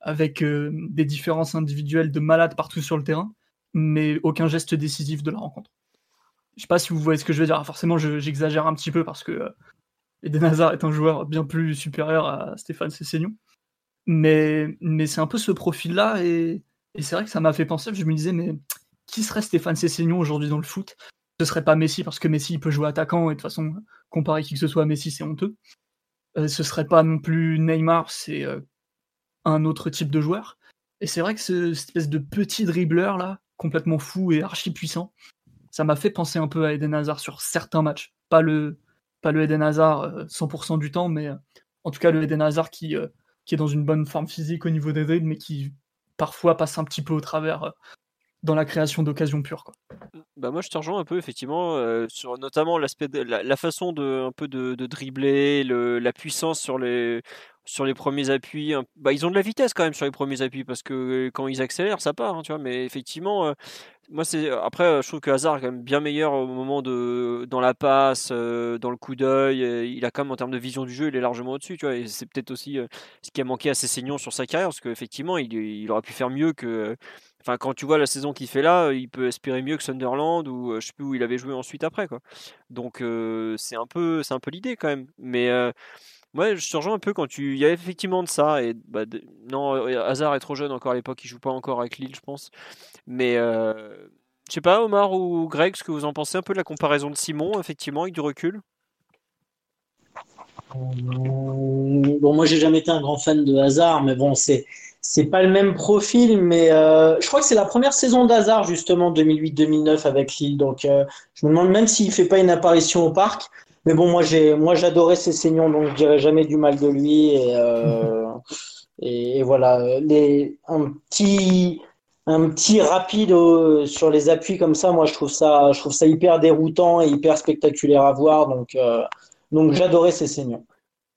avec euh, des différences individuelles de malades partout sur le terrain, mais aucun geste décisif de la rencontre. Je sais pas si vous voyez ce que je veux dire. Forcément, j'exagère un petit peu parce que euh, Eden Hazard est un joueur bien plus supérieur à Stéphane Cessignon. Mais, mais c'est un peu ce profil-là et et c'est vrai que ça m'a fait penser, je me disais, mais qui serait Stéphane Cessignon aujourd'hui dans le foot? Ce serait pas Messi, parce que Messi peut jouer attaquant, et de toute façon, comparer qui que ce soit à Messi, c'est honteux. Euh, ce serait pas non plus Neymar, c'est euh, un autre type de joueur. Et c'est vrai que ce, de petit dribbleur là, complètement fou et archi puissant, ça m'a fait penser un peu à Eden Hazard sur certains matchs. Pas le, pas le Eden Hazard 100% euh, du temps, mais en tout cas le Eden Hazard qui, qui est dans une bonne forme physique au niveau des dribbles, mais qui parfois passe un petit peu au travers euh, dans la création d'occasions pures. Quoi. Bah moi je te rejoins un peu effectivement euh, sur notamment l'aspect de la, façon de un peu de, dribbler, le, la puissance sur les sur les premiers appuis. Bah ils ont de la vitesse quand même sur les premiers appuis parce que quand ils accélèrent ça part, hein, tu vois. Mais effectivement, euh, moi c'est après je trouve que Hazard est quand même bien meilleur au moment de dans la passe, dans le coup d'œil. Il a quand même en termes de vision du jeu, il est largement au-dessus, tu vois. Et c'est peut-être aussi ce qui a manqué à Cessignon sur sa carrière parce qu'effectivement il, il aurait pu faire mieux que Enfin, quand tu vois la saison qu'il fait là, il peut espérer mieux que Sunderland ou euh, je sais plus où il avait joué ensuite après quoi. Donc euh, c'est un peu c'est un peu l'idée quand même. Mais euh, ouais, je te rejoins un peu quand tu il y a effectivement de ça et bah, non Hazard est trop jeune encore à l'époque, il joue pas encore avec Lille, je pense. Mais je sais pas Omar ou Greg, ce que vous en pensez un peu de la comparaison de Simon effectivement avec du recul? Bon, moi j'ai jamais été un grand fan de Hazard, mais bon c'est c'est pas le même profil, mais euh, je crois que c'est la première saison d'Hazard justement 2008-2009 avec Lille. Donc euh, je me demande même s'il fait pas une apparition au parc. Mais bon, moi j'ai moi j'adorais donc je dirais jamais du mal de lui. Et, euh, voilà, un petit un petit rapide sur les appuis comme ça, moi je trouve ça je trouve ça hyper déroutant et hyper spectaculaire à voir. Donc donc j'adorais.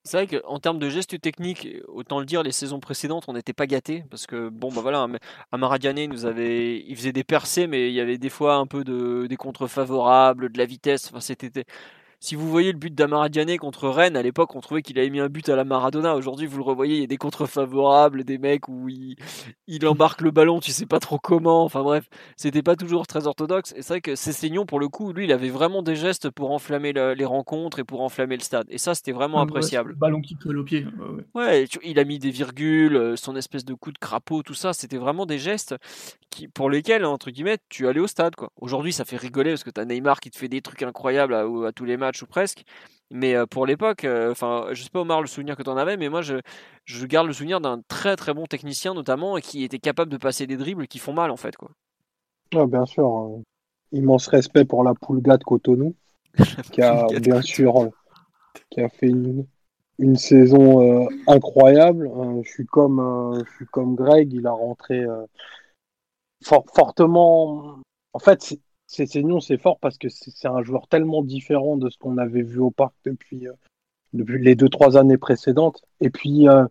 C'est vrai qu'en termes de gestes techniques, autant le dire, les saisons précédentes, on n'était pas gâtés parce que bon, bah voilà, Amaradiane nous avait, il faisait des percées, mais il y avait des fois un peu de des contre favorables, de la vitesse. Enfin, c'était si vous voyez le but d'Amaradiane contre Rennes, à l'époque, on trouvait qu'il avait mis un but à la Maradona. Aujourd'hui, vous le revoyez, il y a des contre favorables, des mecs où il, embarque le ballon, tu sais pas trop comment. Enfin bref, c'était pas toujours très orthodoxe. Et c'est vrai que Cessignon, pour le coup, lui, il avait vraiment des gestes pour enflammer les rencontres et pour enflammer le stade. Et ça, c'était vraiment appréciable. ballon qui colle au pied. Ouais, il a mis des virgules, euh, son espèce de coup de crapaud, tout ça. C'était vraiment des gestes qui, pour lesquels, entre guillemets, tu allais au stade. quoi. Aujourd'hui, ça fait rigoler parce que tu as Neymar qui te fait des trucs incroyables à, à tous les matchs ou presque. Mais euh, pour l'époque, euh, enfin, je sais pas Omar le souvenir que tu en avais, mais moi je, je garde le souvenir d'un très très bon technicien notamment et qui était capable de passer des dribbles qui font mal en fait quoi. bien sûr, euh, immense respect pour la Poulga de Cotonou, qui a bien sûr, qui a fait une, une saison incroyable. je suis comme, je suis comme Greg, il a rentré fortement. En fait, c'est non, c'est fort parce que c'est un joueur tellement différent de ce qu'on avait vu au parc depuis, euh, depuis les deux trois années précédentes. Et puis euh,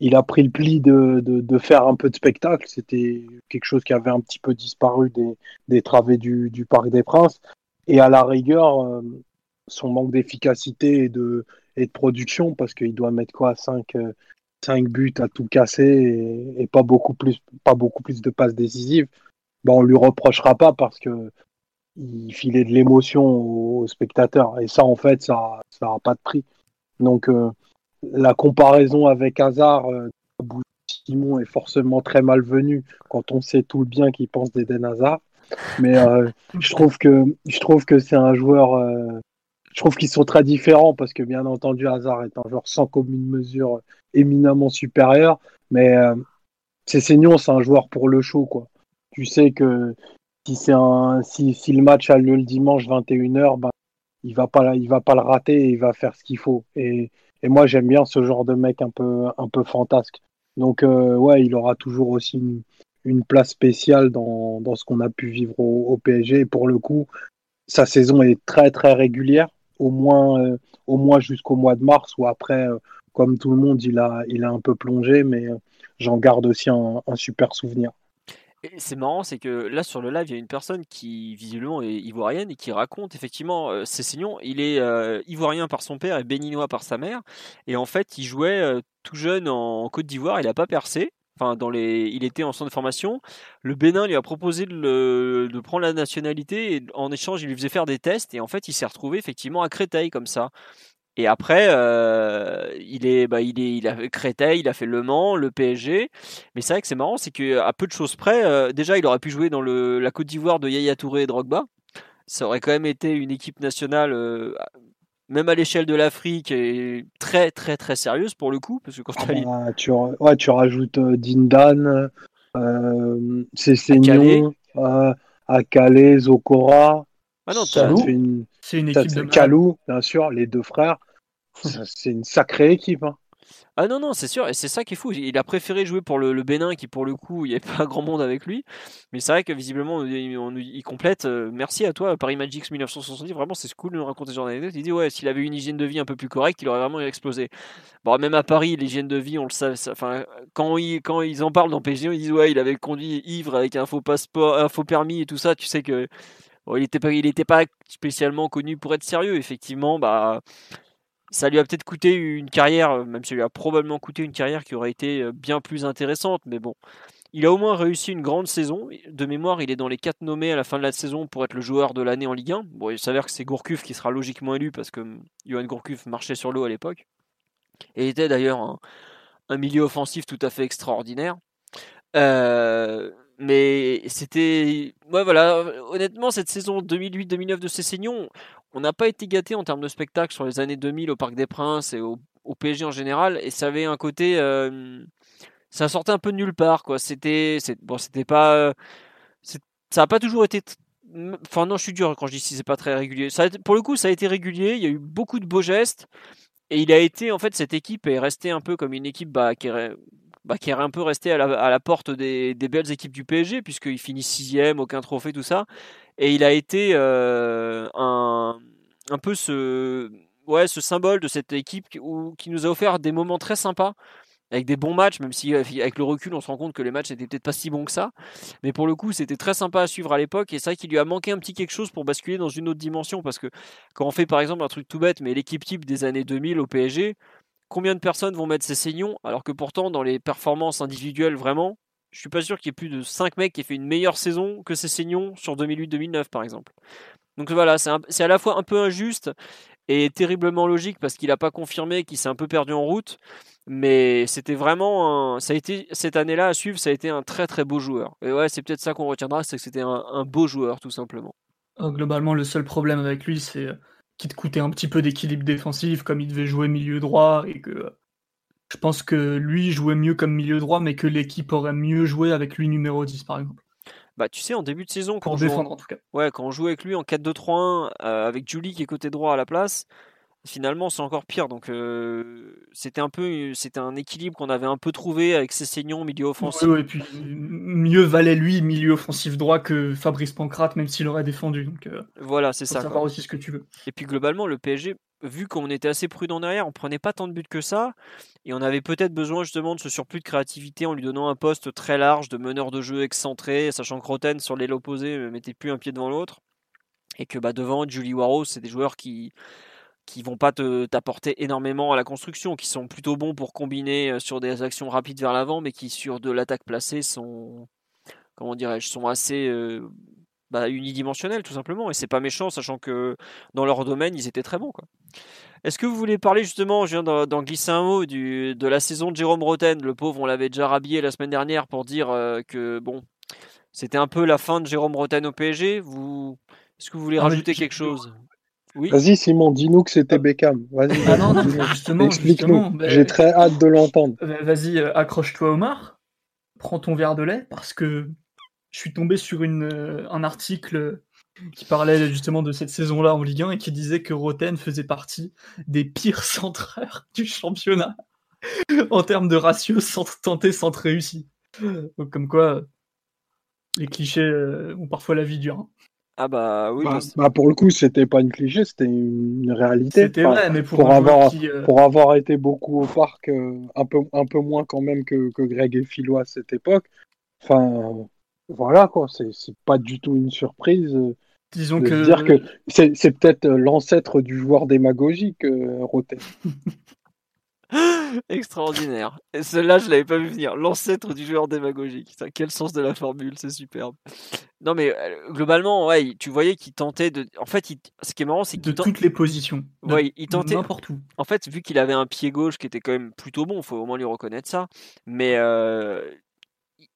il a pris le pli de, de, faire un peu de spectacle. C'était quelque chose qui avait un petit peu disparu des, des travées du, du Parc des Princes. Et à la rigueur, euh, son manque d'efficacité et de, et de production, parce qu'il doit mettre quoi 5, 5 buts à tout casser et, pas beaucoup plus, pas beaucoup plus de passes décisives, ben on lui reprochera pas parce que il filait de l'émotion aux, spectateurs. Et ça, en fait, ça n'a pas de prix. Donc, euh, la comparaison avec Hazard, euh, Simon est forcément très malvenue quand on sait tout le bien qu'il pense d'Eden Hazard. Mais euh, je trouve que que c'est un joueur. Euh, je trouve qu'ils sont très différents parce que bien entendu Hazard est un joueur sans commune mesure éminemment supérieur, mais euh, c'est un joueur pour le show quoi. Tu sais que si c'est un si, si, le match a lieu le dimanche 21h, ben, il va pas il va pas le rater et il va faire ce qu'il faut. Et, et moi j'aime bien ce genre de mec un peu un peu fantasque. Donc euh, ouais, il aura toujours aussi une, place spéciale dans, dans ce qu'on a pu vivre au, PSG. Et pour le coup, sa saison est très très régulière, au moins, euh, au moins jusqu'au mois de mars, où après, euh, comme tout le monde, il a, il a un peu plongé, mais j'en garde aussi un super souvenir. C'est marrant, c'est que là sur le live, il y a une personne qui visiblement est ivoirienne et qui raconte effectivement euh, Cessignon. Il est ivoirien par son père et béninois par sa mère. Et en fait, il jouait tout jeune en Côte d'Ivoire. Il n'a pas percé. Enfin, dans les, il était en centre de formation. Le Bénin lui a proposé de, de, prendre la nationalité et en échange, il lui faisait faire des tests. Et en fait, il s'est retrouvé effectivement à Créteil comme ça. Et après, euh, il est, bah, il est, il a Créteil, il a fait Le Mans, le PSG. Mais c'est vrai que c'est marrant, c'est qu'à peu de choses près, euh, déjà, il aurait pu jouer dans le, la Côte d'Ivoire de Yaya Touré et Drogba. Ça aurait quand même été une équipe nationale euh, même à l'échelle de l'Afrique, très très très sérieuse pour le coup, parce que quand ah bah, tu, ouais, tu rajoutes Dindan, euh, Akale, Zokora. Ah non, c'est une, une, équipe de Kalou, bien sûr, les deux frères. c'est une sacrée équipe. Hein. Ah non, non, c'est sûr, et c'est ça qui est fou. Il a préféré jouer pour le, Bénin, qui pour le coup, il n'y avait pas grand monde avec lui. Mais c'est vrai que visiblement, il, complète. Euh, merci à toi, Paris Magix 1970. Vraiment, c'est cool de nous raconter ce genre d'anecdote. Il dit, ouais, s'il avait une hygiène de vie un peu plus correcte, il aurait vraiment explosé. Bon, même à Paris, l'hygiène de vie, on le sait. Enfin, quand, ils, quand ils en parlent dans PSG, ils disent, ouais, il avait conduit ivre avec un faux passeport, un faux permis et tout ça. Tu sais que. Il n'était pas, spécialement connu pour être sérieux. Effectivement, bah, ça lui a peut-être coûté une carrière, euh, même si ça lui a probablement coûté une carrière qui aurait été euh, bien plus intéressante, mais bon. Il a au moins réussi une grande saison. De mémoire, il est dans les quatre nommés à la fin de la saison pour être le joueur de l'année en Ligue 1. Bon, il s'avère que c'est Gourcuff qui sera logiquement élu parce que hum, Johan Gourcuff marchait sur l'eau à l'époque. Et était d'ailleurs un, milieu offensif tout à fait extraordinaire. Euh, mais c'était. Ouais, voilà. Honnêtement, cette saison 2008-2009 de Cessignon, on n'a pas été gâté en termes de spectacle sur les années 2000 au Parc des Princes et au, PSG en général. Et ça avait un côté. Euh, ça sortait un peu de nulle part, quoi. C'était. Bon, c'était pas. ça n'a pas toujours été. Enfin, non, je suis dur quand je dis si c'est pas très régulier. Pour le coup, ça a été régulier. Il y a eu beaucoup de beaux gestes. Et il a été, en fait, cette équipe est restée un peu comme une équipe bah, qui, est, bah, qui est un peu restée à la, porte des, belles équipes du PSG, puisqu'il finit sixième, aucun trophée, tout ça. Et il a été euh, un, peu ce, symbole de cette équipe qui, qui nous a offert des moments très sympas avec des bons matchs, même si avec le recul on se rend compte que les matchs n'étaient peut-être pas si bons que ça. Mais pour le coup, c'était très sympa à suivre à l'époque et c'est vrai qu'il lui a manqué un petit quelque chose pour basculer dans une autre dimension parce que quand on fait par exemple un truc tout bête, mais l'équipe type des années 2000 au PSG, combien de personnes vont mettre ses saignons alors que pourtant dans les performances individuelles vraiment, je suis pas sûr qu'il y ait plus de 5 mecs qui aient fait une meilleure saison que ses saignons sur 2008-2009 par exemple. Donc voilà, c'est à la fois un peu injuste et terriblement logique parce qu'il n'a pas confirmé qu'il s'est un peu perdu en route. Mais c'était vraiment, ça a été cette année-là à suivre, ça a été un très très beau joueur. Et ouais, c'est peut-être ça qu'on retiendra, c'est que c'était un, beau joueur tout simplement. Euh, globalement, le seul problème avec lui, c'est qu'il te coûtait un petit peu d'équilibre défensif, comme il devait jouer milieu droit et que je pense que lui jouait mieux comme milieu droit, mais que l'équipe aurait mieux joué avec lui numéro 10 par exemple. Bah, tu sais, en début de saison, quand, on, défendre, en tout cas. Ouais, quand on jouait avec lui en 4-2-3-1, euh, avec Julie qui est côté droit à la place, finalement c'est encore pire. Donc euh, c'était un peu, c'était un équilibre qu'on avait un peu trouvé avec ses saignons milieu offensif. et puis mieux valait lui milieu offensif droit que Fabrice Pancrate, même s'il aurait défendu. Donc euh, voilà, c'est ça. Savoir aussi ce que tu veux. Et puis globalement, le PSG vu qu'on était assez prudent derrière, on prenait pas tant de buts que ça, et on avait peut-être besoin justement de ce surplus de créativité en lui donnant un poste très large de meneur de jeu excentré, sachant que Roten sur l'aile opposée ne mettait plus un pied devant l'autre, et que bah, devant Julie Waro, c'est des joueurs qui, qui vont pas t'apporter énormément à la construction, qui sont plutôt bons pour combiner sur des actions rapides vers l'avant, mais qui sur de l'attaque placée sont comment dirais-je sont assez bah, unidimensionnels tout simplement. Et c'est pas méchant, sachant que dans leur domaine ils étaient très bons quoi. Est-ce que vous voulez parler justement, je viens d'en glisser un mot, du, de la saison de Jérôme Roten Le pauvre, on l'avait déjà rhabillé la semaine dernière pour dire que bon, c'était un peu la fin de Jérôme Roten au PSG. Vous, est-ce que vous voulez rajouter quelque chose? Oui. Vas-y Simon, dis-nous que c'était Beckham. Vas-y. Ah non, non, justement, explique-nous. Ben, J'ai très hâte de l'entendre. Ben, vas-y, euh, accroche-toi Omar. Prends ton verre de lait parce que je suis tombé sur une, euh, un article qui parlait justement de cette saison-là en Ligue 1 et qui disait que Roten faisait partie des pires centreurs du championnat en termes de ratio centre tenté, centre réussi. Donc, comme quoi, les clichés euh, ont parfois la vie dure. Ah bah oui. Bah, bah, pour le coup, c'était pas une cliché, c'était une réalité. C'était vrai, mais pour, avoir, euh, pour avoir été beaucoup au parc, euh, un, peu, un peu moins quand même que, que Greg et Philo à cette époque. Enfin, voilà quoi, c'est pas du tout une surprise. Euh, Disons de que. dire que c'est peut-être l'ancêtre du joueur démagogique, Roten. Extraordinaire. Et celle-là, je l'avais pas vu venir. L'ancêtre du joueur démagogique. quel sens de la formule, c'est superbe. Non, mais euh, globalement, ouais, tu voyais qu'il tentait de. En fait, ce qui est marrant, c'est qu'il de toutes les positions. Ouais, il tentait n'importe où. En fait, vu qu'il avait un pied gauche qui était quand même plutôt bon, faut au moins lui reconnaître ça. Mais euh,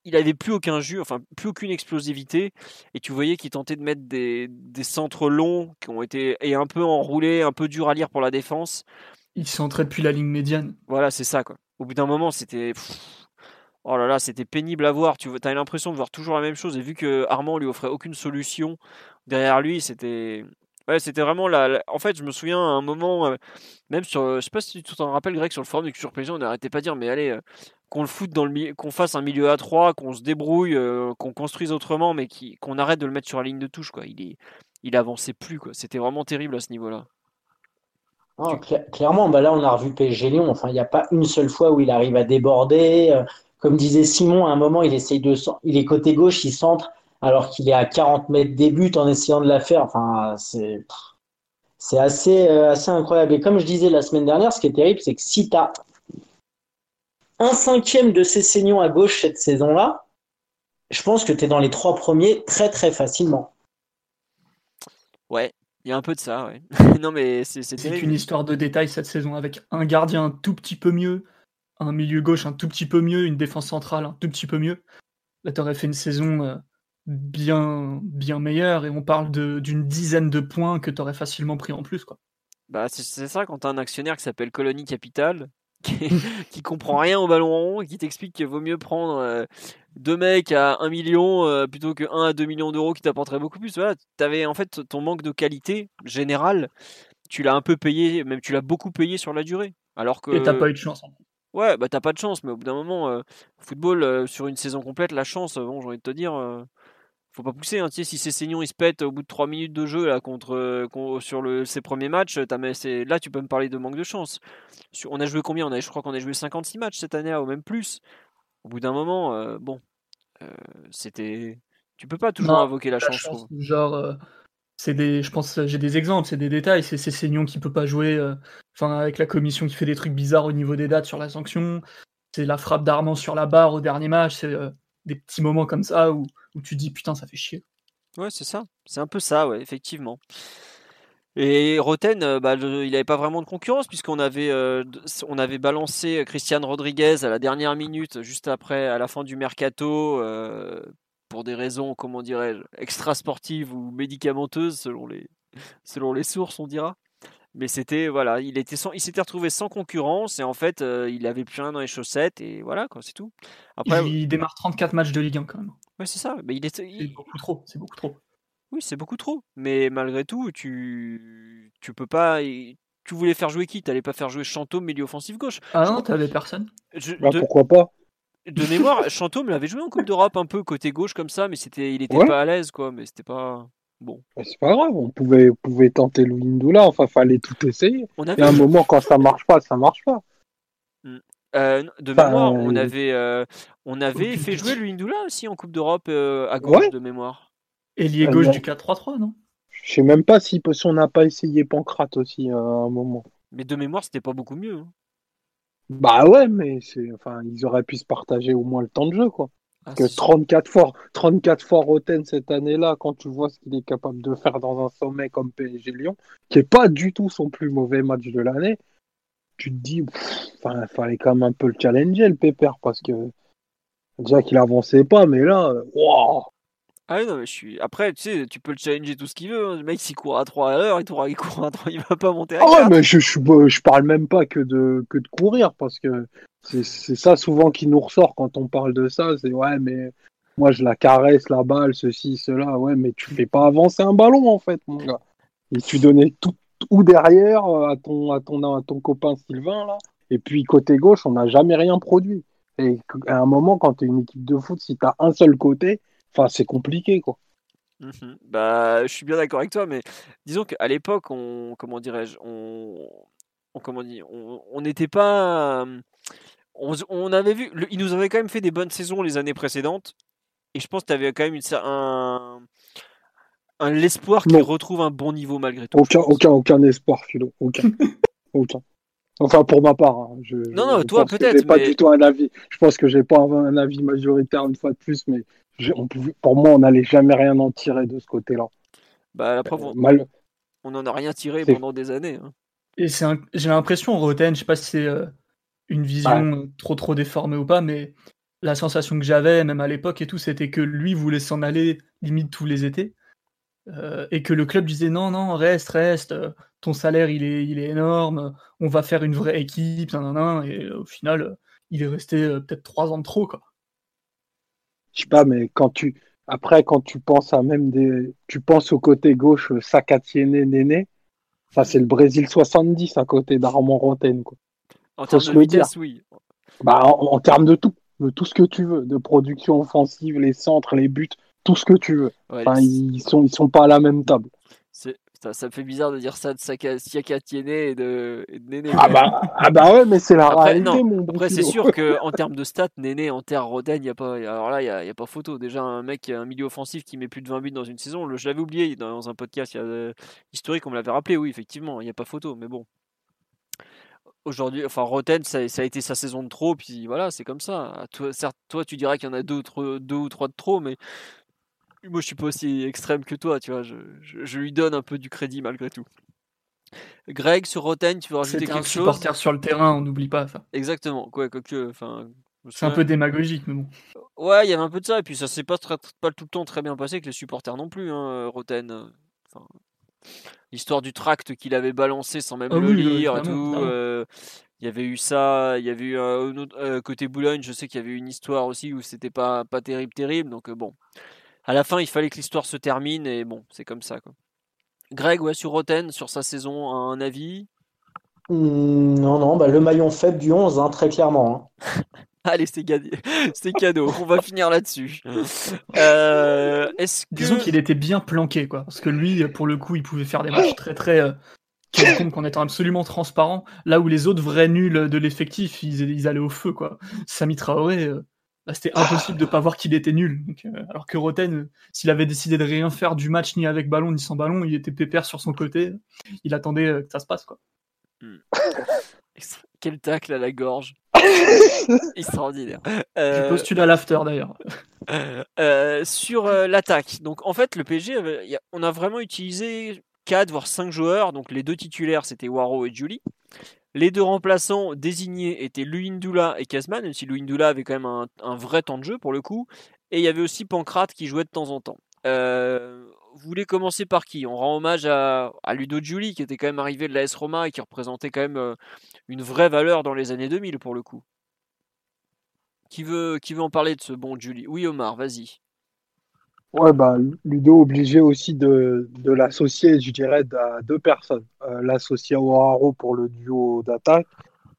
il avait plus aucun jus, enfin plus aucune explosivité, et tu voyais qu'il tentait de mettre des, des centres longs qui ont été et un peu enroulés, un peu dur à lire pour la défense. Il s'entraîne depuis la ligne médiane. Voilà, c'est ça quoi. Au bout d'un moment, c'était oh là là, c'était pénible à voir. Tu as l'impression de voir toujours la même chose. Et vu que Armand lui offrait aucune solution derrière lui, c'était c'était vraiment la, En fait, je me souviens à un moment, euh, même sur, je sais pas si tu t'en rappelles, Greg, sur le forum du Culture on n'arrêtait pas de dire, mais allez, euh, qu'on le foute dans le, qu'on fasse un milieu à 3 qu'on se débrouille, euh, qu'on construise autrement, mais qu'on arrête de le mettre sur la ligne de touche quoi. Il est, il avançait plus quoi. C'était vraiment terrible à ce niveau-là clairement, bah là, on a revu PSG Lyon. Enfin, il n'y a pas une seule fois où il arrive à déborder. Euh, comme disait Simon, à un moment, il essaye de, est côté gauche, il centre, alors qu'il est à 40 mètres des buts en essayant de la faire. Enfin, c'est, c'est assez, euh, assez incroyable. Et comme je disais la semaine dernière, ce qui est terrible, c'est que si tu as un cinquième de ces saignons à gauche cette saison-là, je pense que tu es dans les trois premiers très très facilement. Ouais, il y a un peu de ça, ouais. non, mais c'est C'est une histoire de détails cette saison avec un gardien un tout petit peu mieux, un milieu gauche un tout petit peu mieux, une défense centrale un tout petit peu mieux. Là, t'aurais fait une saison euh, bien, bien meilleure et on parle d'une dizaine de points que t'aurais facilement pris en plus, quoi. Bah, c'est ça quand t'as un actionnaire qui s'appelle Colonie Capital, qui, comprend rien au ballon rond et qui t'explique qu'il vaut mieux prendre euh, deux mecs à 1 million euh, plutôt que 1 à 2 millions d'euros qui t'apporteraient beaucoup plus. Voilà, avais en fait ton manque de qualité générale, tu l'as un peu payé, même tu l'as beaucoup payé sur la durée. Alors que... Et t'as pas eu de chance. Ouais, bah t'as pas de chance, mais au bout d'un moment, euh, football sur une saison complète, la chance, bon, j'ai envie de te dire, faut pas pousser. Hein. Tu sais, si ces Seignon il se pète au bout de 3 minutes de jeu là, contre, euh, sur le, ses premiers matchs, là tu peux me parler de manque de chance. On a joué combien? On a, Je crois qu'on a joué 56 matchs cette année, ou même plus. Au bout d'un moment, euh, bon, euh, c'était. Tu peux pas toujours invoquer la, chance, Genre, c'est des, je pense, j'ai des exemples, c'est des détails. C'est Seignon qui peut pas jouer, enfin avec la commission qui fait des trucs bizarres au niveau des dates sur la sanction. C'est la frappe d'Armand sur la barre au dernier match. C'est des petits moments comme ça où, où tu dis putain, ça fait chier. Ouais, c'est ça. C'est un peu ça, effectivement. Et Roten, euh, bah, il n'avait pas vraiment de concurrence puisqu'on avait, euh, on avait balancé Christian Rodriguez à la dernière minute, juste après, à la fin du mercato, euh, pour des raisons, comment dirais-je, extra-sportives ou médicamenteuses, selon les sources, on dira. Mais c'était voilà, il était il s'était retrouvé sans concurrence et en fait euh, il avait plus rien dans les chaussettes et voilà quoi, c'est tout. Après, il démarre 34 matchs de Ligue 1 quand même. Ouais c'est ça, mais il est. C'est beaucoup trop, c'est beaucoup trop. Oui c'est beaucoup trop, mais malgré tout tu tu peux pas. Tu voulais faire jouer qui? T'allais pas faire jouer Chantôme milieu offensif gauche Ah non, t'avais personne. Bah, pourquoi pas? De mémoire, Chantôme l'avait joué en Coupe d'Europe un peu côté gauche comme ça, mais c'était il était pas à l'aise quoi, mais c'était pas. Bon. C'est pas grave, on pouvait, pouvait tenter Louindoula, enfin fallait tout essayer. On avait... un moment quand ça marche pas, ça marche pas. Hmm. Euh, de mémoire, on euh, avait, euh, on avait fait jouer Louindoula aussi en Coupe d'Europe à gauche de mémoire. Ailier gauche du 4-3-3, non? Je sais même pas si, si on n'a pas essayé Pancrate aussi à un moment. Mais de mémoire, c'était pas beaucoup mieux. hein. Bah ouais, mais c'est, enfin, ils auraient pu se partager au moins le temps de jeu, quoi. Ah, que si. 34 fois, 34 fois Roten cette année-là, quand tu vois ce qu'il est capable de faire dans un sommet comme PSG Lyon, qui est pas du tout son plus mauvais match de l'année, tu te dis, enfin, fallait quand même un peu le challenger, le pépère, parce que déjà qu'il avançait pas, mais là, euh, waouh Ah oui, non, mais je suis. Après, tu sais, tu peux le challenger tout ce qu'il veut. hein. Le mec, s'il court à 3 à l'heure, il, il court à 3, il va pas monter à Ah 4. ouais, mais je, je, je parle même pas que de, que de courir, parce que c'est c'est ça souvent qui nous ressort quand on parle de ça, c'est ouais, mais moi je la caresse, la balle, ceci, cela, ouais, mais tu fais pas avancer un ballon en fait, mon gars. Et tu donnais tout ou derrière euh, à ton, à, ton, à ton copain Sylvain, là, et puis côté gauche, on n'a jamais rien produit. Et à un moment, quand tu es une équipe de foot, si tu as un seul côté, enfin, c'est compliqué, quoi. Mhm. Bah, je suis bien d'accord avec toi, mais disons qu'à l'époque, on, comment dirais-je, on, on- comment dire, on n'était pas, euh, on, avait vu, le- il nous avait quand même fait des bonnes saisons les années précédentes, et je pense que tu avais quand même une, un, un l'espoir qu'il Non. retrouve un bon niveau malgré tout. Aucun, aucun, aucun espoir, Philo. Aucun. aucun. Enfin, pour ma part. hein, je, Non, non, je toi, peut-être, j'ai pas mais- du tout un avis. Je pense que j'ai pas un, un avis majoritaire une fois de plus, mais on pouvait- pour moi, on n'allait jamais rien en tirer de ce côté-là. Bah, la preuve, on, Mal- on en a rien tiré pendant des années. hein. Et c'est un- j'ai l'impression, Roten, je sais pas si c'est euh, une vision euh, trop trop déformée ou pas, mais la sensation que j'avais, même à l'époque et tout, c'était que lui voulait s'en aller limite tous les étés. euh, et que le club disait non, non, reste, reste, euh, ton salaire il est, il est énorme, on va faire une vraie équipe, nan, nan, nan, et euh, au final, euh, il est resté euh, peut-être trois ans de trop. Quoi. Je sais pas, mais quand tu après quand tu penses à même des tu penses au côté gauche euh, Sakatiene Néné, ça c'est le Brésil 70 à côté d'Armand Roten quoi. En Faut termes de oui. Bah en, en termes de tout, de tout ce que tu veux, de production offensive, les centres, les buts, tout ce que tu veux. Ouais, Enfin, les- ils sont ils sont pas à la même table. Ça, ça me fait bizarre de dire ça de Saka- Siakatiene et de, et de Néné. Ah bah ah bah ouais, mais c'est la Après, réalité non, mon bon Après, c'est sûr qu'en termes de stats, Néné en terre Roden, y a pas, alors là, il n'y a, a pas photo. Déjà, un mec, un milieu offensif qui met plus de 20 buts dans une saison, le- je l'avais oublié dans un podcast y a, euh, historique, on me l'avait rappelé, oui, effectivement, il n'y a pas photo, mais bon. Aujourd'hui, enfin, Roten, ça, ça a été sa saison de trop, puis voilà, c'est comme ça. Toi, certes, toi, tu dirais qu'il y en a deux, ou trois- deux ou trois de trop, mais moi, je suis pas aussi extrême que toi, tu vois. Je, je- je lui donne un peu du crédit malgré tout. Greg, sur Roten, tu veux rajouter C'était un quelque chose? supporter sur le terrain, on n'oublie pas ça. Exactement, quoi, C'est un peu démagogique, mais bon. Ouais, il y avait un peu de ça, et puis ça s'est pas, très- pas tout le temps très bien passé avec les supporters non plus, hein, Roten. Enfin, L'histoire du tract qu'il avait balancé sans même Ah le oui, lire et tout. euh, Il y avait eu ça, il y avait eu euh, un autre- euh, côté Boulogne, je sais qu'il y avait eu une histoire aussi où c'était pas, pas terrible, terrible. Donc euh, bon, à la fin, il fallait que l'histoire se termine et bon, c'est comme ça. Quoi. Greg, ouais, sur Roten, sur sa saison, un avis? Hmm, non, non, bah, le maillon faible du 11, hein, très clairement. hein. Allez, c'est gagné. c'est cadeau. On va finir là-dessus. Euh, Est-ce que Disons qu'il était bien planqué, quoi. Parce que lui, pour le coup, il pouvait faire des matchs très très euh, quelconques en étant absolument transparent. Là où les autres vrais nuls de l'effectif, ils, ils allaient au feu, quoi. Sami Traoré, euh, bah, c'était impossible de pas voir qu'il était nul. Donc, euh, alors que Roten, euh, s'il avait décidé de rien faire du match ni avec ballon ni sans ballon, il était pépère sur son côté. Il attendait euh, que ça se passe, quoi. Quel tacle à la gorge. Extraordinaire. Je postule à l'after d'ailleurs. euh, sur euh, l'attaque, donc en fait, le PSG, avait- y a- on a vraiment utilisé 4 voire 5 joueurs. Donc les deux titulaires, c'était Waro et Julie. Les deux remplaçants désignés étaient Luindula et Kazman, même si Luindula avait quand même un, vrai temps de jeu pour le coup. Et il y avait aussi Pancrate qui jouait de temps en temps. Euh, vous voulez commencer par qui? On rend hommage à, Ludo Giuli, qui était quand même arrivé de l'AS Roma et qui représentait quand même euh, une vraie valeur dans les années 2000 pour le coup. Qui veut, qui veut en parler de ce bon Giuli Oui, Omar, vas-y. Ouais, bah, Ludo obligé aussi de, de l'associer, je dirais, à deux personnes. Euh, l'associer à Oaro pour le duo d'attaque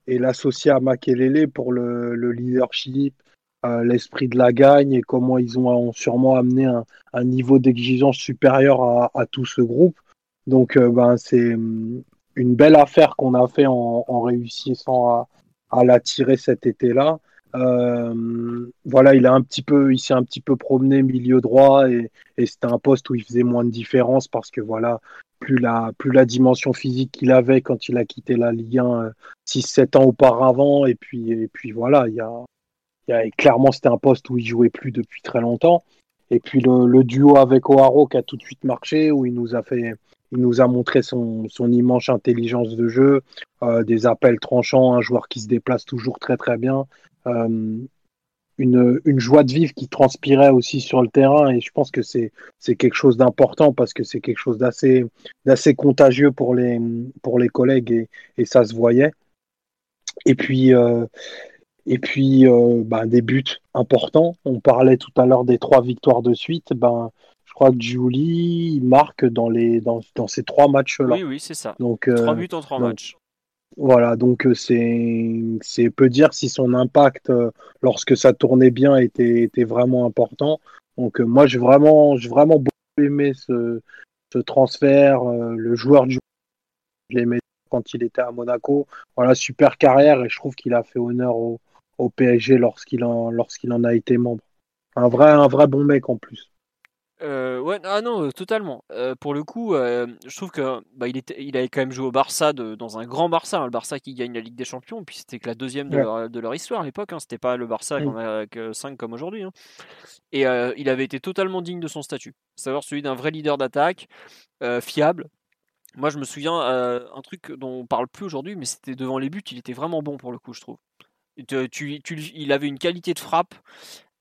et l'associer à Makelele pour le, le leadership, euh, l'esprit de la gagne et comment ils ont, ont sûrement amené un, un niveau d'exigence supérieur à, à tout ce groupe. Donc, euh, ben, c'est hum, une belle affaire qu'on a fait en, en réussissant à, à l'attirer cet été-là. Voilà, il a un petit peu, il s'est un petit peu promené milieu droit et, c'était un poste où il faisait moins de différence parce que voilà, plus la, plus la dimension physique qu'il avait quand il a quitté la Ligue 1 6-7 ans auparavant et puis, et puis voilà, il y a, il y a clairement c'était un poste où il jouait plus depuis très longtemps. Et puis le, duo avec O'Haro qui a tout de suite marché, où il nous a fait, il nous a montré son, son immense intelligence de jeu, euh, des appels tranchants, un joueur qui se déplace toujours très très bien, euh, une, une, joie de vivre qui transpirait aussi sur le terrain. Et je pense que c'est quelque chose d'important parce que c'est quelque chose d'assez contagieux pour les pour les collègues et, et ça se voyait. Et puis euh, et puis, euh, ben, des buts importants. On parlait tout à l'heure des trois victoires de suite. Ben, je crois que Julie marque dans, les, dans, dans ces trois matchs-là. Oui, oui, c'est ça. Donc, trois euh, buts en trois matchs. Voilà, donc euh, c'est, peu dire si son impact lorsque ça tournait bien était, était vraiment important. Donc moi j'ai vraiment, vraiment beaucoup aimé ce, ce transfert. le joueur du je l'aimais quand il était à Monaco. Voilà, super carrière et je trouve qu'il a fait honneur au, au PSG lorsqu'il en, en a été membre. Un vrai, un vrai bon mec en plus. Euh, ouais, ah non, euh, totalement. Euh, pour le coup, je trouve que bah, il, était, il avait quand même joué au Barça dans un grand Barça, hein, le Barça qui gagne la Ligue des Champions, puis c'était que la deuxième de, leur, histoire à l'époque. Hein, c'était pas le Barça avec 5 comme aujourd'hui. Hein. Et il avait été totalement digne de son statut, savoir celui d'un vrai leader d'attaque, fiable. Moi, je me souviens un truc dont on parle plus aujourd'hui, mais c'était devant les buts, il était vraiment bon pour le coup, je trouve il avait une qualité de frappe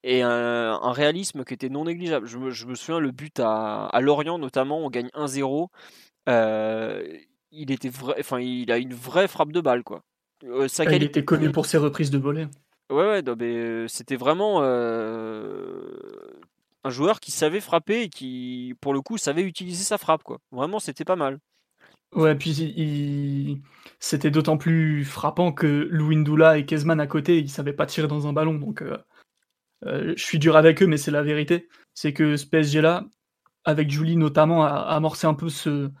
et un, réalisme qui était non négligeable. Je me, souviens le but à, Lorient notamment, on gagne 1-0. Euh, il était vrai, enfin il a une vraie frappe de balle quoi. Euh, ah, il était connu pour ses reprises de volée. Ouais ouais, mais euh, c'était vraiment un joueur qui savait frapper et qui pour le coup savait utiliser sa frappe quoi. Vraiment c'était pas mal. Ouais, puis c'était d'autant plus frappant que Louindoula et Kezman à côté, ils savaient pas tirer dans un ballon. Donc, euh, je suis dur avec eux, mais c'est la vérité. C'est que ce PSG-là, avec Julie notamment, a, amorcé un peu ce,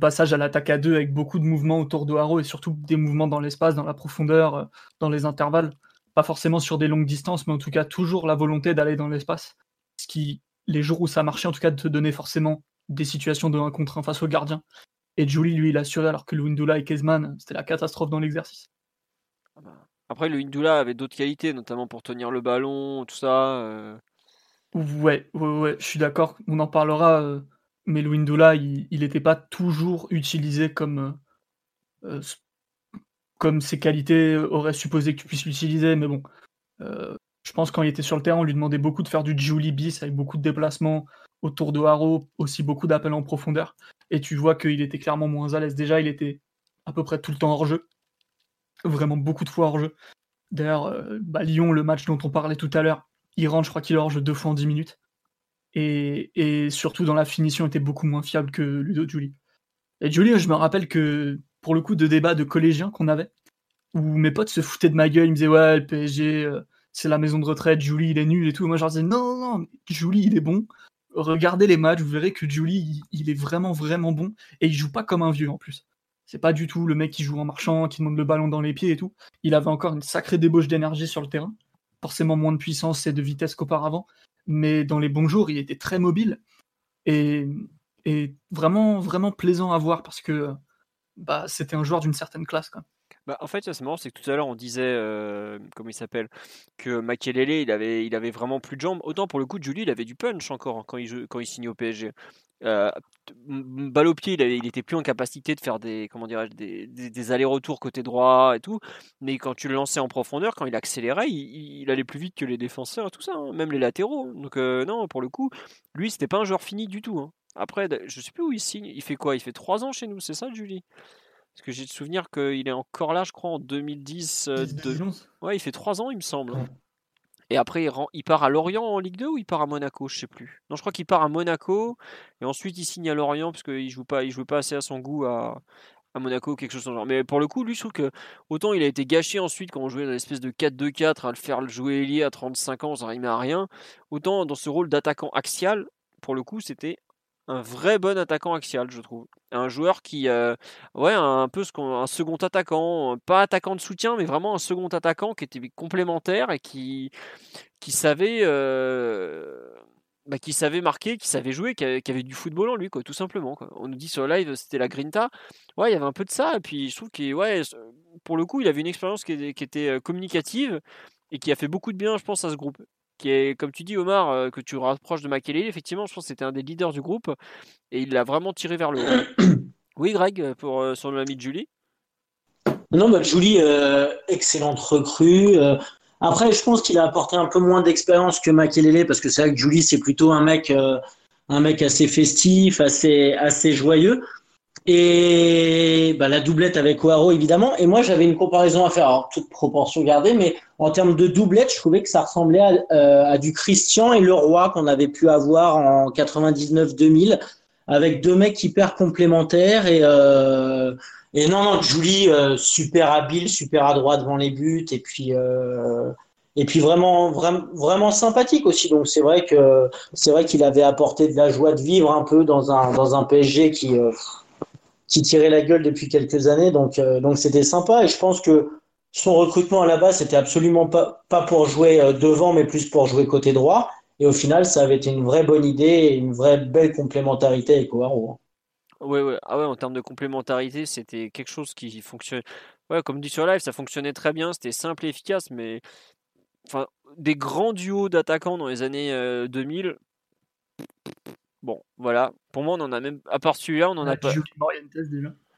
passage à l'attaque à deux avec beaucoup de mouvements autour de Haro et surtout des mouvements dans l'espace, dans la profondeur, euh, dans les intervalles. Pas forcément sur des longues distances, mais en tout cas toujours la volonté d'aller dans l'espace. Ce qui, les jours où ça marchait, en tout cas, te donner forcément des situations de 1 contre 1 face au gardien. Et Julie, lui, il a assuré alors que le Windula et Kezman, c'était la catastrophe dans l'exercice. Ah bah, après, le Windula avait d'autres qualités, notamment pour tenir le ballon, tout ça. Euh. Ouais, ouais, je suis d'accord, on en parlera. Euh, mais le Windula, il n'était pas toujours utilisé comme, euh, comme ses qualités auraient supposé que tu puisses l'utiliser. Mais bon, je pense quand il était sur le terrain, on lui demandait beaucoup de faire du Julie bis avec beaucoup de déplacements autour de Haro, aussi beaucoup d'appels en profondeur et tu vois qu'il était clairement moins à l'aise. Déjà, il était à peu près tout le temps hors jeu, vraiment beaucoup de fois hors jeu. D'ailleurs, euh, bah, Lyon, le match dont on parlait tout à l'heure, il rentre, je crois qu'il hors jeu deux fois en 10 minutes. Et, surtout dans la finition, était beaucoup moins fiable que Ludo Julie. Et Julie, je me rappelle que pour le coup de débat de collégiens qu'on avait, où mes potes se foutaient de ma gueule, ils me disaient ouais, le PSG, euh, c'est la maison de retraite, Julie, il est nul et tout. moi, je leur disais non, non, Julie, il est bon regardez les matchs, vous verrez que Julie, il, est vraiment, vraiment bon. Et il joue pas comme un vieux en plus. C'est pas du tout le mec qui joue en marchant, qui demande le ballon dans les pieds et tout. Il avait encore une sacrée débauche d'énergie sur le terrain. Forcément moins de puissance et de vitesse qu'auparavant. Mais dans les bons jours, il était très mobile. Et, vraiment, vraiment plaisant à voir parce que bah, c'était un joueur d'une certaine classe. Bah, en fait, c'est marrant, c'est que tout à l'heure on disait, euh, comment il s'appelle, que Makelele, il avait, il avait vraiment plus de jambes. Autant pour le coup, Julie, il avait du punch encore hein, quand il, quand il signe au PSG. Euh, balle au pied, il, avait, il était plus en capacité de faire des, comment des, des, allers-retours côté droit et tout. Mais quand tu le lançais en profondeur, quand il accélérait, il, allait plus vite que les défenseurs et tout ça, hein, même les latéraux. Donc euh, non, pour le coup, lui, c'était pas un joueur fini du tout. Hein. Après, je sais plus où il signe. Il fait quoi? Il fait 3 ans chez nous, c'est ça, Julie? Parce que j'ai le souvenir qu'il est encore là, je crois, en 2010. Euh, ouais, il fait 3 ans, il me semble. Et après, il, part à Lorient en Ligue 2 ou il part à Monaco? Je sais plus. Non, je crois qu'il part à Monaco. Et ensuite, il signe à Lorient parce qu'il joue pas, il joue pas assez à son goût à, Monaco ou quelque chose de genre. Mais pour le coup, lui, je trouve que autant il a été gâché ensuite quand on jouait dans l'espèce de 4-2-4 à le faire jouer ailier à 35 ans, ça n'arrivait à rien. Autant dans ce rôle d'attaquant axial, pour le coup, c'était un vrai bon attaquant axial, je trouve. Un joueur qui, euh, ouais, un peu un second attaquant, pas attaquant de soutien, mais vraiment un second attaquant qui était complémentaire et qui, qui savait, euh, bah, qui savait marquer, qui savait jouer, qui avait, du football en lui, quoi, tout simplement. On nous dit sur le live, c'était la Grinta. Ouais, il y avait un peu de ça. Et puis je trouve qu'il, ouais, pour le coup, il avait une expérience qui était, euh, communicative et qui a fait beaucoup de bien, je pense, à ce groupe. Qui est, comme tu dis, Omar, euh, que tu rapproches de Makelele, effectivement, je pense que c'était un des leaders du groupe et il l'a vraiment tiré vers le haut. oui, Greg, pour euh, sur l'ami de Julie? Non, bah, Julie, excellente recrue. Après, je pense qu'il a apporté un peu moins d'expérience que Makelele parce que c'est vrai que Julie, c'est plutôt un mec, euh, un mec assez festif, assez, assez joyeux. Et bah, la doublette avec Oaro, évidemment. Et moi, j'avais une comparaison à faire, alors toute proportion gardée, mais en termes de doublette, je trouvais que ça ressemblait à, euh, du Christian et le Roi qu'on avait pu avoir en 99-2000, avec deux mecs hyper complémentaires et euh, et non, non, Julie, euh, super habile, super adroit devant les buts, et puis et puis vraiment, vraiment, vraiment sympathique aussi. Donc c'est vrai que c'est qu'il avait apporté de la joie de vivre un peu dans un dans un PSG qui qui tirait la gueule depuis quelques années. Donc donc c'était sympa. Et je pense que son recrutement à la base c'était absolument pas pas pour jouer devant, mais plus pour jouer côté droit. Et au final, ça avait été une vraie bonne idée une vraie belle complémentarité avec Oaro. Ouais, ouais. Ah ouais, en termes de complémentarité, c'était quelque chose qui fonctionnait. Ouais, comme dit sur live, ça fonctionnait très bien, c'était simple et efficace, mais enfin, des grands duos d'attaquants dans les années 2000. Bon, voilà. Pour moi, on en a même. À part celui-là, on en a pas.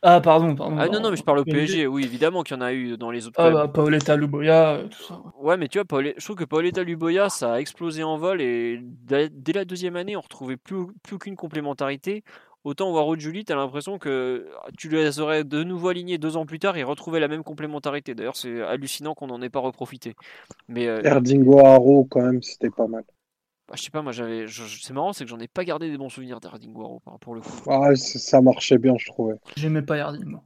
Ah, pardon, pardon. Ah non, non, mais je parle au PSG. Oui, évidemment qu'il y en a eu dans les autres. Ah, bah, Paoletta Luboya, euh, tout ça. Ouais, mais tu vois, je trouve que Paoletta Luboya, ça a explosé en vol et dès la deuxième année, on retrouvait plus, plus aucune complémentarité. Autant Waro Julie, tu as l'impression que ah, tu les aurais de nouveau alignés deux ans plus tard et retrouver la même complémentarité. D'ailleurs, c'est hallucinant qu'on n'en ait pas reprofité. Mais euh, Erdingo Haro, quand même, c'était pas mal. Bah, je sais pas, moi j'avais. C'est marrant, c'est que j'en ai pas gardé des bons souvenirs d'Erdingo Haro pour le coup. Ah, ça marchait bien, je trouvais. J'aimais pas Erdingo.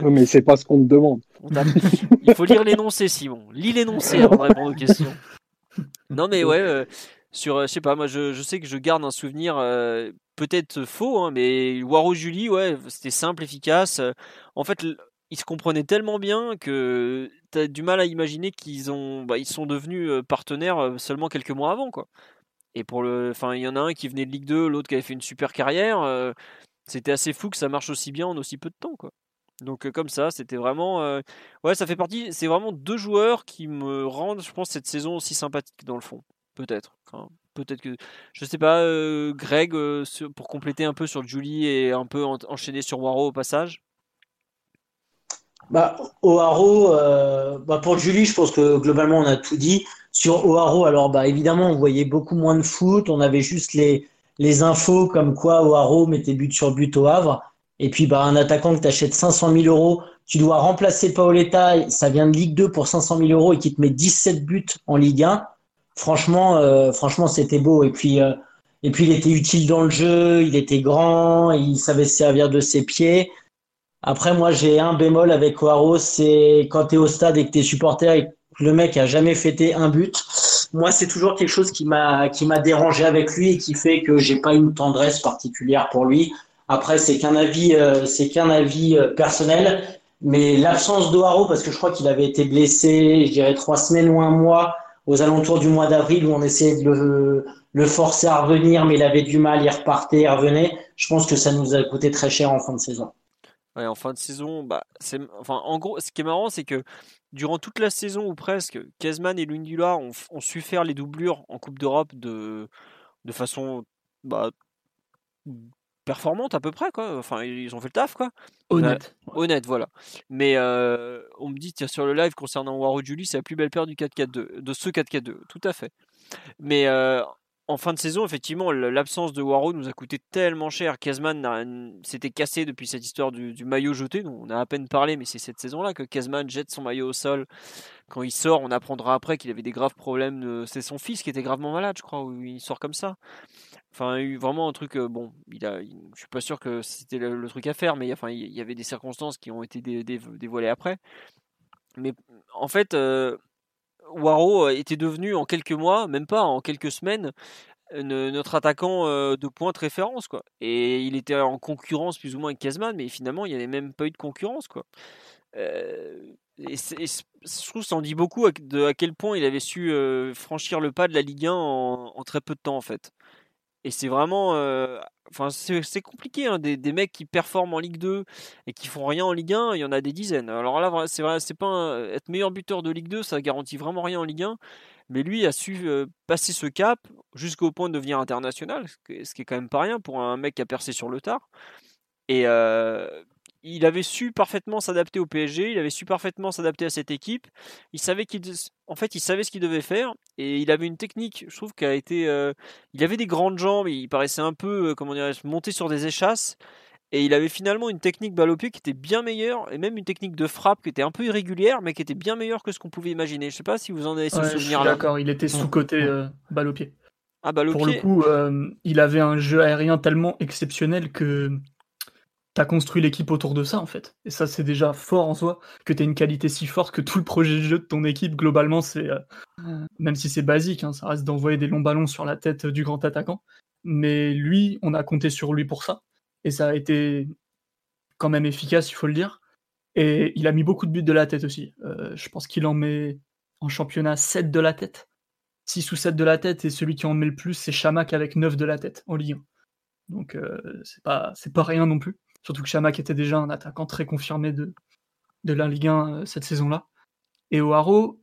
mais c'est pas ce qu'on te demande. Il faut lire l'énoncé, Simon. Lis l'énoncé avant de répondre aux questions. Non, mais ouais, euh, sur. Euh, je sais pas, moi je, je, sais que je garde un souvenir peut-être faux, hein, mais Waro Julie, ouais, c'était simple, efficace. En fait, ils se comprenaient tellement bien que tu as du mal à imaginer qu'ils ont, bah, ils sont devenus partenaires seulement quelques mois avant, quoi. Et pour le, enfin, il y en a un qui venait de Ligue 2, l'autre qui avait fait une super carrière. c'était assez fou que ça marche aussi bien en aussi peu de temps, quoi. Donc comme ça, c'était vraiment, ouais, ça fait partie. C'est vraiment deux joueurs qui me rendent, je pense, cette saison aussi sympathique dans le fond, peut-être peut-être que je sais pas euh, Greg euh, pour compléter un peu sur Julie et un peu enchaîner sur Waro au passage bah, O'Haro, euh, bah pour Julie, je pense que globalement on a tout dit. Sur O'Haro, alors bah évidemment on voyait beaucoup moins de foot, on avait juste les, les infos comme quoi O'Haro mettait but sur but au Havre. Et puis bah un attaquant que tu achètes 500 000 euros, tu dois remplacer Paoletta, ça vient de Ligue 2 pour 500 000 euros et qui te met 17 buts en Ligue 1 franchement, euh, franchement, c'était beau. Et puis, euh, et puis, il était utile dans le jeu. Il était grand. Il savait se servir de ses pieds. Après, moi, j'ai un bémol avec Oaro, c'est quand tu es au stade et que tu es supporter et que le mec a jamais fêté un but. Moi, c'est toujours quelque chose qui m'a qui m'a dérangé avec lui et qui fait que j'ai pas une tendresse particulière pour lui. Après, c'est qu'un avis, euh, c'est qu'un avis personnel. Mais l'absence d'Oaro, parce que je crois qu'il avait été blessé, je dirais trois semaines ou un mois, aux alentours du mois d'avril où on essayait de le, forcer à revenir, mais il avait du mal, il repartait, il revenait. Je pense que ça nous a coûté très cher en fin de saison. Ouais, en fin de saison, bah, c'est, enfin, en gros, ce qui est marrant, c'est que durant toute la saison ou presque, Kezman et Lundula ont, ont su faire les doublures en Coupe d'Europe de, de façon bah, performante à peu près quoi. Enfin ils ont fait le taf quoi. Honnête. honnête voilà. Mais euh, on me dit tiens, sur le live concernant Waro Julie c'est la plus belle paire du 4-4-2 de ce 4-4-2 tout à fait. Mais euh, en fin de saison effectivement l'absence de Waro nous a coûté tellement cher. Kazman s'était cassé depuis cette histoire du, maillot jeté. on a à peine parlé mais c'est cette saison là que Kazman jette son maillot au sol. Quand il sort on apprendra après qu'il avait des graves problèmes. C'est son fils qui était gravement malade je crois où il sort comme ça. Enfin, il y a eu vraiment un truc. Euh, bon, il a, je suis pas sûr que c'était le, truc à faire, mais enfin, il y avait des circonstances qui ont été dévoilées après. Mais en fait, euh, Waro était devenu en quelques mois, même pas en quelques semaines, notre attaquant de pointe référence quoi. Et il était en concurrence plus ou moins avec Kezman, mais finalement il n'y avait même pas eu de concurrence quoi. et, je trouve ça en dit beaucoup à, de à quel point il avait su franchir le pas de la Ligue 1 en, très peu de temps en fait. Et c'est vraiment, enfin c'est compliqué hein, des, des, mecs qui performent en Ligue 2 et qui font rien en Ligue 1, il y en a des dizaines. Alors là c'est vrai, c'est pas être meilleur buteur de Ligue 2, ça garantit vraiment rien en Ligue 1 mais lui a su passer ce cap jusqu'au point de devenir international, ce qui est quand même pas rien pour un mec qui a percé sur le tard. Et il avait su parfaitement s'adapter au PSG, il avait su parfaitement s'adapter à cette équipe. Il savait qu'il, en fait, il savait ce qu'il devait faire et il avait une technique. Je trouve a été, il avait des grandes jambes, il paraissait un peu, comment dirais-je, monté sur des échasses. Et il avait finalement une technique balle au pied qui était bien meilleure, et même une technique de frappe qui était un peu irrégulière, mais qui était bien meilleure que ce qu'on pouvait imaginer. Je sais pas si vous en avez ce souvenir-là. D'accord, il était sous-côté euh, balle au pied. Ah, balle au Pour le coup, euh, il avait un jeu aérien tellement exceptionnel que construit l'équipe autour de ça, en fait. Et ça, c'est déjà fort en soi, que as une qualité si forte que tout le projet de jeu de ton équipe, globalement, c'est. Euh, même si c'est basique, hein, ça reste d'envoyer des longs ballons sur la tête du grand attaquant. Mais lui, on a compté sur lui pour ça et ça a été quand même efficace, il faut le dire. Et il a mis beaucoup de buts de la tête aussi. Euh, je pense qu'il en met en championnat 7 de la tête. 6 ou 7 de la tête, et celui qui en met le plus, c'est Chamac avec 9 de la tête en Ligue 1. Donc euh, c'est pas, pas rien non plus. Surtout que Chamac était déjà un attaquant très confirmé de, la Ligue 1 euh, cette saison-là. Et O'Haro,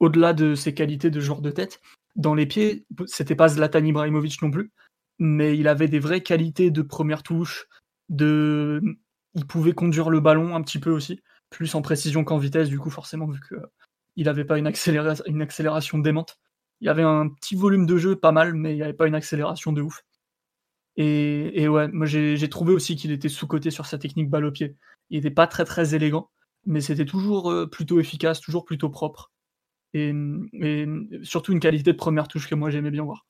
au-delà de ses qualités de joueur de tête, dans les pieds, c'était pas Zlatan Ibrahimovic non plus, mais il avait des vraies qualités de première touche, de... il pouvait conduire le ballon un petit peu aussi, plus en précision qu'en vitesse, du coup, forcément, vu qu'il n'avait pas une, une accélération démente. Il y avait un petit volume de jeu pas mal, mais il n'y avait pas une accélération de ouf. Et, ouais, moi j'ai trouvé aussi qu'il était sous-coté sur sa technique balle au pied. Il n'était pas très très élégant, mais c'était toujours euh, plutôt efficace, toujours plutôt propre. et, surtout une qualité de première touche que moi j'aimais bien voir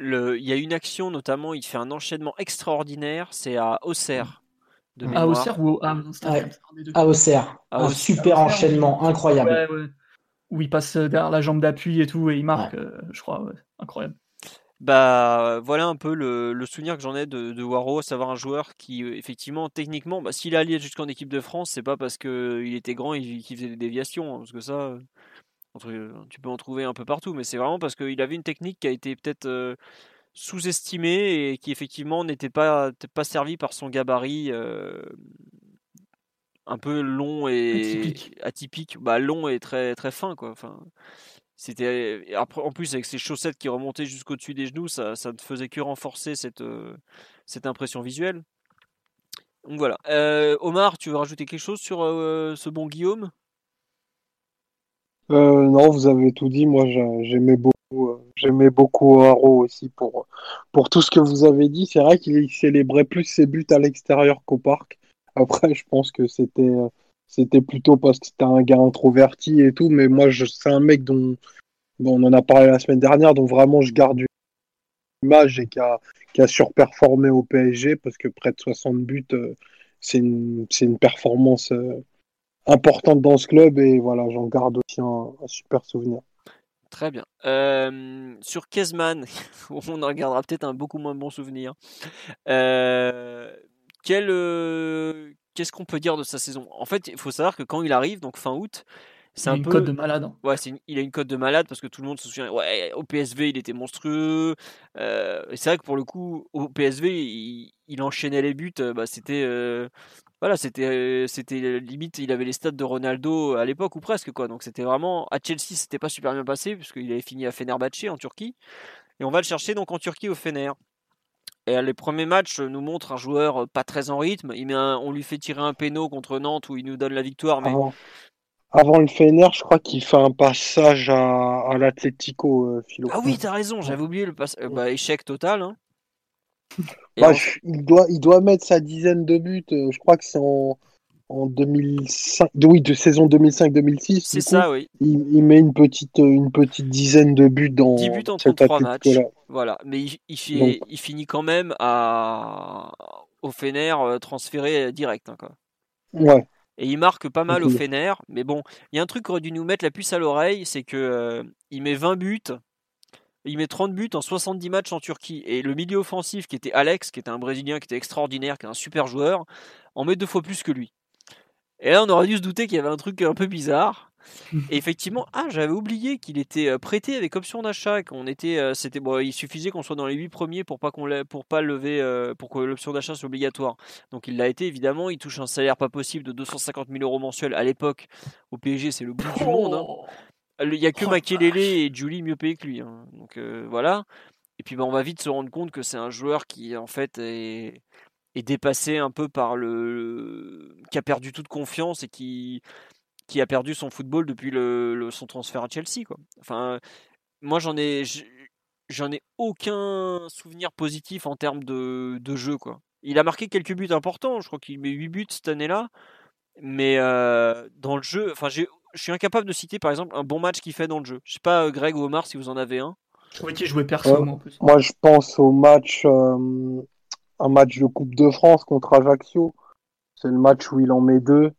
il y a une action notamment, il fait un enchaînement extraordinaire, c'est à Auxerre. De à Auxerre ou à, à Auxerre. un super enchaînement, incroyable. Où il passe derrière la jambe d'appui et tout, et il marque, euh, je crois, incroyable. Bah voilà un peu le, souvenir que j'en ai de, de Waro, à savoir un joueur qui euh, effectivement techniquement, bah, s'il a allié jusqu'en équipe de France, c'est pas parce qu'il était grand et qu'il faisait des déviations, hein, parce que ça, tu peux en trouver un peu partout, mais c'est vraiment parce qu'il avait une technique qui a été peut-être euh, sous-estimée et qui effectivement n'était pas, pas servie par son gabarit euh, un peu long et atypique. Bah, long et très, très fin. Quoi. Enfin, c'était en plus avec ses chaussettes qui remontaient jusqu'au-dessus des genoux, ça, ça ne faisait que renforcer cette, euh, cette impression visuelle. Donc voilà. Omar, tu veux rajouter quelque chose sur ce bon Guillaume? Euh, non, vous avez tout dit. Moi, j'aimais beaucoup, euh, j'aimais beaucoup Haro aussi pour, pour tout ce que vous avez dit. C'est vrai qu'il célébrait plus ses buts à l'extérieur qu'au parc. Après, je pense que c'était, c'était plutôt parce que c'était un gars introverti et tout. Mais moi, c'est un mec dont, on en a parlé la semaine dernière, dont vraiment je garde une image et qui a, qui a surperformé au PSG parce que près de 60 buts, euh, c'est une, une performance importante dans ce club et voilà, j'en garde aussi un, super souvenir. Très bien. Euh, sur Kezman, on en regardera peut-être un beaucoup moins bon souvenir. Euh, quel, euh, qu'est-ce qu'on peut dire de sa saison? En fait, il faut savoir que quand il arrive, donc fin août, c'est un une peu... code de malade. Hein. Ouais, il a une cote de malade parce que tout le monde se souvient. Ouais, au PSV, il était monstrueux. c'est vrai que pour le coup, au PSV, il, enchaînait les buts. Bah, c'était voilà, c'était c'était limite, il avait les stats de Ronaldo à l'époque ou presque quoi. Donc c'était vraiment à Chelsea, c'était pas super bien passé puisqu'il avait fini à Fenerbahçe en Turquie. Et on va le chercher donc en Turquie au Fener. Et les premiers matchs nous montrent un joueur pas très en rythme. Il met on lui fait tirer un péno contre Nantes où il nous donne la victoire. Mais... Avant, le Fener, je crois qu'il fait un passage à, à l'Atlético, euh, Ah oui, t'as raison, j'avais oublié le passage. Bah, échec total. Hein. Bah, il, doit, il doit mettre sa dizaine de buts. Euh, je crois que c'est en, en 2005, oui, de saison 2005-2006. C'est ça, oui. Il, met une petite, une petite dizaine de buts dans 10 buts en 33 matchs. Voilà, mais il, il, finit quand même à, au Fener euh, transféré direct. Hein, quoi. Ouais. Et il marque pas mal au Fener, mais bon, il y a un truc qui aurait dû nous mettre la puce à l'oreille, c'est que euh, il met 20 buts Il met 30 buts en 70 matchs en Turquie. Et le milieu offensif, qui était Alex, qui était un Brésilien, qui était extraordinaire, qui est un super joueur, en met deux fois plus que lui. Et là, on aurait dû se douter qu'il y avait un truc un peu bizarre. Et effectivement, ah, j'avais oublié qu'il était euh, prêté avec option d'achat, qu'on était, euh, c'était bon, il suffisait qu'on soit dans les 8 premiers pour pas qu'on pour pas lever, euh, pour que l'option d'achat soit obligatoire. Donc il l'a été évidemment. Il touche un salaire pas possible de 250 000 euros mensuels à l'époque. Au PSG, c'est le bout du monde. hein. Il y a que Oh, Makelele et Julie mieux payés que lui. hein. Donc euh, voilà. Et puis bah, on va vite se rendre compte que c'est un joueur qui en fait est, est dépassé un peu par le, qui a perdu toute confiance et qui qui a perdu son football depuis le, le- son transfert à Chelsea quoi. Enfin moi j'en ai j'en ai aucun souvenir positif en termes de, de jeu quoi. Il a marqué quelques buts importants, je crois qu'il met 8 buts cette année-là. Mais euh, dans le jeu, enfin j'ai je suis incapable de citer par exemple un bon match qu'il fait dans le jeu. Je sais pas euh, Greg ou Omar si vous en avez un. Je trouvais qu'il jouait perso, Ouais. moi, en plus. Moi, je pense au match, euh, un match de Coupe de France contre Ajaccio. C'est le match où il en met deux.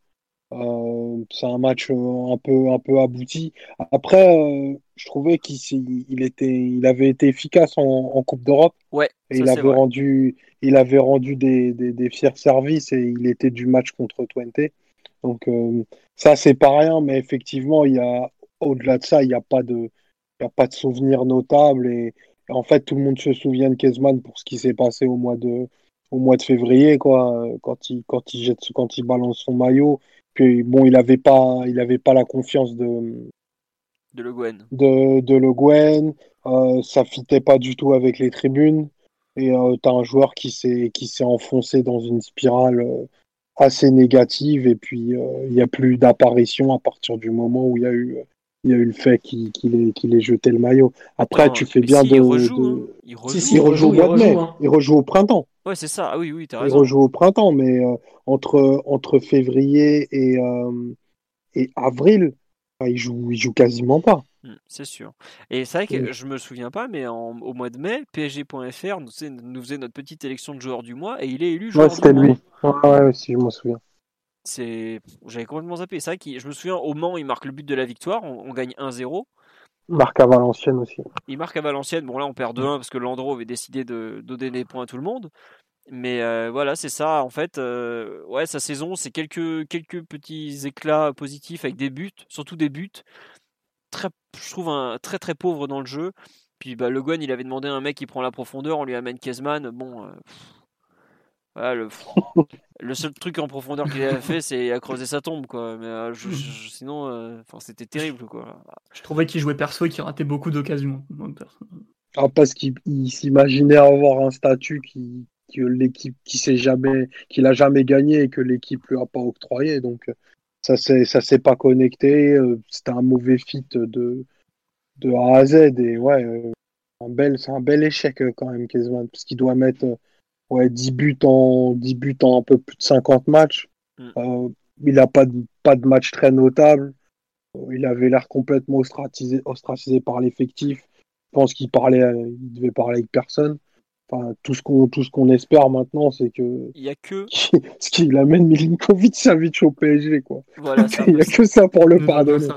Euh, c'est un match euh, un peu, un peu abouti. Après, euh, je trouvais qu'il il était, il avait été efficace en, en Coupe d'Europe. Ouais, Et il avait vrai. rendu, il avait rendu des, des, des fiers services et il était du match contre Twente. Donc euh, ça, c'est pas rien, mais effectivement, il y a, au-delà de ça, il n'y a pas de, il y a pas de souvenir notable et en fait, tout le monde se souvient de Kezman pour ce qui s'est passé au mois de, au mois de février, quoi, euh, quand il, quand il jette, quand il balance son maillot. Puis bon, il avait pas, il avait pas la confiance de, De Le Guen. de, de Le Guen, euh, ça fitait pas du tout avec les tribunes, et euh, t'as un joueur qui s'est qui s'est enfoncé dans une spirale euh, assez négative, et puis il n'y a plus d'apparition à partir du moment où il y a eu il y a eu le fait qu'il ait, jeté le maillot. Après, tu fais bien si, de, il rejoue, de- hein. Il rejoue. si, il il rejoue au mois de il mai, hein. il rejoue au printemps. Ouais, c'est ça. Ah oui, oui, Il raison. rejoue au printemps, mais euh, entre, entre février et, euh, et avril, bah, il joue, il joue quasiment pas. Mm, C'est sûr. Et c'est vrai que je me souviens pas, mais en- au mois de mai, PSG.fr nous, faisait- nous faisait notre petite élection de joueurs du mois et il est élu joueur Ouais, c'était du mois. lui. Ouais, ouais, si je m'en souviens. C'est, j'avais complètement zappé. C'est vrai que je me souviens au Mans, il marque le but de la victoire, on, on gagne 1-0. Marc à Valenciennes aussi. Il marque à Valenciennes. Bon là, on perd 2-1 parce que Landreau avait décidé de, de donner des points à tout le monde. Mais euh, voilà, c'est ça. En fait, euh, ouais, sa saison, c'est quelques quelques petits éclats positifs avec des buts, surtout des buts. Très, je trouve un très très pauvre dans le jeu. Puis bah, Le Guen, il avait demandé à un mec qui prend la profondeur, on lui amène Kezman. Bon, euh, pff, voilà, le, le seul truc en profondeur qu'il a fait, c'est à creuser sa tombe, quoi. Mais euh, je- je- sinon, euh, c'était terrible, quoi. Je trouvais qu'il jouait perso et qu'il ratait beaucoup d'occasions. Ah, parce qu'il il s'imaginait avoir un statut qui, que l'équipe qui sait jamais, qu'il a jamais gagné et que l'équipe lui a pas octroyé. Donc ça s'est ça s'est pas connecté. euh, C'était un mauvais fit de de A à Z et ouais, un bel c'est un bel échec quand même Kezman parce qu'il doit mettre euh, ouais 10 buts en 10 buts en un peu plus de 50 matchs. Mm. Euh, il a pas de pas de match très notable. Euh, Il avait l'air complètement ostracisé, ostracisé par l'effectif. Je pense qu'il parlait, il devait parler avec personne. Enfin, tout ce qu'on, tout ce qu'on espère maintenant, c'est que Il y a que, ce qu'il amène Milinkovic Savic au PSG, quoi. voilà, Il n'y a que ça pour le pas pardonner.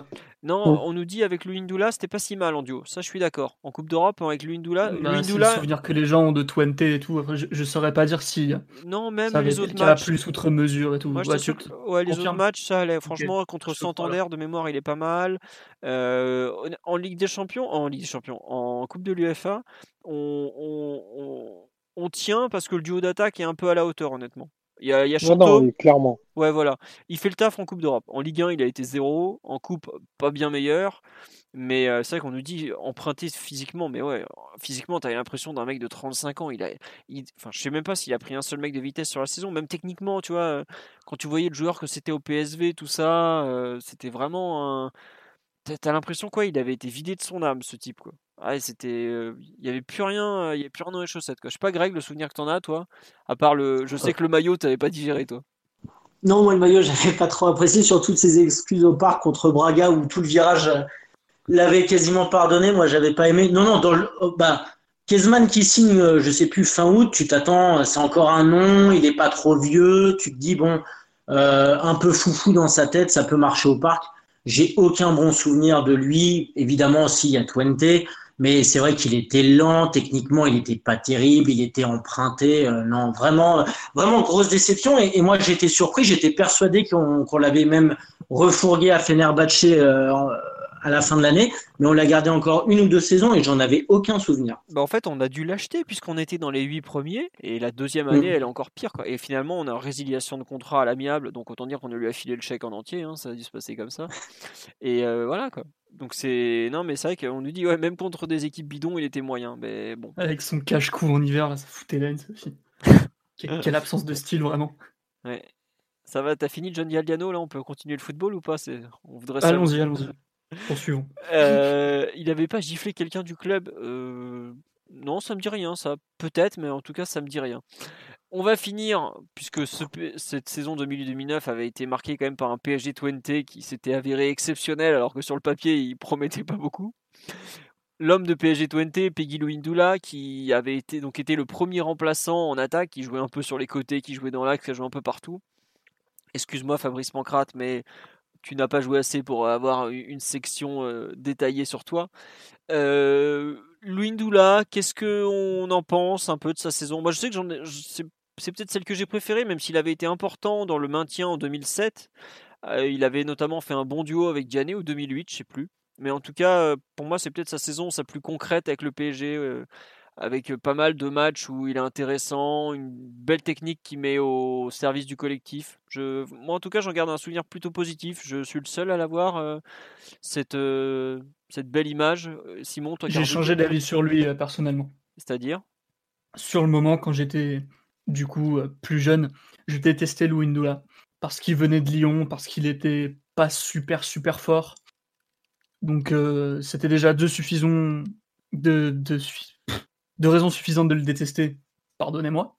Non, on nous dit avec Louis Ndoula, c'était pas si mal en duo. Ça, je suis d'accord. En Coupe d'Europe, avec Louis Ndoula, Bah, c'est le Ndoula, souvenir que les gens ont de Twente et tout. Je, je saurais pas dire si non, même ça avait les autres le cas matchs. plus outre mesure et tout. Moi, je Ouais, que- ouais, les autres matchs, ça allait. Franchement, contre Santander, de mémoire, il est pas mal. Euh, en Ligue des Champions, en Ligue des Champions, en Coupe de l'UFA, on, on, on- on tient parce que le duo d'attaque est un peu à la hauteur, honnêtement. Il y a, il y a Non, non, Chanto, oui, clairement. Ouais, voilà. Il fait le taf en Coupe d'Europe. En Ligue 1, il a été zéro. En Coupe, pas bien meilleur. Mais euh, c'est vrai qu'on nous dit emprunté physiquement. Mais ouais, physiquement, t'as l'impression d'un mec de 35 ans. Il a, il- enfin, je sais même pas s'il a pris un seul mec de vitesse sur la saison. Même techniquement, tu vois, euh, quand tu voyais le joueur que c'était au PSV, tout ça, euh, c'était vraiment un. T'as l'impression quoi, il avait été vidé de son âme, ce type quoi. Ouais, c'était, il y avait plus rien, il y avait plus rien dans les chaussettes quoi. Je sais pas, Greg, le souvenir que t'en as, toi. À part le, je sais que le maillot, t'avais pas digéré, toi. Non, moi, le maillot, j'avais pas trop apprécié, sur toutes ces excuses au parc contre Braga où tout le virage euh, l'avait quasiment pardonné. Moi, j'avais pas aimé. Non, non, dans le, oh, bah, Kezman qui signe, euh, je sais plus, fin août, tu t'attends, euh, c'est encore un nom, il est pas trop vieux, tu te dis, bon, un peu foufou dans sa tête, ça peut marcher au parc. J'ai aucun bon souvenir de lui. Évidemment, aussi, il y a Twente. Mais c'est vrai qu'il était lent, techniquement, il n'était pas terrible, il était emprunté. Euh, non, vraiment, vraiment grosse déception. Et, moi, j'étais surpris, j'étais persuadé qu'on l'avait même refourgué à Fenerbahce euh, à la fin de l'année, mais on l'a gardé encore une ou deux saisons et j'en avais aucun souvenir. Bah en fait, on a dû l'acheter puisqu'on était dans les huit premiers et la deuxième année, mm. elle est encore pire. Quoi. Et finalement, on a résiliation de contrat à l'amiable, donc autant dire qu'on a lui a filé le chèque en entier, hein, ça a dû se passer comme ça. Et euh, voilà quoi. Donc c'est non mais c'est vrai qu'on nous dit ouais même contre des équipes bidons il était moyen mais bon. Avec son cache-cou en hiver là, ça foutait l'aine Sophie. quelle, absence de style vraiment. Ouais. Ça va, t'as fini John Galliano là On peut continuer le football ou pas On voudrait. Allons-y, allons-y. Poursuivons. Euh, il n'avait pas giflé quelqu'un du club euh, Non, ça me dit rien, ça. Peut-être, mais en tout cas, ça me dit rien. On va finir, puisque cette saison 2008-2009 avait été marquée quand même par un PSG 20 qui s'était avéré exceptionnel, alors que sur le papier, il promettait pas beaucoup. L'homme de PSG 20, Peggy Louindoula, qui avait été, donc le premier remplaçant en attaque, qui jouait un peu sur les côtés, qui jouait dans l'axe, qui jouait un peu partout. Excuse-moi Fabrice Pancrate, mais tu n'as pas joué assez pour avoir une section euh, détaillée sur toi. Euh, qu'est-ce qu'on en pense un peu de sa saison? Moi, je sais que j'en c'est peut-être celle que j'ai préférée, même s'il avait été important dans le maintien en 2007. Euh, il avait notamment fait un bon duo avec Gianni ou 2008, je sais plus. Mais en tout cas, euh, pour moi, c'est peut-être sa saison sa plus concrète avec le PSG avec pas mal de matchs où il est intéressant, une belle technique qui met au service du collectif. Je, moi, en tout cas, j'en garde un souvenir plutôt positif. Je suis le seul à l'avoir, cette, cette belle image. Simon, toi J'ai changé d'avis sur lui personnellement. C'est-à-dire? Sur le moment, quand j'étais du coup plus jeune, je détestais Louindoula parce qu'il venait de Lyon, parce qu'il était pas super super fort. Donc c'était déjà deux suffisants de, raisons suffisantes de le détester, pardonnez-moi.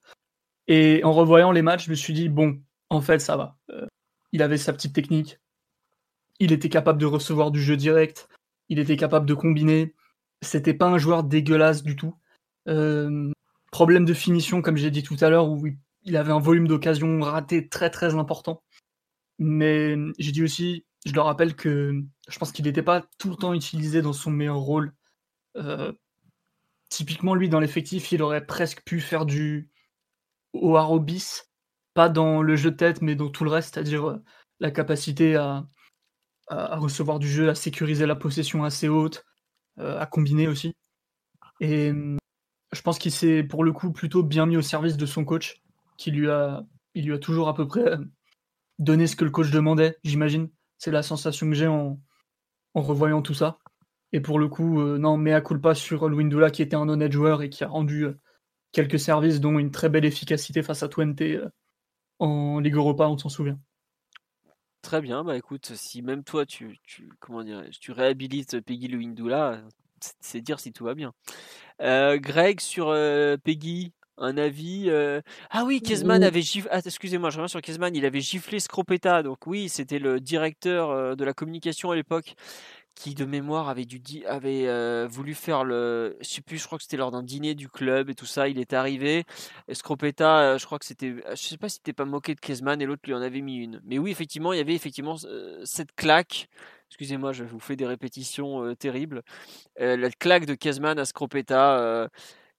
Et en revoyant les matchs, je me suis dit, bon, en fait, ça va. Euh, il avait sa petite technique. Il était capable de recevoir du jeu direct. Il était capable de combiner. C'était pas un joueur dégueulasse du tout. Euh, problème de finition, comme j'ai dit tout à l'heure, où il avait un volume d'occasion raté très très important. Mais j'ai dit aussi, je le rappelle que je pense qu'il n'était pas tout le temps utilisé dans son meilleur rôle. Euh, typiquement, lui, dans l'effectif, il aurait presque pu faire du Oaro bis, pas dans le jeu de tête, mais dans tout le reste, c'est-à-dire euh, la capacité à, recevoir du jeu, à sécuriser la possession assez haute, euh, à combiner aussi. Et je pense qu'il s'est pour le coup plutôt bien mis au service de son coach, qui lui a, il lui a toujours à peu près euh, donné ce que le coach demandait, j'imagine. C'est la sensation que j'ai en, revoyant tout ça. Et pour le coup, euh, non, mea culpa sur Louindoula qui était un honnête joueur et qui a rendu euh, quelques services, dont une très belle efficacité face à Twente euh, en Ligue Europa, on s'en souvient. Très bien, bah écoute, si même toi tu, comment dire, tu réhabilites Peggy Louindoula, c'est dire si tout va bien. Greg sur Peggy, un avis. Ah oui, Kezman avait giflé. Ah, excusez-moi, je reviens sur Kezman. Il avait giflé Scropetta. Donc oui, c'était le directeur de la communication à l'époque qui de mémoire avait, dû, avait euh, voulu faire le. Je sais plus, je crois que c'était lors d'un dîner du club et tout ça. Il est arrivé. Scropetta, euh, je crois que c'était. Je sais pas si c'était pas moqué de Kezman et l'autre lui en avait mis une. Mais oui, effectivement, il y avait effectivement euh, cette claque. Excusez-moi, je vous fais des répétitions terribles. la claque de Kezman à Scropetta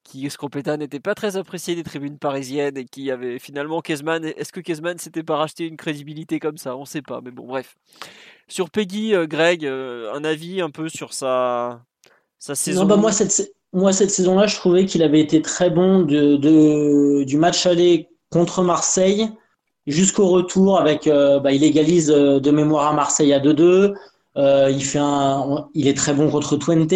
qui Scropetta n'était pas très apprécié des tribunes parisiennes et qui avait finalement Kezman. Est-ce que Kezman s'était pas racheté une crédibilité comme ça? On ne sait pas, mais bon, bref. Sur Peggy, euh, Greg, euh, un avis un peu sur sa, sa saison bah, moi, cette, moi, cette saison-là, je trouvais qu'il avait été très bon de, du match aller contre Marseille jusqu'au retour avec euh, bah, il égalise de mémoire à Marseille à 2-2 il fait un il est très bon contre Twente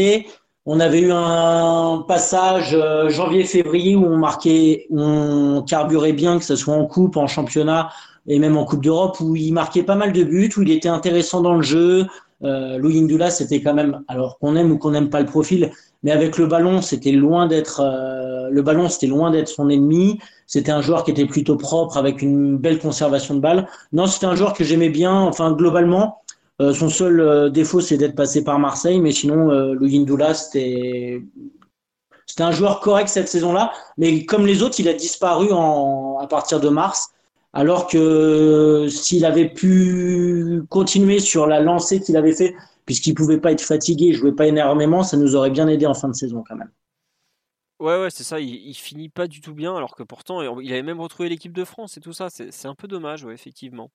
on avait eu un passage janvier février où on marquait on carburait bien que ce soit en coupe en championnat et même en Coupe d'Europe où il marquait pas mal de buts, où il était intéressant dans le jeu. Euh, Louis Indula, c'était quand même, alors qu'on aime ou qu'on n'aime pas le profil, mais avec le ballon, c'était loin d'être, euh, le ballon, c'était loin d'être son ennemi. C'était un joueur qui était plutôt propre, avec une belle conservation de balle. Non, c'était un joueur que j'aimais bien. Enfin, globalement, euh, son seul euh, défaut, c'est d'être passé par Marseille, mais sinon, euh, Louis Indula, c'était un joueur correct cette saison-là, mais comme les autres, il a disparu à partir de mars. Alors que s'il avait pu continuer sur la lancée qu'il avait fait, puisqu'il pouvait pas être fatigué, il jouait pas énormément, ça nous aurait bien aidé en fin de saison quand même. Ouais, ouais, c'est ça. Il, finit pas du tout bien, alors que pourtant, il avait même retrouvé l'équipe de France et tout ça. C'est un peu dommage, effectivement.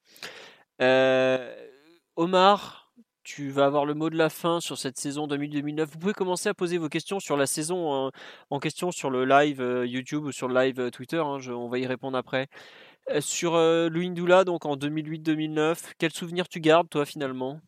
Euh, Omar, tu vas avoir le mot de la fin sur cette saison 2000-2009. Vous pouvez commencer à poser vos questions sur la saison hein, en question sur le live euh, YouTube ou sur le live euh, Twitter. Hein, on va y répondre après. sur Louis Ndoula, donc en 2008-2009, quel souvenir tu gardes, toi, finalement?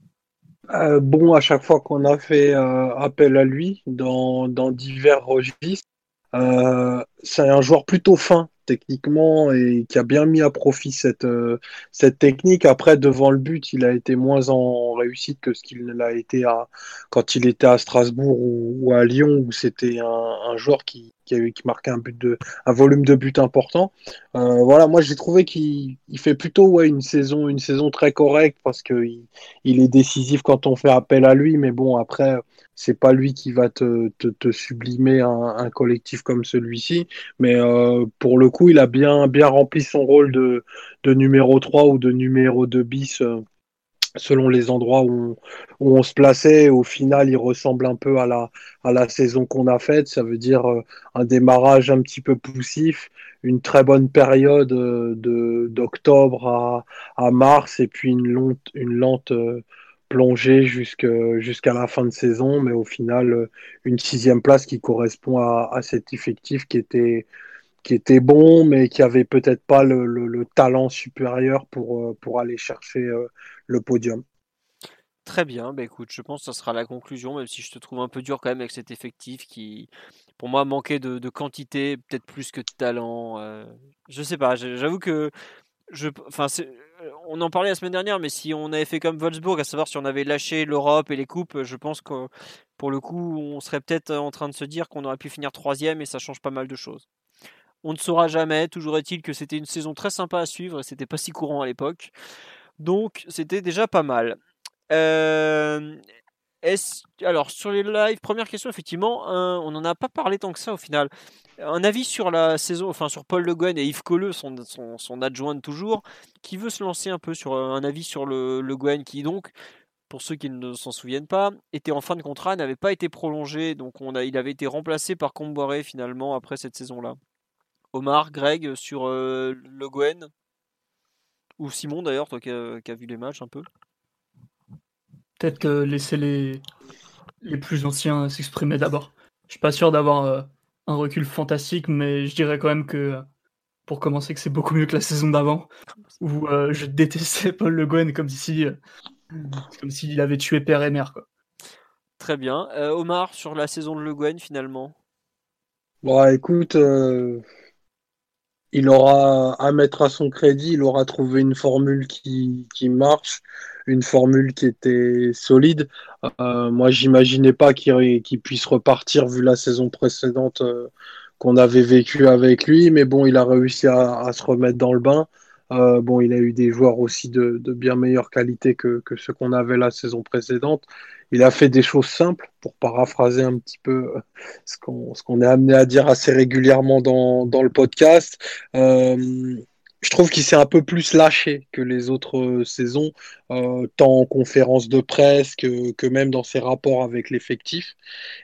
Bon, à chaque fois qu'on a fait appel à lui dans, divers registres, euh, c'est un joueur plutôt fin techniquement et qui a bien mis à profit cette, euh, cette technique. Après, devant le but, il a été moins en réussite que ce qu'il l'a été à, quand il était à Strasbourg ou, à Lyon, où c'était un, joueur qui, qui, marquait un, but de, un volume de but important. Euh, voilà, moi j'ai trouvé qu'il il fait plutôt ouais, une, saison, une saison très correcte parce qu'il il est décisif quand on fait appel à lui, mais bon, après, c'est pas lui qui va te, te, sublimer un, collectif comme celui-ci, mais euh, pour le coup, il a bien, bien rempli son rôle de, de numéro 3 ou de numéro 2 bis. Euh, selon les endroits où on, où on, se plaçait. Au final, il ressemble un peu à la, à la saison qu'on a faite. Ça veut dire euh, un démarrage un petit peu poussif, une très bonne période de d'octobre à, à mars et puis une, une lente plongé jusqu'à la fin de saison, mais au final, euh, une sixième place qui correspond à, cet effectif qui était, qui était bon, mais qui avait peut-être pas le, talent supérieur pour, euh, aller chercher euh, le podium. Très bien, bah écoute, je pense que ça sera la conclusion, même si je te trouve un peu dur quand même avec cet effectif qui, pour moi, manquait de, quantité, peut-être plus que de talent. je sais pas, j'avoue que je, on en parlait la semaine dernière, mais si on avait fait comme Wolfsburg, à savoir si on avait lâché l'Europe et les coupes, je pense que pour le coup, on serait peut-être en train de se dire qu'on aurait pu finir troisième et ça change pas mal de choses. On ne saura jamais. Toujours est-il que c'était une saison très sympa à suivre et c'était pas si courant à l'époque. Donc c'était déjà pas mal. Euh, alors sur les lives, première question effectivement, on n'en a pas parlé tant que ça au final. Un avis sur la saison, enfin sur Paul Le Guen et Yves Colleux, son, adjoint toujours, qui veut se lancer un peu sur euh, un avis sur le, le Guen, qui donc, pour ceux qui ne s'en souviennent pas, était en fin de contrat, n'avait pas été prolongé, donc il avait été remplacé par Comboiré finalement après cette saison-là. Omar, Greg, sur euh, Le Guen, ou Simon d'ailleurs, toi qui as vu les matchs un peu? Peut-être que laisser les, les plus anciens s'exprimer d'abord. Je suis pas sûr d'avoir euh, un recul fantastique, mais je dirais quand même que pour commencer que c'est beaucoup mieux que la saison d'avant, où euh, je détestais Paul Le Guen comme si euh, comme s'il avait tué père et mère. Quoi. Très bien. Omar, sur la saison de Le Guen finalement? Bon, écoute, il aura à mettre à son crédit, il aura trouvé une formule qui, qui marche une formule qui était solide. Euh, moi, j'imaginais pas qu'il puisse repartir vu la saison précédente euh, qu'on avait vécue avec lui, mais bon, il a réussi à, se remettre dans le bain. Euh, bon, il a eu des joueurs aussi de, bien meilleure qualité que, que ceux qu'on avait la saison précédente. Il a fait des choses simples, pour paraphraser un petit peu ce qu'on est amené à dire assez régulièrement dans, le podcast. Je trouve qu'il s'est un peu plus lâché que les autres euh, saisons, euh, tant en conférence de presse que, même dans ses rapports avec l'effectif.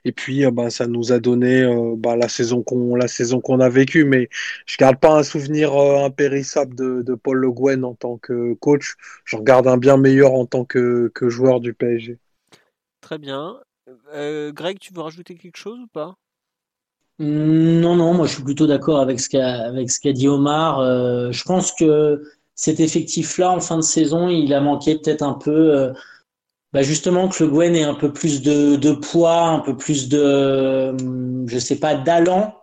Et puis, euh, bah, ça nous a donné bah, la saison qu'on la saison qu'on a vécue. Mais je garde pas un souvenir impérissable de, Paul Le Guen en tant que coach. Je regarde un bien meilleur en tant que joueur du PSG. Très bien. Greg, tu veux rajouter quelque chose ou pas? Non, non, moi je suis plutôt d'accord avec ce qu'a avec ce qu'a dit Omar. Euh, je pense que cet effectif-là, en fin de saison, il a manqué peut-être un peu, euh, bah justement que le Gwen ait un peu plus de, poids, un peu plus de, euh, je sais pas, d'allant,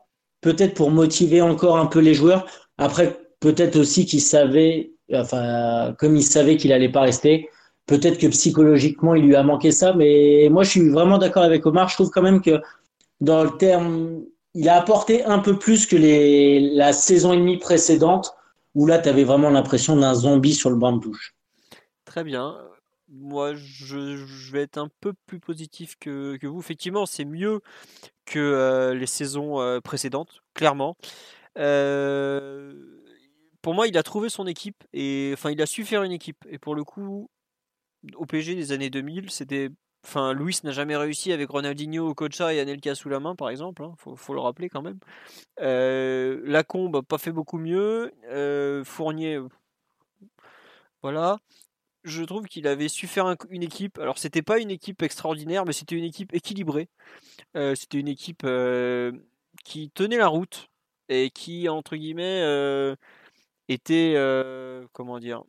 peut-être pour motiver encore un peu les joueurs. Après, peut-être aussi qu'il savait, enfin, comme il savait qu'il allait pas rester, peut-être que psychologiquement il lui a manqué ça. Mais moi, je suis vraiment d'accord avec Omar. Je trouve quand même que dans le terme il a apporté un peu plus que les, la saison et demie précédente, où là, tu avais vraiment l'impression d'un zombie sur le banc de touche. Très bien. Moi, je, vais être un peu plus positif que, vous. Effectivement, c'est mieux que euh, les saisons euh, précédentes, clairement. Euh, pour moi, il a trouvé son équipe et enfin, il a su faire une équipe. Et pour le coup, au PG des années 2000, c'était Enfin, Luis n'a jamais réussi avec Ronaldinho, Cocha et Anelka sous la main, par exemple. Hein, faut, le rappeler quand même. Euh, Lacombe pas fait beaucoup mieux. Euh, Fournier, voilà. Je trouve qu'il avait su faire une équipe. Alors, c'était pas une équipe extraordinaire, mais c'était une équipe équilibrée. Euh, c'était une équipe qui tenait la route et qui, entre guillemets, était, comment dire,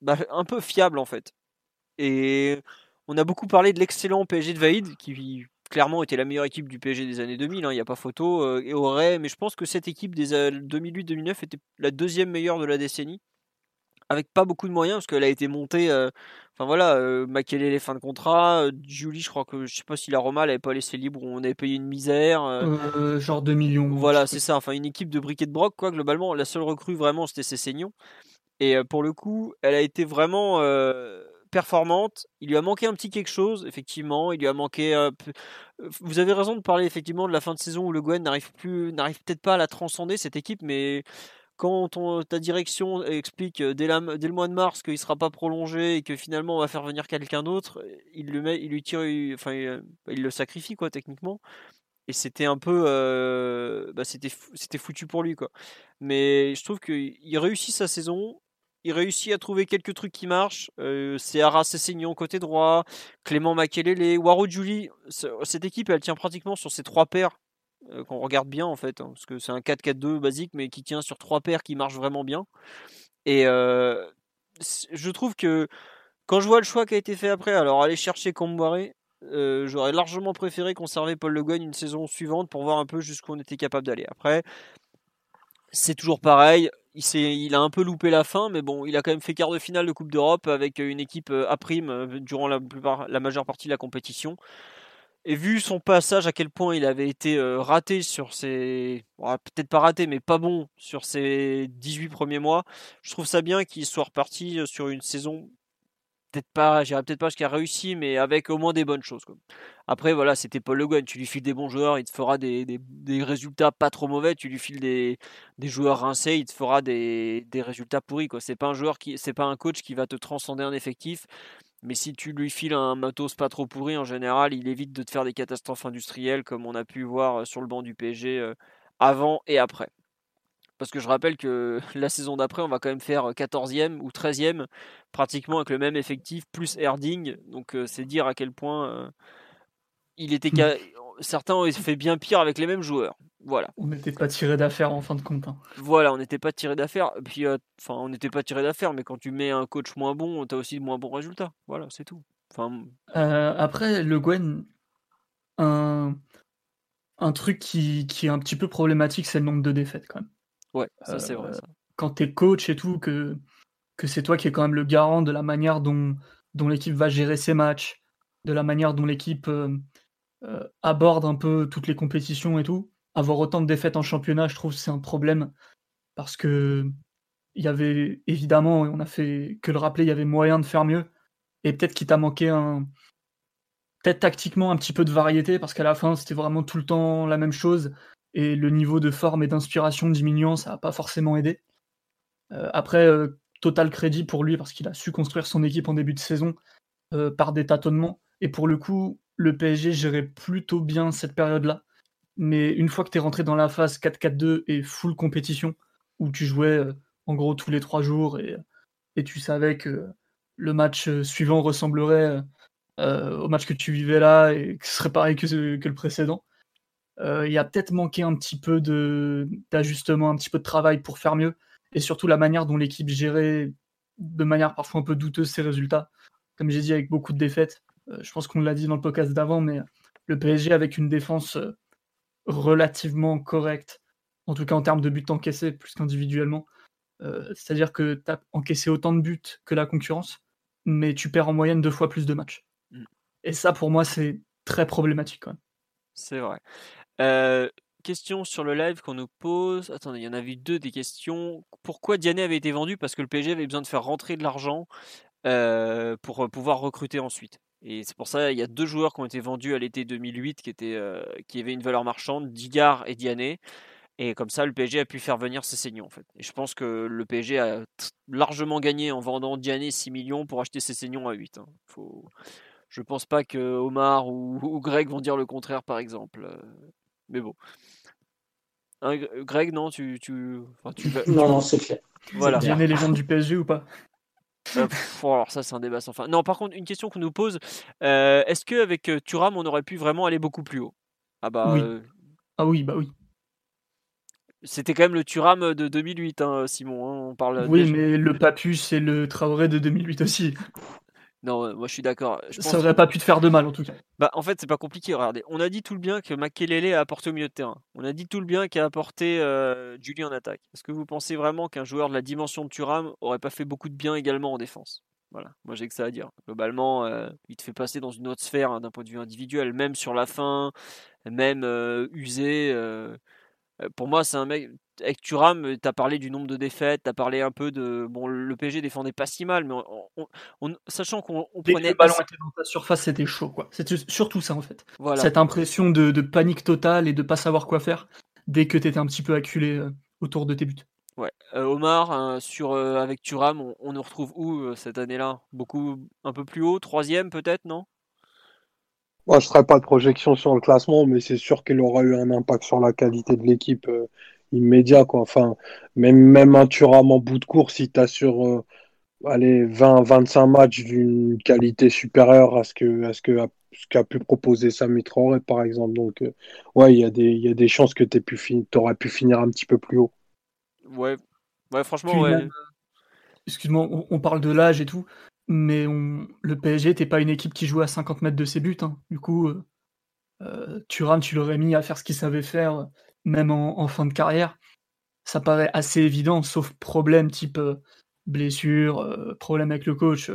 bah, un peu fiable en fait. Et on a beaucoup parlé de l'excellent PSG de Vaïd, qui clairement était la meilleure équipe du PSG des années 2000, hein, il n'y a pas photo, euh, et aurait, mais je pense que cette équipe des 2008-2009 était la deuxième meilleure de la décennie, avec pas beaucoup de moyens, parce qu'elle a été montée, euh, enfin voilà, euh, les fins de contrat, Julie, je crois que, je sais pas si la Roma l'avait pas laissé libre, on avait payé une misère. genre 2 millions. Voilà, c'est ça, enfin une équipe de briquet de broc, quoi, globalement, la seule recrue vraiment c'était Cessignon, et pour le coup, elle a été vraiment performante. Il lui a manqué un petit quelque chose, effectivement. Il lui a manqué. Euh, vous avez raison de parler effectivement de la fin de saison où le Gwen n'arrive plus, n'arrive peut-être pas à la transcender cette équipe, mais quand ta direction explique euh, dès, le mois de mars qu'il ne sera pas prolongé et que finalement on va faire venir quelqu'un d'autre, il le met, il lui tire, enfin il, le sacrifie quoi techniquement. Et c'était un peu, euh, bah, c'était, c'était foutu pour lui quoi. Mais je trouve qu'il réussit sa saison il réussit à trouver quelques trucs qui marchent. Euh, c'est Arras Sessignon côté droit, Clément Makelele, Waro Julie. Cette équipe, elle tient pratiquement sur ces trois paires euh, qu'on regarde bien en fait, hein, parce que c'est un 4-4-2 basique, mais qui tient sur trois paires qui marchent vraiment bien. Et euh, je trouve que quand je vois le choix qui a été fait après, alors aller chercher Comboiré, j'aurais largement préféré conserver Paul Le une saison suivante pour voir un peu jusqu'où on était capable d'aller. Après, c'est toujours pareil il, a un peu loupé la fin, mais bon, il a quand même fait quart de finale de Coupe d'Europe avec une équipe euh, à prime euh, durant la, majeure partie de la compétition. Et vu son passage, à quel point il avait été euh, raté sur ses. Peut-être pas raté, mais pas bon sur ses 18 premiers mois, je trouve ça bien qu'il soit reparti sur une saison peut-être pas, j'irai peut-être pas jusqu'à réussi, mais avec au moins des bonnes choses. Après, voilà, c'était Paul Le Guen. Tu lui files des bons joueurs, il te fera des, des, résultats pas trop mauvais. Tu lui files des, des joueurs rincés, il te fera des, résultats pourris. Quoi. C'est pas un joueur qui, c'est pas un coach qui va te transcender un effectif. Mais si tu lui files un matos pas trop pourri, en général, il évite de te faire des catastrophes industrielles comme on a pu voir sur le banc du PSG euh, avant et après. Parce que je rappelle que la saison d'après, on va quand même faire 14e ou 13e, pratiquement avec le même effectif, plus Erding. Donc c'est dire à quel point il était. Mmh. Certains ont fait bien pire avec les mêmes joueurs. Voilà. On n'était pas tiré d'affaire en fin de compte. Hein. Voilà, on n'était pas tiré d'affaire. Puis, enfin, on n'était pas tiré d'affaire, mais quand tu mets un coach moins bon, tu as aussi de moins bons résultats. Voilà, c'est tout. Enfin... après, Le Gwen, un, un truc qui, qui, est un petit peu problématique, c'est le nombre de défaites quand même. Ouais, ça c'est vrai. Euh, quand tu es coach et tout, que, que c'est toi qui es quand même le garant de la manière dont, dont l'équipe va gérer ses matchs, de la manière dont l'équipe euh, euh, aborde un peu toutes les compétitions et tout. Avoir autant de défaites en championnat, je trouve c'est un problème parce que il y avait évidemment, on a fait que le rappeler, il y avait moyen de faire mieux et peut-être qu'il t'a manqué un peut-être tactiquement un petit peu de variété parce qu'à la fin c'était vraiment tout le temps la même chose et le niveau de forme et d'inspiration diminuant, ça n'a pas forcément aidé. Euh, après, euh, total crédit pour lui parce qu'il a su construire son équipe en début de saison euh, par des tâtonnements. Et pour le coup, le PSG gérait plutôt bien cette période-là. Mais une fois que tu es rentré dans la phase 4-4-2 et full compétition, où tu jouais en gros tous les trois jours et, tu savais que le match suivant ressemblerait au match que tu vivais là et que ce serait pareil que, le précédent, il y a peut-être manqué un petit peu d'ajustement, un petit peu de travail pour faire mieux, et surtout la manière dont l'équipe gérait de manière parfois un peu douteuse ses résultats. Comme j'ai dit, avec beaucoup de défaites. Euh, je pense qu'on l'a dit dans le podcast d'avant, mais le PSG avec une défense euh, relativement correcte, en tout cas en termes de buts encaissés plus qu'individuellement. C'est-à-dire que tu as encaissé autant de buts que la concurrence, mais tu perds en moyenne deux fois plus de matchs. Mm. Et ça, pour moi, c'est très problématique quand même. C'est vrai question sur le live qu'on nous pose. Attendez, il y en a eu deux des questions. Pourquoi Diané avait été vendu Parce que le PSG avait besoin de faire rentrer de l'argent pour pouvoir recruter ensuite. Et c'est pour ça il y a deux joueurs qui ont été vendus à l'été 2008 qui, étaient, qui avaient une valeur marchande, Digard et Diané. Et comme ça, le PSG a pu faire venir ses saignons en fait. Et je pense que le PSG a largement gagné en vendant Diané 6 millions pour acheter ses saignons à 8. Hein. Faut Je pense pas que Omar ou, Greg vont dire le contraire, par exemple. Mais bon. Hein, Greg, non, tu, tu, tu Non, non, c'est clair. Voilà. Bien les légendes du PSG ou pas? Euh, alors ça c'est un débat sans fin. Non par contre une question qu'on nous pose, euh, est-ce qu'avec avec Thuram on aurait pu vraiment aller beaucoup plus haut? Ah bah oui. Ah oui bah oui. C'était quand même le Thuram de 2008 hein, Simon, hein, on parle Oui mais le Papus et le Traoré de 2008 aussi. Non, moi je suis d'accord. Ça aurait pas pu te faire de mal en tout cas. Bah, en fait, c'est pas compliqué. Regardez, on a dit tout le bien que Makelele a apporté au milieu de terrain. On a dit tout le bien qu'a apporté euh, Julie en attaque. Est-ce que vous pensez vraiment qu'un joueur de la dimension de Thuram aurait pas fait beaucoup de bien également en défense? Voilà, moi j'ai que ça à dire. Globalement, euh, il te fait passer dans une autre sphère hein, d'un point de vue individuel, même sur la fin, même euh, usé. Pour moi, c'est un mec avec Thuram, tu as parlé du nombre de défaites, tu as parlé un peu de. Bon, le PSG défendait pas si mal, mais sachant qu'on prenait. le ballon était dans ta surface, c'était chaud, quoi. C'était surtout ça, en fait. Cette impression de, panique totale et de pas savoir quoi faire dès que tu étais un petit peu acculé autour de tes buts. Ouais. Euh, Omar, hein, sur, avec Thuram, on, nous retrouve où cette année-là? Beaucoup, un peu plus haut? Troisième, peut-être, non? Moi, je ne ferai pas de projection sur le classement, mais c'est sûr qu'il aura eu un impact sur la qualité de l'équipe immédiat. Quoi. Enfin, même, même un Thuram en bout de course, si tu as sur euh, allez, 20-25 matchs d'une qualité supérieure à ce que, à ce que ce qu'a pu proposer Sami Traoré, par exemple. Donc, euh, ouais, il y, a des, y a des chances que tu aurais pu finir un petit peu plus haut. Ouais, ouais franchement, ouais. Excuse-moi, on, parle de l'âge et tout, mais on, le PSG n'était pas une équipe qui jouait à 50 mètres de ses buts. Hein. Du coup, euh, euh Thuram, tu l'aurais mis à faire ce qu'il savait faire même en, fin de carrière, ça paraît assez évident, sauf problème type euh, blessure, euh, problème avec le coach,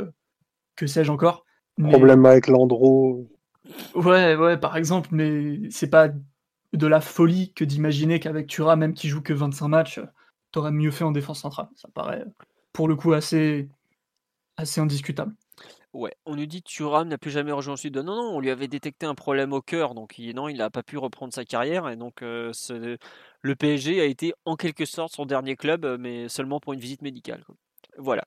que sais-je encore. Problème avec l'Andro. Ouais, ouais, par exemple, mais c'est pas de la folie que d'imaginer qu'avec Tura, même qui joue que 25 matchs, t'aurais mieux fait en défense centrale. Ça paraît, pour le coup, assez, assez indiscutable. Ouais, on nous dit Thuram n'a plus jamais rejoint ensuite. Non, non, on lui avait détecté un problème au cœur, donc il, non, il n'a pas pu reprendre sa carrière. Et donc, euh, le PSG a été en quelque sorte son dernier club, euh, mais seulement pour une visite médicale. Voilà.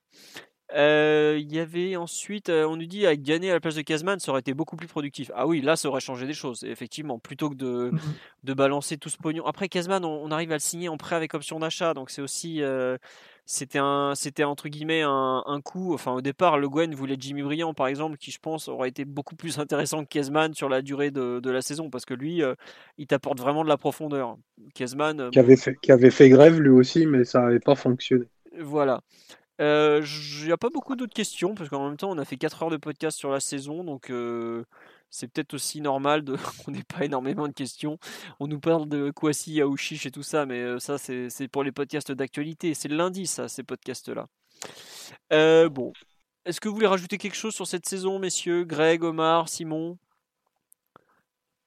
Euh, il y avait ensuite, on nous dit avec Gagné à la place de Kazman, ça aurait été beaucoup plus productif. Ah oui, là, ça aurait changé des choses, effectivement, plutôt que de, mmh de balancer tout ce pognon. Après, Kazman, on, arrive à le signer en prêt avec option d'achat, donc c'est aussi c'était un, c'était entre guillemets un, un, coup. Enfin, au départ, Le Guen voulait Jimmy Briand, par exemple, qui je pense aurait été beaucoup plus intéressant que Kezman sur la durée de, de la saison, parce que lui, euh, il t'apporte vraiment de la profondeur. Kezman, euh, qui avait fait, qui avait fait grève lui aussi, mais ça n'avait pas fonctionné. Voilà. Il euh, n'y a pas beaucoup d'autres questions, parce qu'en même temps, on a fait 4 heures de podcast sur la saison, donc c'est peut-être aussi normal de qu'on n'ait pas énormément de questions. On nous parle de Kwasi, Yaouchiche et tout ça, mais euh, ça, c'est pour les podcasts d'actualité. C'est le lundi, ça, ces podcasts-là. Euh, bon. Est-ce que vous voulez rajouter quelque chose sur cette saison, messieurs? Greg, Omar, Simon?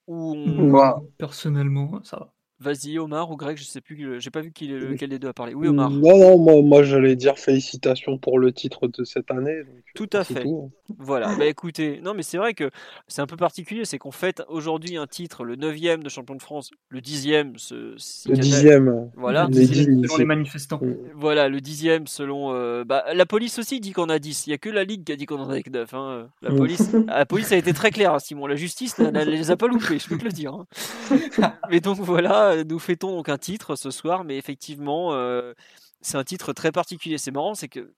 Ou Moi, personnellement, ça va. Vas-y, Omar ou Greg, je sais plus, j'ai pas vu qui, lequel des deux a parlé. Oui, Omar. Non, non, moi, moi j'allais dire félicitations pour le titre de cette année. tout à fait. Hein. Voilà, bah écoutez, non, mais c'est vrai que c'est un peu particulier, c'est qu'on fête aujourd'hui un titre, le 9 de champion de France, le 10e. Ce, le 10e. Voilà. Les selon les manifestants. Mm. Voilà, le 10e selon. Euh, bah, la police aussi dit qu'on a 10. Il n'y a que la Ligue qui a dit qu'on en a que 9. Hein. La, mm. police, la police a été très claire, hein, Simon. La justice ne les a pas loupés, je peux te le dire. Hein. mais donc voilà nous fêtons donc un titre ce soir, mais effectivement, euh, c'est un titre très particulier. C'est marrant, c'est que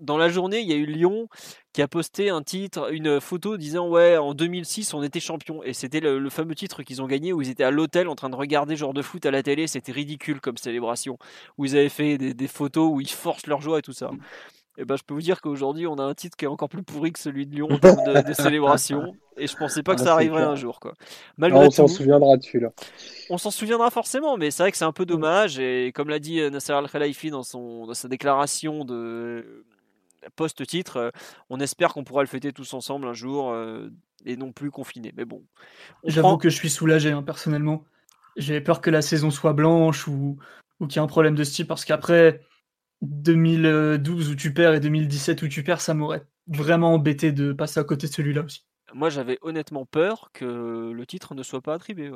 dans la journée, il y a eu Lyon qui a posté un titre, une photo disant ouais, en 2006, on était champion. Et c'était le, fameux titre qu'ils ont gagné où ils étaient à l'hôtel en train de regarder genre de foot à la télé. C'était ridicule comme célébration. Où ils avaient fait des, des, photos où ils forcent leur joie et tout ça. Et eh ben, je peux vous dire qu'aujourd'hui, on a un titre qui est encore plus pourri que celui de Lyon en termes de, célébration. Et je pensais pas que ah, ça arriverait un jour. Quoi. Malgré on s'en souviendra dessus là. On s'en souviendra forcément, mais c'est vrai que c'est un peu dommage. Et comme l'a dit euh, Nasser Al-Khelaifi dans, son, dans sa déclaration de post-titre, euh, on espère qu'on pourra le fêter tous ensemble un jour euh, et non plus confiné. Mais bon. J'avoue que je suis soulagé hein, personnellement. J'avais peur que la saison soit blanche ou, ou qu'il y ait un problème de style parce qu'après 2012 où tu perds et 2017 où tu perds, ça m'aurait vraiment embêté de passer à côté de celui-là aussi. Moi, j'avais honnêtement peur que le titre ne soit pas attribué.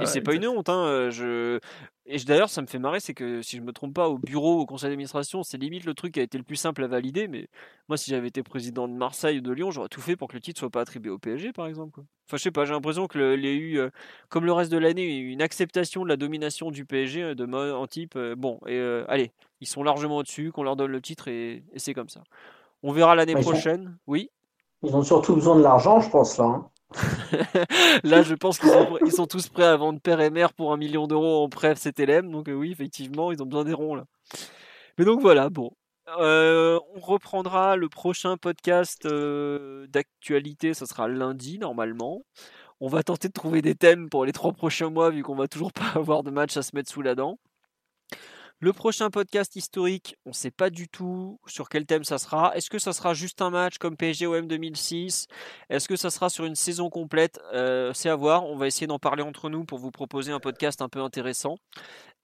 et c'est pas une honte. Hein. Je... et d'ailleurs, ça me fait marrer, c'est que si je me trompe pas, au bureau, au conseil d'administration, c'est limite le truc qui a été le plus simple à valider. Mais moi, si j'avais été président de Marseille ou de Lyon, j'aurais tout fait pour que le titre soit pas attribué au PSG, par exemple. Enfin, je sais pas, j'ai l'impression que y a eu, euh, comme le reste de l'année, une acceptation de la domination du PSG euh, de mode en type. Euh, bon, et allez, ils sont largement au-dessus, qu'on leur donne le titre et, c'est comme ça. On verra l'année prochaine. Oui. Ils ont surtout besoin de l'argent, je pense là. Hein. Là, je pense qu'ils sont, ils sont tous prêts à vendre père et mère pour un million d'euros en prêt CTLM. Donc, euh, oui, effectivement, ils ont besoin des ronds là. Mais donc voilà, bon. Euh, on reprendra le prochain podcast euh, d'actualité, ça sera lundi normalement. On va tenter de trouver des thèmes pour les trois prochains mois, vu qu'on va toujours pas avoir de match à se mettre sous la dent. Le prochain podcast historique, on ne sait pas du tout sur quel thème ça sera. Est-ce que ça sera juste un match comme PSG-OM 2006 Est-ce que ça sera sur une saison complète? Euh, C'est à voir. On va essayer d'en parler entre nous pour vous proposer un podcast un peu intéressant.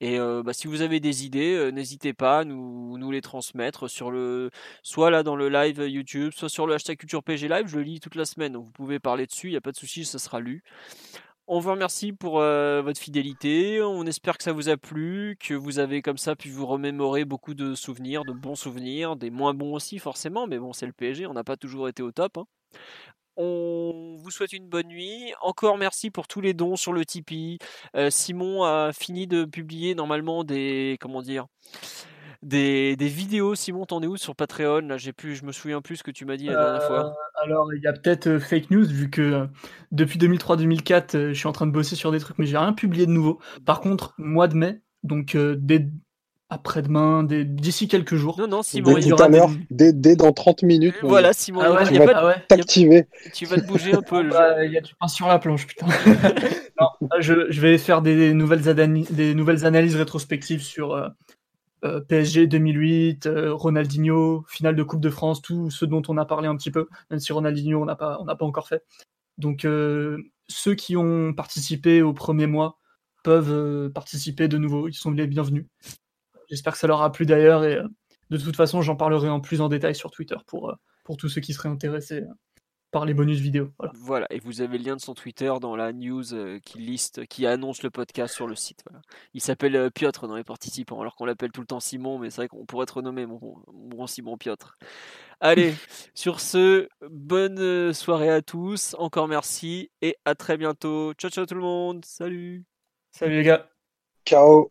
Et euh, bah, si vous avez des idées, euh, n'hésitez pas à nous, les transmettre sur le, soit là dans le live YouTube, soit sur le hashtag Culture PG Live. Je le lis toute la semaine, vous pouvez parler dessus. Il n'y a pas de souci, ça sera lu. On vous remercie pour euh, votre fidélité. On espère que ça vous a plu, que vous avez comme ça pu vous remémorer beaucoup de souvenirs, de bons souvenirs, des moins bons aussi forcément, mais bon c'est le PSG, on n'a pas toujours été au top. Hein. On vous souhaite une bonne nuit. Encore merci pour tous les dons sur le Tipeee. Euh, Simon a fini de publier normalement des comment dire des, vidéos. Simon, t'en es où sur Patreon Là, j'ai plus, je me souviens plus ce que tu m'as dit la dernière fois. Euh, alors, il y a peut-être euh, fake news vu que euh, depuis 2003-2004, je suis en train de bosser sur des trucs, mais j'ai rien publié de nouveau. Par contre, mois de mai, donc dès après-demain, d'ici quelques jours. Non, non, Simon, dès, tout à l'heure, dès, dans 30 minutes. Voilà, Simon, ah tu, vas t'activer. Tu vas te bouger un peu. Bah, il y a du pain sur la planche, putain. non, je, je, vais faire des nouvelles, des nouvelles analyses rétrospectives sur, euh, PSG 2008, euh, Ronaldinho, finale de Coupe de France, tout ce dont on a parlé un petit peu, même si Ronaldinho on n'a pas, pas encore fait. Donc euh, ceux qui ont participé au premier mois peuvent participer de nouveau, ils sont les bienvenus. J'espère que ça leur a plu d'ailleurs et de toute façon j'en parlerai en plus en détail sur Twitter pour, pour tous ceux qui seraient intéressés par les bonus vidéo. Voilà. et vous avez le lien de son Twitter dans la news euh, qui liste, qui annonce le podcast sur le site. Il s'appelle euh, Piotr dans les participants, alors qu'on l'appelle tout le temps Simon, mais c'est vrai qu'on pourrait être renommé mon, bon Simon Piotr. Allez, sur ce, bonne euh, soirée à tous, encore merci et à très bientôt. Ciao ciao tout le monde, salut. Salut les gars. Ciao.